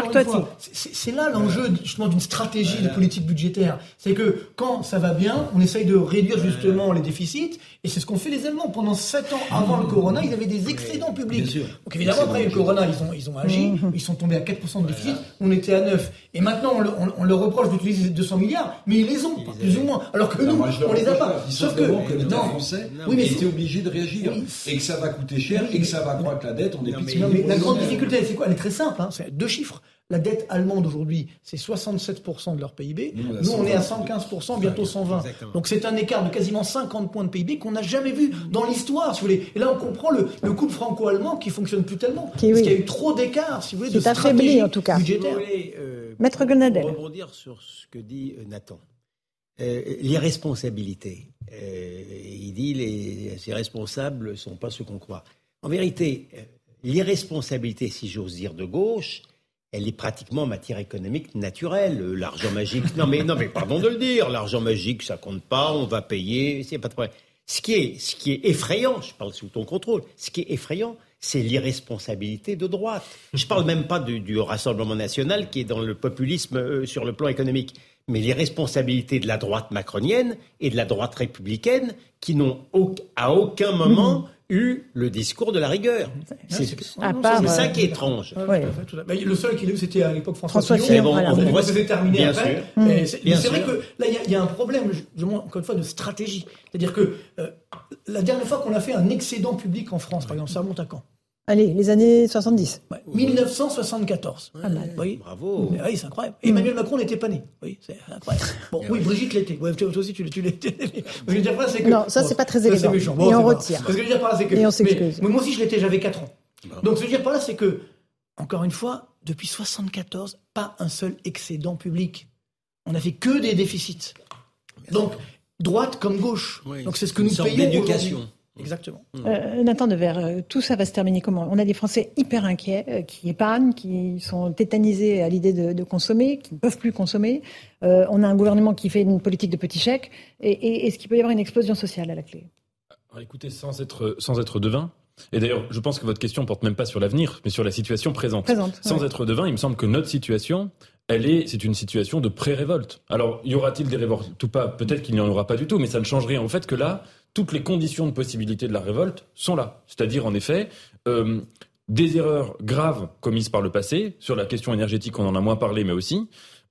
c'est là l'enjeu justement d'une stratégie de politique budgétaire. C'est que quand ça va bien, on essaye de réduire justement les déficits, et c'est ce qu'ont fait les Allemands. Pendant 7 ans avant le Corona, ils avaient des excédents publics. Donc évidemment, après le Corona, ils ont, ils ont agi, mmh. ils sont tombés à 4% de déficit, on était à 9. Et maintenant, on, leur reproche d'utiliser 200 milliards, mais ils les ont, plus ou moins. Alors que nous, on les a pas. Sauf que, que l'État français oui, mais était obligé de réagir. Et que ça va coûter cher, et que ça va croître la dette, on est non, mais, la grande difficulté, c'est quoi? Elle est très simple, hein, c'est deux chiffres. La dette allemande aujourd'hui, c'est 67% de leur PIB. Nous, on est à 115%, bientôt 120. Donc c'est un écart de quasiment 50 points de PIB qu'on n'a jamais vu dans l'histoire, si vous voulez. Et là, on comprend le, le couple franco-allemand qui fonctionne plus tellement. parce qu'il y a eu trop d'écart, si vous voulez, de stratégie en tout cas. budgétaire. Euh, Maître Gonadel. Pour rebondir sur ce que dit euh, Nathan. Euh, l'irresponsabilité. Euh, il dit les, ces responsables ne sont pas ceux qu'on croit. En vérité, l'irresponsabilité, si j'ose dire, de gauche, elle est pratiquement matière économique naturelle. L'argent magique, non mais non mais pardon de le dire, l'argent magique ça compte pas, on va payer, pas de problème. Ce qui est ce qui est effrayant, je parle sous ton contrôle, ce qui est effrayant, c'est l'irresponsabilité de droite. Je parle même pas du, Rassemblement national qui est dans le populisme euh, sur le plan économique, mais l'irresponsabilité de la droite macronienne et de la droite républicaine qui n'ont à aucun moment eu le discours de la rigueur. C'est ça qui est étrange. le seul qu'il a eu, c'était à l'époque François, François Fillon. Bon, on, voit terminé après. C'est vrai que là, il y, a un problème, je, encore une fois, de stratégie. C'est-à-dire que euh, la dernière fois qu'on a fait un excédent public en France, par exemple, ça remonte à quand? Allez, les années 70. 1974. Ah, oui. Bravo. Oui, c'est incroyable. Emmanuel Macron n'était pas né. Oui, c'est incroyable. Bon, oui, Brigitte l'était. toi, aussi, tu, l'étais. Non, ça, c'est pas très élégant. Méchant. et on retire. que je veux dire par là, c'est que. Et on s'excuse. moi aussi, je l'étais, j'avais 4 ans. Donc, ce que je veux dire par là, c'est que, encore une fois, depuis 74, pas un seul excédent public. On n'a fait que des déficits. Donc, droite comme gauche. Donc, c'est ce que nous payons. d'éducation. Exactement. Euh, Nathan Devers, euh, tout ça va se terminer comment? On a des Français hyper inquiets, euh, qui épargnent, qui sont tétanisés à l'idée de, consommer, qui ne peuvent plus consommer. Euh, on a un gouvernement qui fait une politique de petits chèques. Et, est-ce qu'il peut y avoir une explosion sociale à la clé? Écoutez, sans être, sans être devin, et d'ailleurs, je pense que votre question porte même pas sur l'avenir, mais sur la situation présente. présente Sans être devin, il me semble que notre situation, elle est, c'est une situation de pré-révolte. Alors, y aura-t-il des révoltes? Ou pas Peut-être qu'il n'y en aura pas du tout, mais ça ne change rien au fait que là, toutes les conditions de possibilité de la révolte sont là. C'est-à-dire, en effet, euh, des erreurs graves commises par le passé, sur la question énergétique, on en a moins parlé, mais aussi,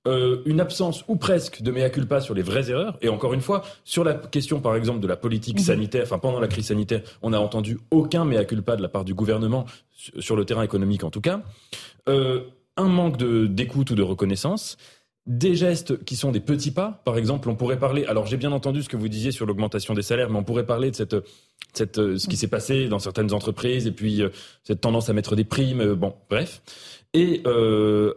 euh, une absence ou presque de mea culpa sur les vraies erreurs. Et encore une fois, sur la question, par exemple, de la politique mhm. sanitaire, enfin pendant la crise sanitaire, on n'a entendu aucun mea culpa de la part du gouvernement sur le terrain économique, en tout cas. Euh, un manque d'écoute ou de reconnaissance des gestes qui sont des petits pas. Par exemple, on pourrait parler. Alors, j'ai bien entendu ce que vous disiez sur l'augmentation des salaires, mais on pourrait parler de cette, cette euh, ce qui s'est passé dans certaines entreprises et puis euh, cette tendance à mettre des primes. Euh, bon, bref. Et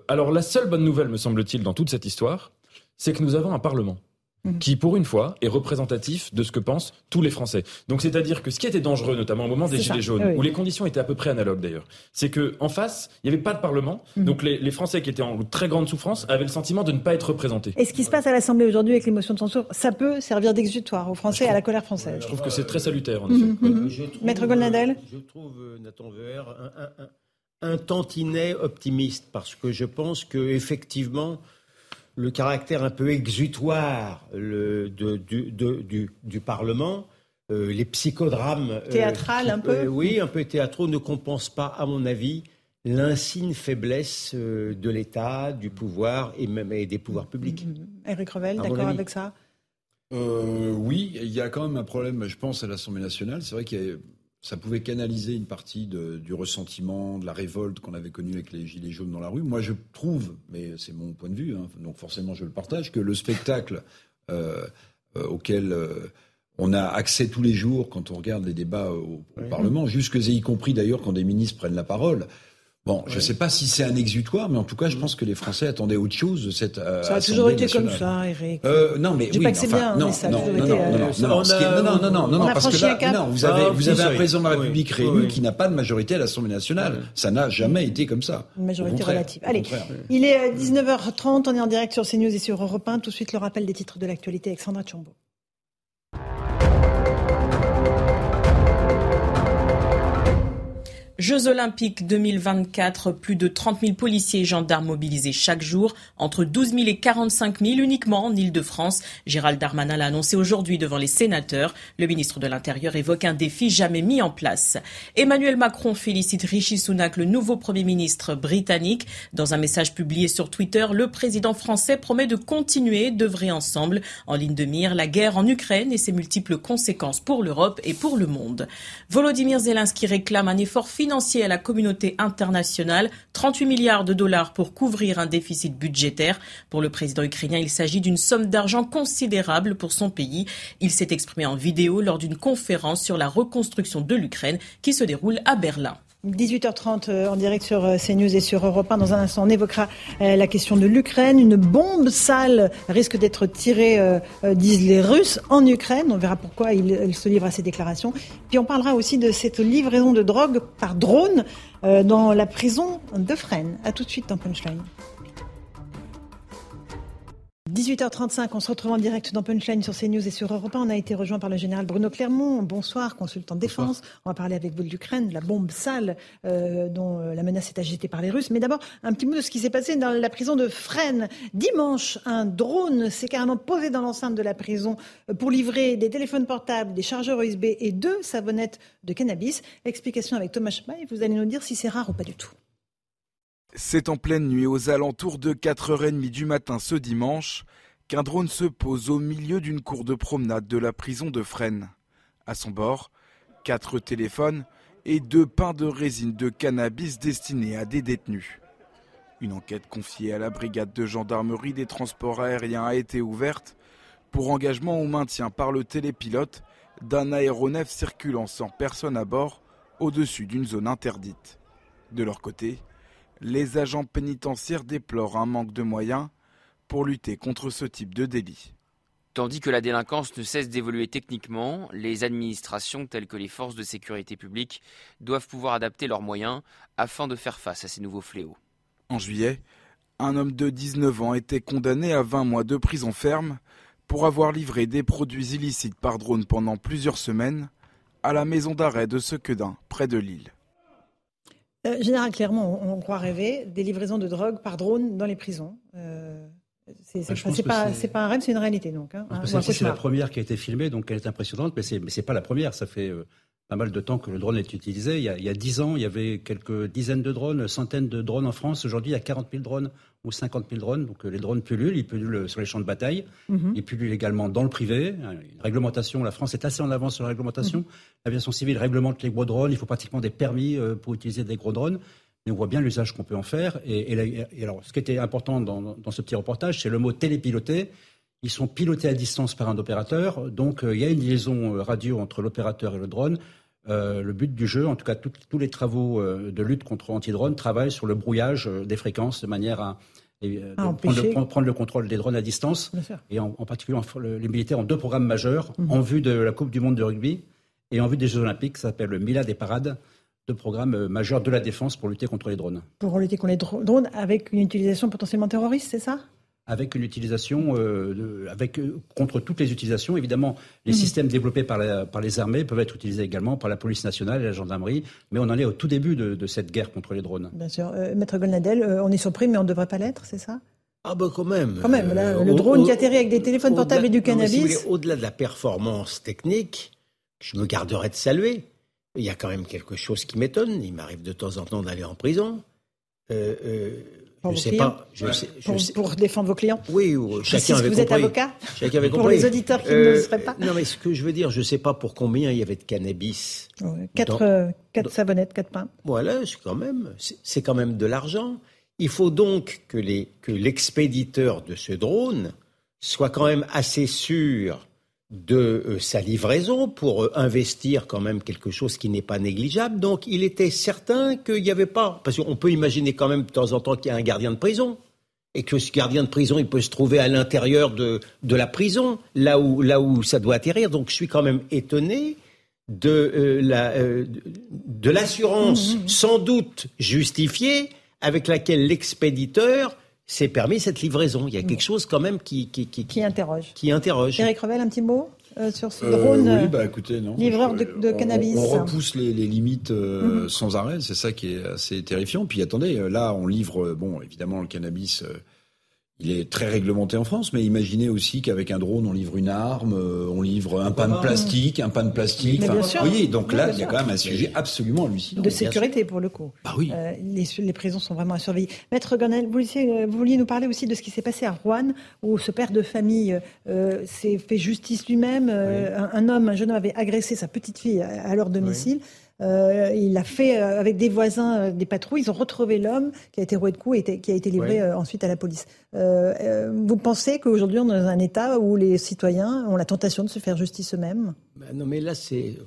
alors, la seule bonne nouvelle, me semble-t-il, dans toute cette histoire, c'est que nous avons un Parlement. Mhm. qui, pour une fois, est représentatif de ce que pensent tous les Français. Donc, c'est-à-dire que ce qui était dangereux, notamment au moment des Gilets jaunes, où les conditions étaient à peu près analogues d'ailleurs, c'est que en face, il n'y avait pas de Parlement. Mhm. Donc, les, Français qui étaient en très grande souffrance avaient le sentiment de ne pas être représentés. Et ce qui se passe à l'Assemblée aujourd'hui avec les motions de censure, ça peut servir d'exutoire aux Français à la colère française. Je trouve que c'est très salutaire, en effet. Mhm, Maître Golnadel Je trouve, euh, Nathan Weber, un, un tantinet optimiste, parce que je pense que effectivement le caractère un peu exutoire le, de, du, du, du, Parlement, euh, les psychodrames. Euh, Théâtral un peu euh, Oui, un peu théâtraux ne compensent pas, à mon avis, l'insigne faiblesse de l'État, du pouvoir et même des pouvoirs publics. Eric Revel, d'accord avec ça? Oui, il y a quand même un problème, je pense, à l'Assemblée nationale. C'est vrai qu'il y a ça pouvait canaliser une partie du ressentiment, de la révolte qu'on avait connue avec les Gilets jaunes dans la rue. Moi, je trouve, mais c'est mon point de vue, hein, donc forcément je le partage, que le spectacle euh, euh, auquel euh, on a accès tous les jours quand on regarde les débats au, Parlement, jusque y compris d'ailleurs quand des ministres prennent la parole, Bon, je ne sais pas si c'est un exutoire, mais en tout cas, je pense que les Français attendaient autre chose de cette euh, Ça a toujours été comme ça, Eric. Euh, non, mais je oui, pas que c'est bien, non, mais ça a non, euh, non, non, non, non, non, non, non, parce que vous avez, ah, vous avez un président de la République oui, réélu qui n'a pas de majorité à l'Assemblée nationale. Ça n'a jamais été comme ça. Une majorité relative. Allez, il est euh, 19h30, on est en direct sur CNews et sur Europe 1. Tout de suite, le rappel des titres de l'actualité, Alexandra Tchombo. Jeux olympiques 2024, plus de 30 000 policiers et gendarmes mobilisés chaque jour, entre 12 000 et 45 000 uniquement en Ile-de-France. Gérald Darmanin l'a annoncé aujourd'hui devant les sénateurs. Le ministre de l'Intérieur évoque un défi jamais mis en place. Emmanuel Macron félicite Rishi Sunak, le nouveau Premier ministre britannique. Dans un message publié sur Twitter, le président français promet de continuer d'œuvrer ensemble en ligne de mire la guerre en Ukraine et ses multiples conséquences pour l'Europe et pour le monde. Volodymyr Zelensky réclame un effort financier à la communauté internationale, 38 milliards de dollars pour couvrir un déficit budgétaire. Pour le président ukrainien, il s'agit d'une somme d'argent considérable pour son pays. Il s'est exprimé en vidéo lors d'une conférence sur la reconstruction de l'Ukraine qui se déroule à Berlin. 18h30 euh, en direct sur euh, CNews et sur Europe 1. Dans un instant, on évoquera euh, la question de l'Ukraine. Une bombe sale risque d'être tirée, disent les Russes, en Ukraine. On verra pourquoi il, se livre à ces déclarations. Puis on parlera aussi de cette livraison de drogue par drone dans la prison de Fresnes. A tout de suite dans Punchline. 18h35, on se retrouve en direct dans Punchline sur CNews et sur Europe 1. On a été rejoint par le général Bruno Clermont. Bonsoir, consultant de défense. On va parler avec vous de l'Ukraine, la bombe sale euh, dont euh, la menace est agitée par les Russes. Mais d'abord, un petit mot de ce qui s'est passé dans la prison de Fresnes. Dimanche, un drone s'est carrément posé dans l'enceinte de la prison euh, pour livrer des téléphones portables, des chargeurs USB et deux savonnettes de cannabis. Explication avec Thomas Schmay. Vous allez nous dire si c'est rare ou pas du tout. C'est en pleine nuit, aux alentours de 4h30 du matin ce dimanche, qu'un drone se pose au milieu d'une cour de promenade de la prison de Fresnes. À son bord, quatre téléphones et deux pains de résine de cannabis destinés à des détenus. Une enquête confiée à la brigade de gendarmerie des transports aériens a été ouverte pour engagement au maintien par le télépilote d'un aéronef circulant sans personne à bord au-dessus d'une zone interdite. De leur côté, les agents pénitentiaires déplorent un manque de moyens pour lutter contre ce type de délit. Tandis que la délinquance ne cesse d'évoluer techniquement, les administrations telles que les forces de sécurité publique doivent pouvoir adapter leurs moyens afin de faire face à ces nouveaux fléaux. En juillet, un homme de 19 ans était condamné à 20 mois de prison ferme pour avoir livré des produits illicites par drone pendant plusieurs semaines à la maison d'arrêt de Sequedin, près de Lille. Euh, général, clairement, on, croit rêver des livraisons de drogue par drone dans les prisons. Euh, C'est pas, pas, un rêve, c'est une réalité donc. Hein, c'est la première qui a été filmée, donc elle est impressionnante, mais c'est pas la première. Ça fait pas mal de temps que le drone est utilisé. Il y, a, il y a 10 ans, il y avait quelques dizaines de drones, centaines de drones en France. Aujourd'hui, il y a 40 000 drones ou 50 000 drones. Donc euh, les drones pullulent, ils pullulent sur les champs de bataille, mhm. ils pullulent également dans le privé. Une réglementation, la France est assez en avance sur la réglementation. Mhm. L'aviation civile réglemente les gros drones, il faut pratiquement des permis euh, pour utiliser des gros drones. Mais on voit bien l'usage qu'on peut en faire. Et, alors, ce qui était important dans, dans ce petit reportage, c'est le mot télépiloté. Ils sont pilotés à distance par un opérateur. Donc, euh, il y a une liaison radio entre l'opérateur et le drone. Euh, le but du jeu, en tout cas tous les travaux euh, de lutte contre anti-drone, travaillent sur le brouillage euh, des fréquences de manière à, prendre, le, contrôle des drones à distance. Et en, particulier, les militaires ont deux programmes majeurs mhm. en vue de la Coupe du Monde de rugby et en vue des Jeux Olympiques. Ça s'appelle le Mila des parades, deux programmes majeurs de la défense pour lutter contre les drones. Pour lutter contre les drones avec une utilisation potentiellement terroriste, c'est ça? Avec une utilisation, euh, avec, euh, contre toutes les utilisations. Évidemment, les mhm. systèmes développés par, par, les armées peuvent être utilisés également par la police nationale et la gendarmerie, mais on en est au tout début de, cette guerre contre les drones. Bien sûr. Euh, Maître Golnadel, on est surpris, mais on ne devrait pas l'être, c'est ça? Ah ben quand même. Quand même, le drone qui atterrit avec des téléphones portables et du cannabis. Au-delà de la performance technique, je me garderais de saluer. Il y a quand même quelque chose qui m'étonne. Il m'arrive de temps en temps d'aller en prison. Euh, pour je sais pas. Je sais, pour, défendre vos clients Oui, chacun avait vous êtes avocat Chacun avait Pour les auditeurs qui ne le seraient pas Non, mais ce que je veux dire, je ne sais pas pour combien il y avait de cannabis. quatre, euh, quatre savonnettes, quatre pains. Voilà, c'est quand même, c'est quand même de l'argent. Il faut donc que l'expéditeur de ce drone soit quand même assez sûr de euh, sa livraison pour euh, investir quand même quelque chose qui n'est pas négligeable. Donc il était certain qu'il n'y avait pas, parce qu'on peut imaginer quand même de temps en temps qu'il y a un gardien de prison et que ce gardien de prison, il peut se trouver à l'intérieur de, de la prison, là où, là où ça doit atterrir. Donc je suis quand même étonné de euh, la de l'assurance mmh, mmh, mmh. sans doute justifiée avec laquelle l'expéditeur s'est permis cette livraison. Il y a quelque chose quand même qui qui, qui, qui interroge. Qui interroge. Eric Revel, un petit mot euh, sur ce euh, drone Oui, bah écoutez, non. Livreur de, de cannabis. On, repousse les, les limites euh, mhm. sans arrêt, c'est ça qui est assez terrifiant. Puis attendez, là, on livre, bon, évidemment, le cannabis il est très réglementé en France, mais imaginez aussi qu'avec un drone, on livre une arme, euh, on livre un pain de plastique, un pain de plastique. Enfin, vous voyez, donc là, il y a quand même un sujet absolument hallucinant. De sécurité, pour le coup. Bah oui. Euh, les, les, prisons sont vraiment à surveiller. Maître Gonel, vous, euh, vous, vouliez nous parler aussi de ce qui s'est passé à Rouen, où ce père de famille s'est fait justice lui-même. Un, homme, un jeune homme avait agressé sa petite fille à, leur domicile. Euh, il a fait euh, avec des voisins euh, des patrouilles. Ils ont retrouvé l'homme qui a été roué de coups et qui a été livré ensuite à la police. vous pensez qu'aujourd'hui on est dans un État où les citoyens ont la tentation de se faire justice eux-mêmes? Ben Non, mais là c'est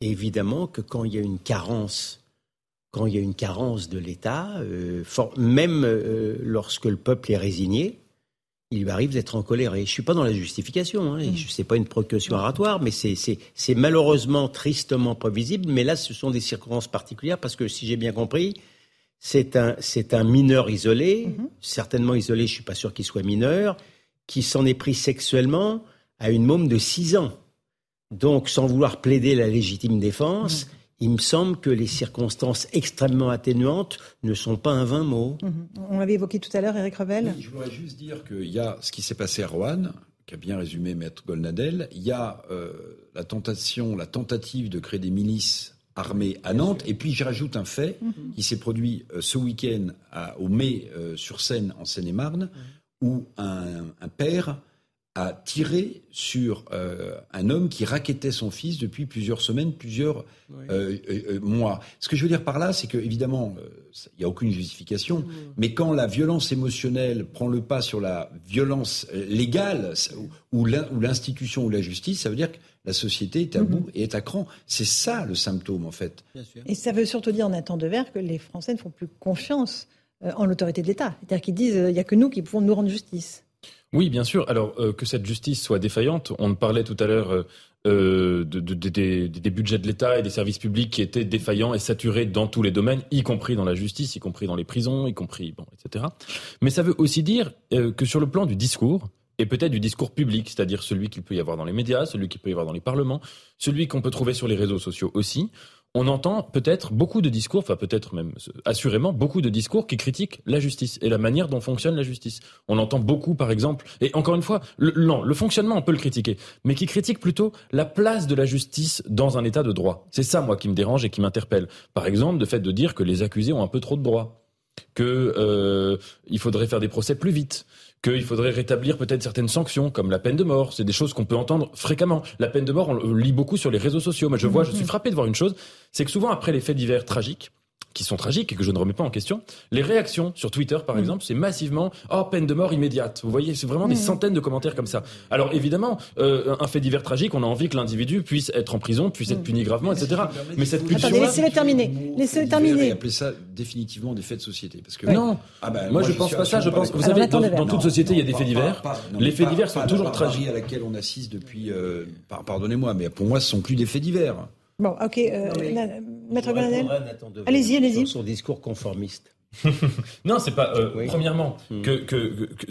évidemment que quand il y a une carence quand il y a une carence de l'État, même lorsque le peuple est résigné, il lui arrive d'être en colère. Et je ne suis pas dans la justification, hein, mm. ce n'est pas une précaution oratoire, mais c'est malheureusement tristement prévisible. Mais là, ce sont des circonstances particulières parce que, si j'ai bien compris, c'est un, un mineur isolé, mm-hmm. certainement isolé, je ne suis pas sûr qu'il soit mineur, qui s'en est pris sexuellement à une môme de 6 ans. Donc, sans vouloir plaider la légitime défense, mm il me semble que les circonstances extrêmement atténuantes ne sont pas un vain mot. Mhm. On l'avait évoqué tout à l'heure, Eric Revel. je voudrais juste dire qu'il y a ce qui s'est passé à Rouen, qu'a bien résumé Maître Golnadel. Il y a euh, la tentation, la tentative de créer des milices armées à Nantes. Et puis, j'y rajoute un fait mhm. qui s'est produit euh, ce week-end au Mai euh, sur Seine, en Seine-et-Marne, où un, un père a tiré sur euh, un homme qui raquettait son fils depuis plusieurs semaines, plusieurs euh, euh, mois. Ce que je veux dire par là, c'est que évidemment, il n'y a aucune justification, mais quand la violence émotionnelle prend le pas sur la violence légale ou l'institution ou la justice, ça veut dire que la société est à mhm. bout et est à cran. C'est ça le symptôme, en fait. Et ça veut surtout dire, en un temps de verre, que les Français ne font plus confiance en l'autorité de l'État. C'est-à-dire qu'ils disent, il n'y a que nous qui pouvons nous rendre justice. Oui, bien sûr. Alors euh, que cette justice soit défaillante, on parlait tout à l'heure euh, euh de, de, des budgets de l'État et des services publics qui étaient défaillants et saturés dans tous les domaines, y compris dans la justice, y compris dans les prisons, y compris bon, etc. Mais ça veut aussi dire euh, que sur le plan du discours, et peut-être du discours public, c'est-à-dire celui qu'il peut y avoir dans les médias, celui qu'il peut y avoir dans les parlements, celui qu'on peut trouver sur les réseaux sociaux aussi, on entend peut-être beaucoup de discours, enfin peut-être même assurément beaucoup de discours qui critiquent la justice et la manière dont fonctionne la justice. On entend beaucoup, par exemple, et encore une fois, le, le fonctionnement, on peut le critiquer, mais qui critique plutôt la place de la justice dans un état de droit. C'est ça, moi, qui me dérange et qui m'interpelle. Par exemple, le fait de dire que les accusés ont un peu trop de droits que euh, faudrait faire des procès plus vite, qu'il faudrait rétablir peut-être certaines sanctions, comme la peine de mort. C'est des choses qu'on peut entendre fréquemment. La peine de mort, on le lit beaucoup sur les réseaux sociaux. Mais je vois, je suis frappé de voir une chose, c'est que souvent après les faits divers tragiques, qui sont tragiques et que je ne remets pas en question. Les réactions sur Twitter, par mm. exemple, c'est massivement oh peine de mort immédiate. Vous voyez, c'est vraiment des mm. centaines de commentaires comme ça. Alors évidemment, euh, un fait divers tragique, on a envie que l'individu puisse être en prison, puisse être mm. puni gravement, etc. Mais cette punition, Attendez, laissez-le terminer. Laissez-le terminer. appeler ça définitivement des faits de société, parce que non. Ah ben, moi, je pense pas ça. Je pense. Vous savez, dans, toute société, il y a des faits divers. les faits divers sont toujours tragiques. à laquelle on assiste depuis. Euh, pardonnez-moi, mais pour moi, ce sont plus des faits divers. Bon, ok. Euh, Maître allez-y, allez-y. Son discours conformiste. non, c'est pas. Euh, premièrement, hmm. que, que, que,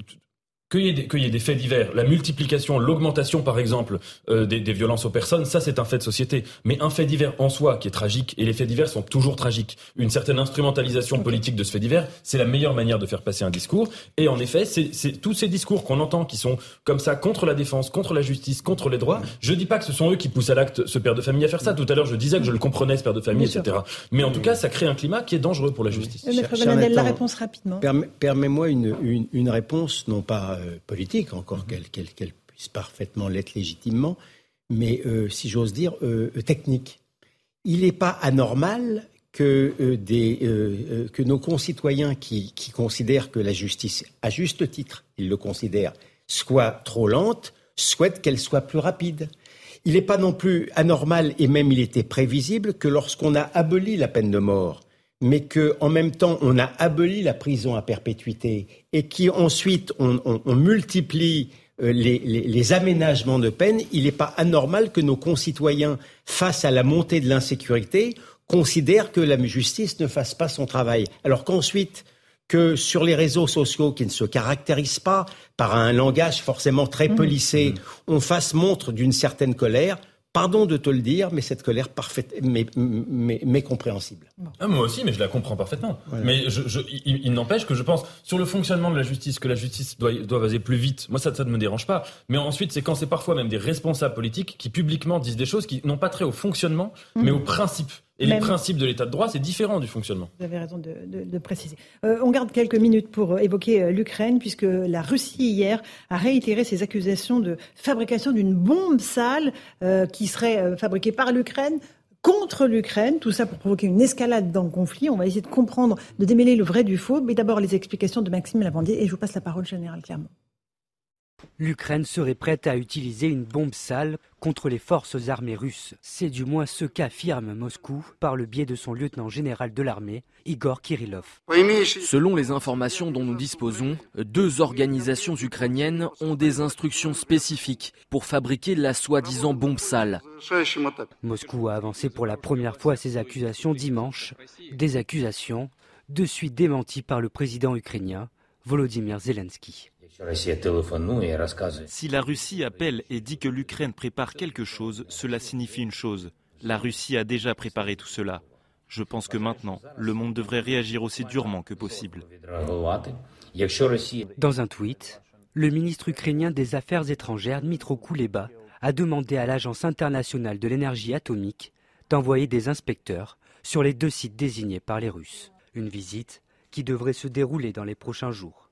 qu'il y, ait des faits divers, la multiplication, l'augmentation par exemple euh, des, violences aux personnes, ça c'est un fait de société. Mais un fait divers en soi qui est tragique, et les faits divers sont toujours tragiques, une certaine instrumentalisation politique de ce fait divers, c'est la meilleure manière de faire passer un discours. Et en effet, c'est tous ces discours qu'on entend qui sont comme ça contre la défense, contre la justice, contre les droits, je dis pas que ce sont eux qui poussent à l'acte ce père de famille à faire ça. Tout à l'heure je disais que je le comprenais ce père de famille, etc. Mais en tout cas, ça crée un climat qui est dangereux pour la justice. Maître la réponse rapidement. Permets-moi une, une réponse, non pas euh, politique, encore mhm. qu'elle puisse parfaitement l'être légitimement, mais euh, si j'ose dire, euh, technique. Il n'est pas anormal que, des, que nos concitoyens qui, qui, considèrent que la justice, à juste titre, ils le considèrent, soit trop lente, souhaitent qu'elle soit plus rapide. Il n'est pas non plus anormal, et même il était prévisible, que lorsqu'on a aboli la peine de mort, mais qu'en même temps, on a aboli la prison à perpétuité et qu'ensuite, on, on, multiplie euh, les, les, aménagements de peine, il n'est pas anormal que nos concitoyens, face à la montée de l'insécurité, considèrent que la justice ne fasse pas son travail. Alors qu'ensuite, que sur les réseaux sociaux qui ne se caractérisent pas par un langage forcément très mmh. polissé, mmh. on fasse montre d'une certaine colère, Pardon de te le dire, mais cette colère parfaite, mais, mais, compréhensible. Ah, moi aussi, mais je la comprends parfaitement. Mais je, il, n'empêche que je pense sur le fonctionnement de la justice, que la justice doit, doit vaser plus vite. Moi, ça, ça ne me dérange pas. Mais ensuite, c'est quand c'est parfois même des responsables politiques qui publiquement disent des choses qui n'ont pas trait au fonctionnement, mais mmh. au principe. Et les principes de l'état de droit, c'est différent du fonctionnement. Vous avez raison de, préciser. Euh, on garde quelques minutes pour euh, évoquer euh, l'Ukraine, puisque la Russie, hier, a réitéré ses accusations de fabrication d'une bombe sale qui serait fabriquée par l'Ukraine contre l'Ukraine, tout ça pour provoquer une escalade dans le conflit. On va essayer de comprendre, de démêler le vrai du faux. Mais d'abord, les explications de Maxime Lavandier, et je vous passe la parole, Général Clermont l'Ukraine serait prête à utiliser une bombe sale contre les forces armées russes. C'est du moins ce qu'affirme Moscou par le biais de son lieutenant général de l'armée, Igor Kirillov. Selon les informations dont nous disposons, deux organisations ukrainiennes ont des instructions spécifiques pour fabriquer la soi-disant bombe sale. Moscou a avancé pour la première fois ces accusations dimanche, des accusations de suite démenties par le président ukrainien Volodymyr Zelensky. Si la Russie appelle et dit que l'Ukraine prépare quelque chose, cela signifie une chose. La Russie a déjà préparé tout cela. Je pense que maintenant, le monde devrait réagir aussi durement que possible. Dans un tweet, le ministre ukrainien des Affaires étrangères, Dmitro Kuleba, a demandé à l'Agence internationale de l'énergie atomique d'envoyer des inspecteurs sur les deux sites désignés par les Russes. Une visite qui devrait se dérouler dans les prochains jours.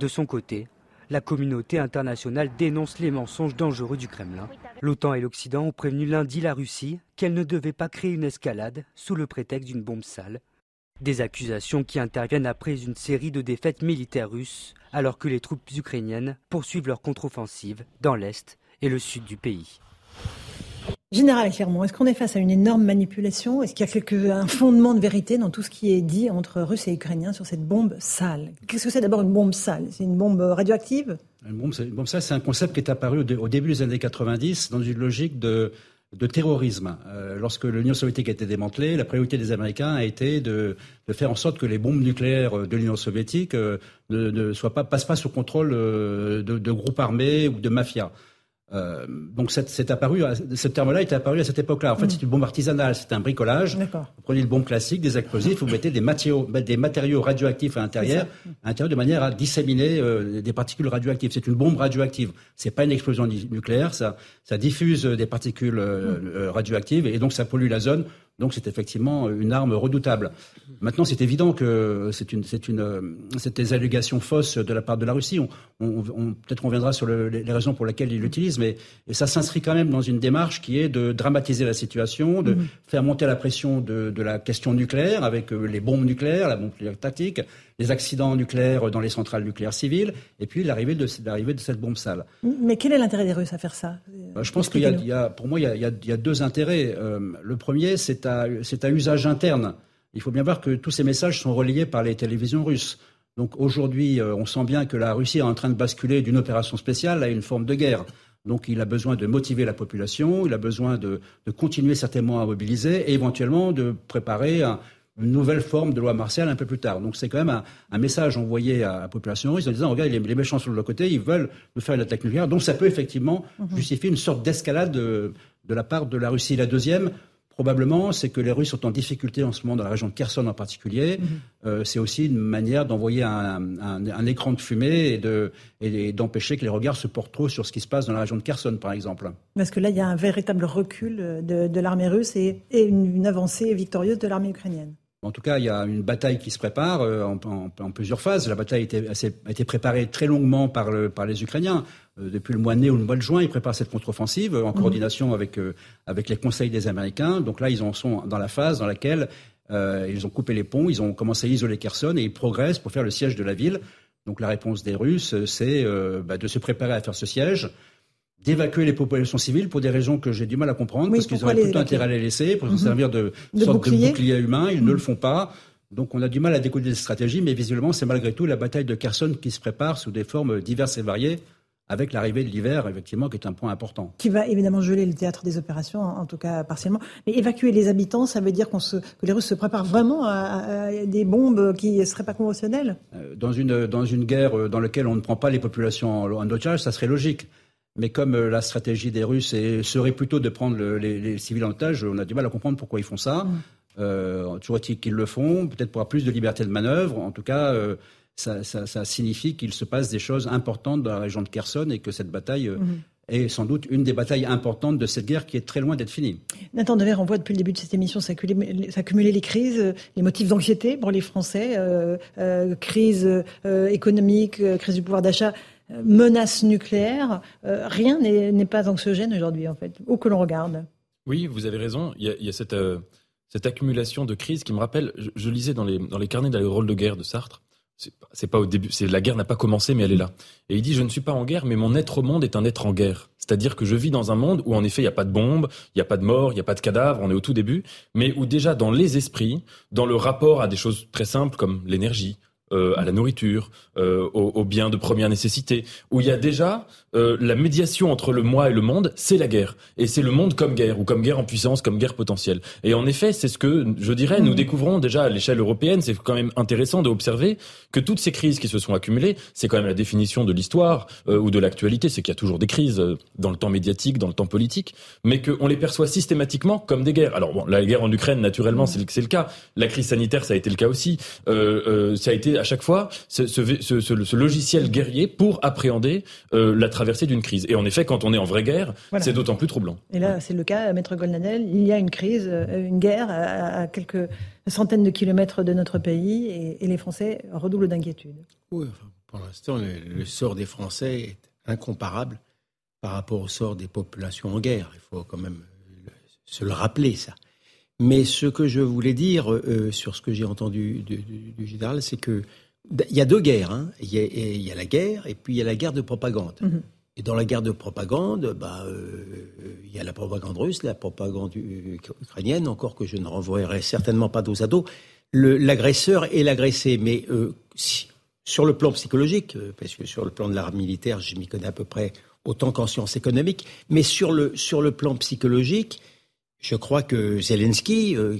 De son côté, la communauté internationale dénonce les mensonges dangereux du Kremlin. L'OTAN et l'Occident ont prévenu lundi la Russie qu'elle ne devait pas créer une escalade sous le prétexte d'une bombe sale. Des accusations qui interviennent après une série de défaites militaires russes, alors que les troupes ukrainiennes poursuivent leur contre-offensive dans l'est et le sud du pays. Général est-ce qu'on est face à une énorme manipulation? Est-ce qu'il y a quelque, un fondement de vérité dans tout ce qui est dit entre Russes et Ukrainiens sur cette bombe sale? Qu'est-ce que c'est d'abord une bombe sale? C'est une bombe radioactive? Une bombe, bombe, sale, c'est un concept qui est apparu au, début des années 90 dans une logique de, terrorisme. Euh, lorsque l'Union soviétique a été démantelée, la priorité des Américains a été de, faire en sorte que les bombes nucléaires de l'Union soviétique euh, ne, soient pas, passent pas sous contrôle euh, de groupes armés ou de mafias. Euh, donc c'est apparu, ce terme-là est apparu à cette époque-là. En fait, mm. c'est une bombe artisanale, c'est un bricolage. Vous prenez une bombe classique, des explosifs, vous mettez des matériaux, des matériaux radioactifs à l'intérieur, à l'intérieur de manière à disséminer euh, des particules radioactives. C'est une bombe radioactive. C'est pas une explosion nucléaire, ça, ça diffuse des particules euh, mm. radioactives et donc ça pollue la zone. Donc c'est effectivement une arme redoutable. Maintenant, c'est évident que c'est une, c'est une, c'est des allégations fausses de la part de la Russie. On, on, peut-être on reviendra sur le, les raisons pour lesquelles ils l'utilisent, mais ça s'inscrit quand même dans une démarche qui est de dramatiser la situation, de mhm. faire monter la pression de, de, la question nucléaire avec euh, les bombes nucléaires, la bombe tactique, les accidents nucléaires dans les centrales nucléaires civiles, et puis l'arrivée de, l'arrivée de cette bombe sale. Mais quel est l'intérêt des Russes à faire ça? Euh, Je pense qu'il y, y, a, pour moi, il y a, il y a deux intérêts. Euh, le premier, c'est c'est à usage interne. Il faut bien voir que tous ces messages sont relayés par les télévisions russes. Donc aujourd'hui, euh, on sent bien que la Russie est en train de basculer d'une opération spéciale à une forme de guerre. Donc il a besoin de motiver la population, il a besoin de, de continuer certainement à mobiliser et éventuellement de préparer un, une nouvelle forme de loi martiale un peu plus tard. Donc c'est quand même un, un, message envoyé à la population russe en disant, regarde, les, les méchants sont de l'autre côté, ils veulent nous faire une attaque nucléaire. Donc ça peut effectivement mhm. justifier une sorte d'escalade de, de, la part de la Russie. La deuxième, probablement, c'est que les Russes sont en difficulté en ce moment dans la région de Kherson en particulier. Mhm. Euh, c'est aussi une manière d'envoyer un, un, un, écran de fumée et, de, et d'empêcher que les regards se portent trop sur ce qui se passe dans la région de Kherson, par exemple. Parce que là, il y a un véritable recul de, de l'armée russe et, et une, une avancée victorieuse de l'armée ukrainienne. En tout cas, il y a une bataille qui se prépare euh, en, plusieurs phases. La bataille a été, préparée très longuement par, les Ukrainiens. Euh, depuis le mois de mai ou le mois de juin, ils préparent cette contre-offensive en mhm. coordination euh, avec, les conseils des Américains. Donc là, ils en sont dans la phase dans laquelle ils ont coupé les ponts, ils ont commencé à isoler Kherson et ils progressent pour faire le siège de la ville. Donc la réponse des Russes, c'est bah, de se préparer à faire ce siège d'évacuer les populations civiles pour des raisons que j'ai du mal à comprendre, parce qu'ils auraient tout intérêt à les laisser, pour se mhm. servir de, de sorte bouclier. de bouclier humain. Ils ne mhm. le font pas. Donc on a du mal à décoder des stratégies, mais visiblement c'est malgré tout la bataille de Kherson qui se prépare sous des formes diverses et variées, avec l'arrivée de l'hiver, effectivement, qui est un point important. Qui va évidemment geler le théâtre des opérations, en tout cas partiellement. Mais évacuer les habitants, ça veut dire qu'on se, que les Russes se préparent vraiment à, des bombes qui ne seraient pas conventionnelles? Euh, dans une, dans une guerre euh, dans laquelle on ne prend pas les populations en otage, ça serait logique. Mais comme euh, la stratégie des Russes serait plutôt de prendre les, civils en otage, on a du mal à comprendre pourquoi ils font ça. Mm. Euh, toujours est-il qu'ils le font, peut-être pour avoir plus de liberté de manœuvre. En tout cas, euh, ça, signifie qu'il se passe des choses importantes dans la région de Kherson et que cette bataille mm. est sans doute une des batailles importantes de cette guerre qui est très loin d'être finie. Nathan Dever, on voit depuis le début de cette émission s'accumuler les crises, les motifs d'anxiété pour les Français, crise économique, crise du pouvoir d'achat menace nucléaire, euh, rien n'est pas anxiogène aujourd'hui, en fait, où que l'on regarde. Oui, vous avez raison. Il y a, cette, euh, cette, accumulation de crises qui me rappelle, je, lisais dans les, dans les carnets de rôle de guerre de Sartre, c'est pas au début, c'est la guerre n'a pas commencé, mais elle est là. Et il dit, je ne suis pas en guerre, mais mon être au monde est un être en guerre. C'est-à-dire que je vis dans un monde où en effet il n'y a pas de bombes, il n'y a pas de morts, il n'y a pas de cadavres, on est au tout début, mais où déjà dans les esprits, dans le rapport à des choses très simples comme l'énergie, euh, à la nourriture, euh, aux, biens de première nécessité, où il y a déjà euh, la médiation entre le moi et le monde, c'est la guerre. Et c'est le monde comme guerre, ou comme guerre en puissance, comme guerre potentielle. Et en effet, c'est ce que, je dirais, nous mmh. découvrons déjà à l'échelle européenne, c'est quand même intéressant d'observer que toutes ces crises qui se sont accumulées, c'est quand même la définition de l'histoire ou de l'actualité, c'est qu'il y a toujours des crises dans le temps médiatique, dans le temps politique, mais qu'on les perçoit systématiquement comme des guerres. Alors bon, la guerre en Ukraine, naturellement, mmh. c'est le cas. La crise sanitaire, ça a été le cas aussi. ça a été à chaque fois ce, ce, ce, ce logiciel guerrier pour appréhender euh, la traversée d'une crise. Et en effet, quand on est en vraie guerre, c'est d'autant plus troublant. Et là, c'est le cas, Maître Golnadel, il y a une crise, euh, une guerre à, quelques centaines de kilomètres de notre pays et, et les Français redoublent d'inquiétude. Oui, pour l'instant, le, sort des Français est incomparable par rapport au sort des populations en guerre. Il faut quand même se le rappeler, ça. Mais ce que je voulais dire euh, sur ce que j'ai entendu du, du, général, c'est que il y a deux guerres. Hein. Il, y a, il, y a, la guerre et puis il y a la guerre de propagande. Mm-hmm. Et dans la guerre de propagande, bah, euh, il y a la propagande russe, la propagande ukrainienne, encore que je ne renvoyerai certainement pas dos à dos. L'agresseur et l'agressé. Mais euh, sur le plan psychologique, euh, parce que sur le plan de l'art militaire, je m'y connais à peu près autant qu'en sciences économiques, mais sur le, sur le plan psychologique, je crois que Zelensky, euh,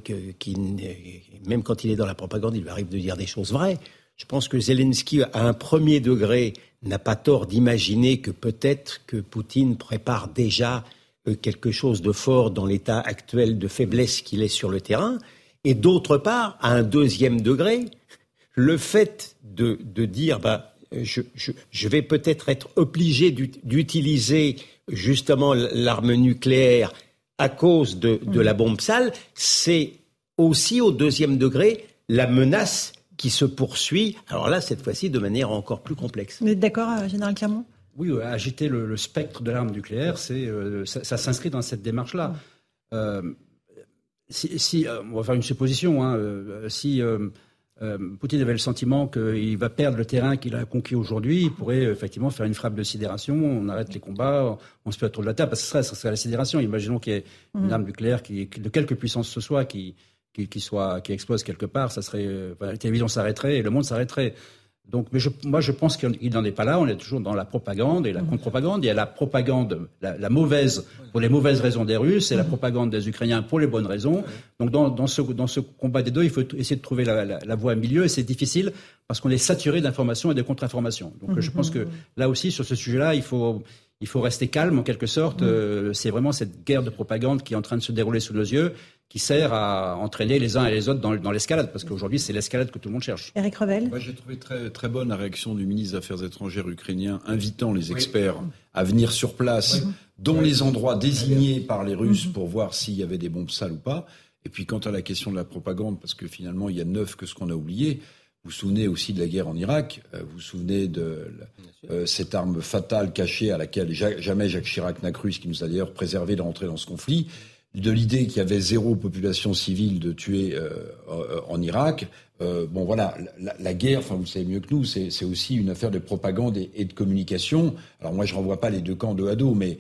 même quand il est dans la propagande, il lui arrive de dire des choses vraies. Je pense que Zelensky, à un premier degré, n'a pas tort d'imaginer que peut-être que Poutine prépare déjà euh, quelque chose de fort dans l'état actuel de faiblesse qu'il est sur le terrain. Et d'autre part, à un deuxième degré, le fait de, dire bah, je vais peut-être être obligé d'utiliser justement l'arme nucléaire à cause de, de la bombe sale, c'est aussi au deuxième degré la menace qui se poursuit. Alors là, cette fois-ci, de manière encore plus complexe. Vous êtes d'accord, euh, Général Clermont? Oui, agiter le, spectre de l'arme nucléaire, c'est, euh, ça, s'inscrit dans cette démarche-là. Euh, si, on va faire une supposition, hein, si Poutine avait le sentiment qu'il va perdre le terrain qu'il a conquis aujourd'hui, il pourrait effectivement faire une frappe de sidération, on arrête les combats, on se fait autour de la table, parce que ce serait, ce serait la sidération. Imaginons qu'il y ait une mmh. arme nucléaire qui, de quelque puissance ce soit qui, qui, soit, qui explose quelque part, ça serait, euh, la télévision s'arrêterait et le monde s'arrêterait. Donc, mais je, moi, je pense qu'il n'en est pas là. On est toujours dans la propagande et la contre-propagande. Il y a la propagande, la, mauvaise pour les mauvaises raisons des Russes et la propagande des Ukrainiens pour les bonnes raisons. Donc, dans, dans, ce, dans ce combat des deux, il faut essayer de trouver la, la, la voie à milieu et c'est difficile parce qu'on est saturé d'informations et de contre-informations. Donc, je pense que là aussi, sur ce sujet-là, il faut, il faut rester calme en quelque sorte. Euh, c'est vraiment cette guerre de propagande qui est en train de se dérouler sous nos yeux qui sert à entraîner les uns et les autres dans, l'escalade, parce qu'aujourd'hui, c'est l'escalade que tout le monde cherche. Eric Revel Moi, j'ai trouvé très, très bonne la réaction du ministre des Affaires étrangères ukrainien, invitant les experts à venir sur place, dans les endroits désignés par les Russes, mhm. pour voir s'il y avait des bombes sales ou pas. Et puis, quant à la question de la propagande, parce que finalement, il y a neuf que ce qu'on a oublié, vous vous souvenez aussi de la guerre en Irak, euh, vous vous souvenez de euh, cette arme fatale cachée à laquelle jamais Jacques Chirac n'a cru, ce qui nous a d'ailleurs préservé de rentrer dans ce conflit de l'idée qu'il y avait zéro population civile de tuer euh, euh, en Irak. Euh, bon voilà, la, guerre, enfin vous le savez mieux que nous, c'est aussi une affaire de propagande et, de communication. Alors moi je renvoie pas les deux camps de à dos, mais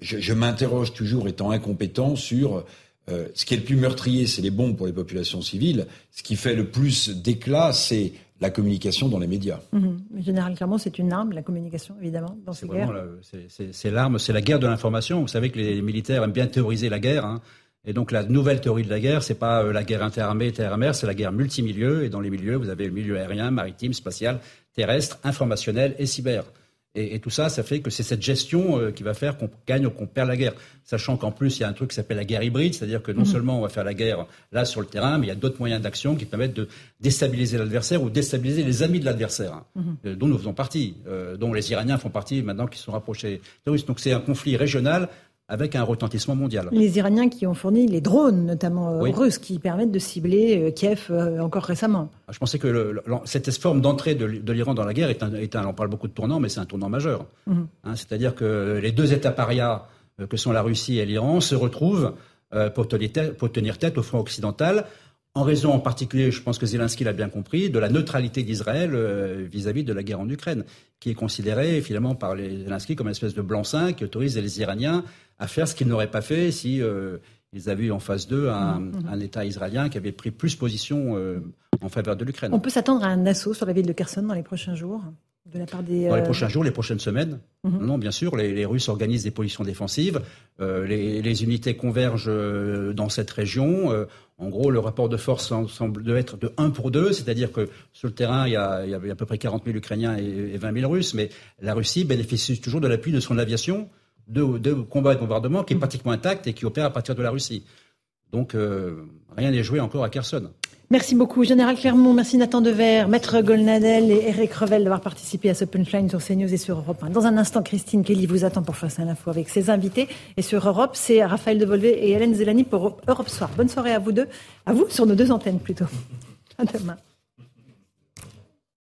je, je m'interroge toujours, étant incompétent, sur ce qui est le plus meurtrier, c'est les bombes pour les populations civiles. Ce qui fait le plus d'éclat, c'est la communication dans les médias. Mhm. Général Clermont, c'est une arme, la communication, évidemment, dans ces guerres. C'est l'arme, c'est la guerre de l'information. Vous savez que les militaires aiment bien théoriser la guerre. Hein. Et donc la nouvelle théorie de la guerre, c'est pas euh, la guerre interarmée, terre-mer, c'est la guerre multimilieu. Et dans les milieux, vous avez le milieu aérien, maritime, spatial, terrestre, informationnel et cyber. Et, tout ça, ça fait que c'est cette gestion euh, qui va faire qu'on gagne ou qu'on perd la guerre. Sachant qu'en plus, il y a un truc qui s'appelle la guerre hybride, c'est-à-dire que non mhm. seulement on va faire la guerre là sur le terrain, mais il y a d'autres moyens d'action qui permettent de déstabiliser l'adversaire ou déstabiliser les amis de l'adversaire, hein, mhm. euh, dont nous faisons partie, euh, dont les Iraniens font partie maintenant qui sont rapprochés terroristes. Donc c'est un conflit régional avec un retentissement mondial. Les Iraniens qui ont fourni les drones, notamment euh, russes, qui permettent de cibler euh, Kiev euh, encore récemment. Ah, je pensais que cette forme d'entrée de, l'Iran dans la guerre est un, on parle beaucoup de tournant, mais c'est un tournant majeur. Mhm. Hein, c'est-à-dire que les deux États parias que sont la Russie et l'Iran se retrouvent pour tenir tête au front occidental en raison en particulier, je pense que Zelensky l'a bien compris, de la neutralité d'Israël vis-à-vis de la guerre en Ukraine, qui est considérée finalement par les Zelensky comme une espèce de blanc-seing qui autorise les Iraniens à faire ce qu'ils n'auraient pas fait si euh, ils avaient eu en face d'eux un, mmh, mmh. État israélien qui avait pris plus position euh, en faveur de l'Ukraine. On peut s'attendre à un assaut sur la ville de Kherson dans les prochains jours de la part des, Dans les prochains jours, les prochaines semaines. Mmh. Non, bien sûr, les, Russes organisent des positions défensives. les, les, unités convergent dans cette région. En gros, le rapport de force semble être de 1 pour 2, c'est-à-dire que sur le terrain, il y, a, à peu près 40 000 Ukrainiens et, 20 000 Russes, mais la Russie bénéficie toujours de l'appui de son aviation de, de combat et de bombardement qui est pratiquement intacte et qui opère à partir de la Russie. Donc, euh, rien n'est joué encore à Kherson. Merci beaucoup, Général Clermont. Merci Nathan Dever, Maître Golnadel et Eric Revel d'avoir participé à ce punchline sur CNews et sur Europe 1. Dans un instant, Christine Kelly vous attend pour Face à l'info avec ses invités. Et sur Europe, c'est Raphaël Devolvé et Hélène Zelani pour Europe Soir. Bonne soirée à vous deux, à vous sur nos deux antennes plutôt. À demain.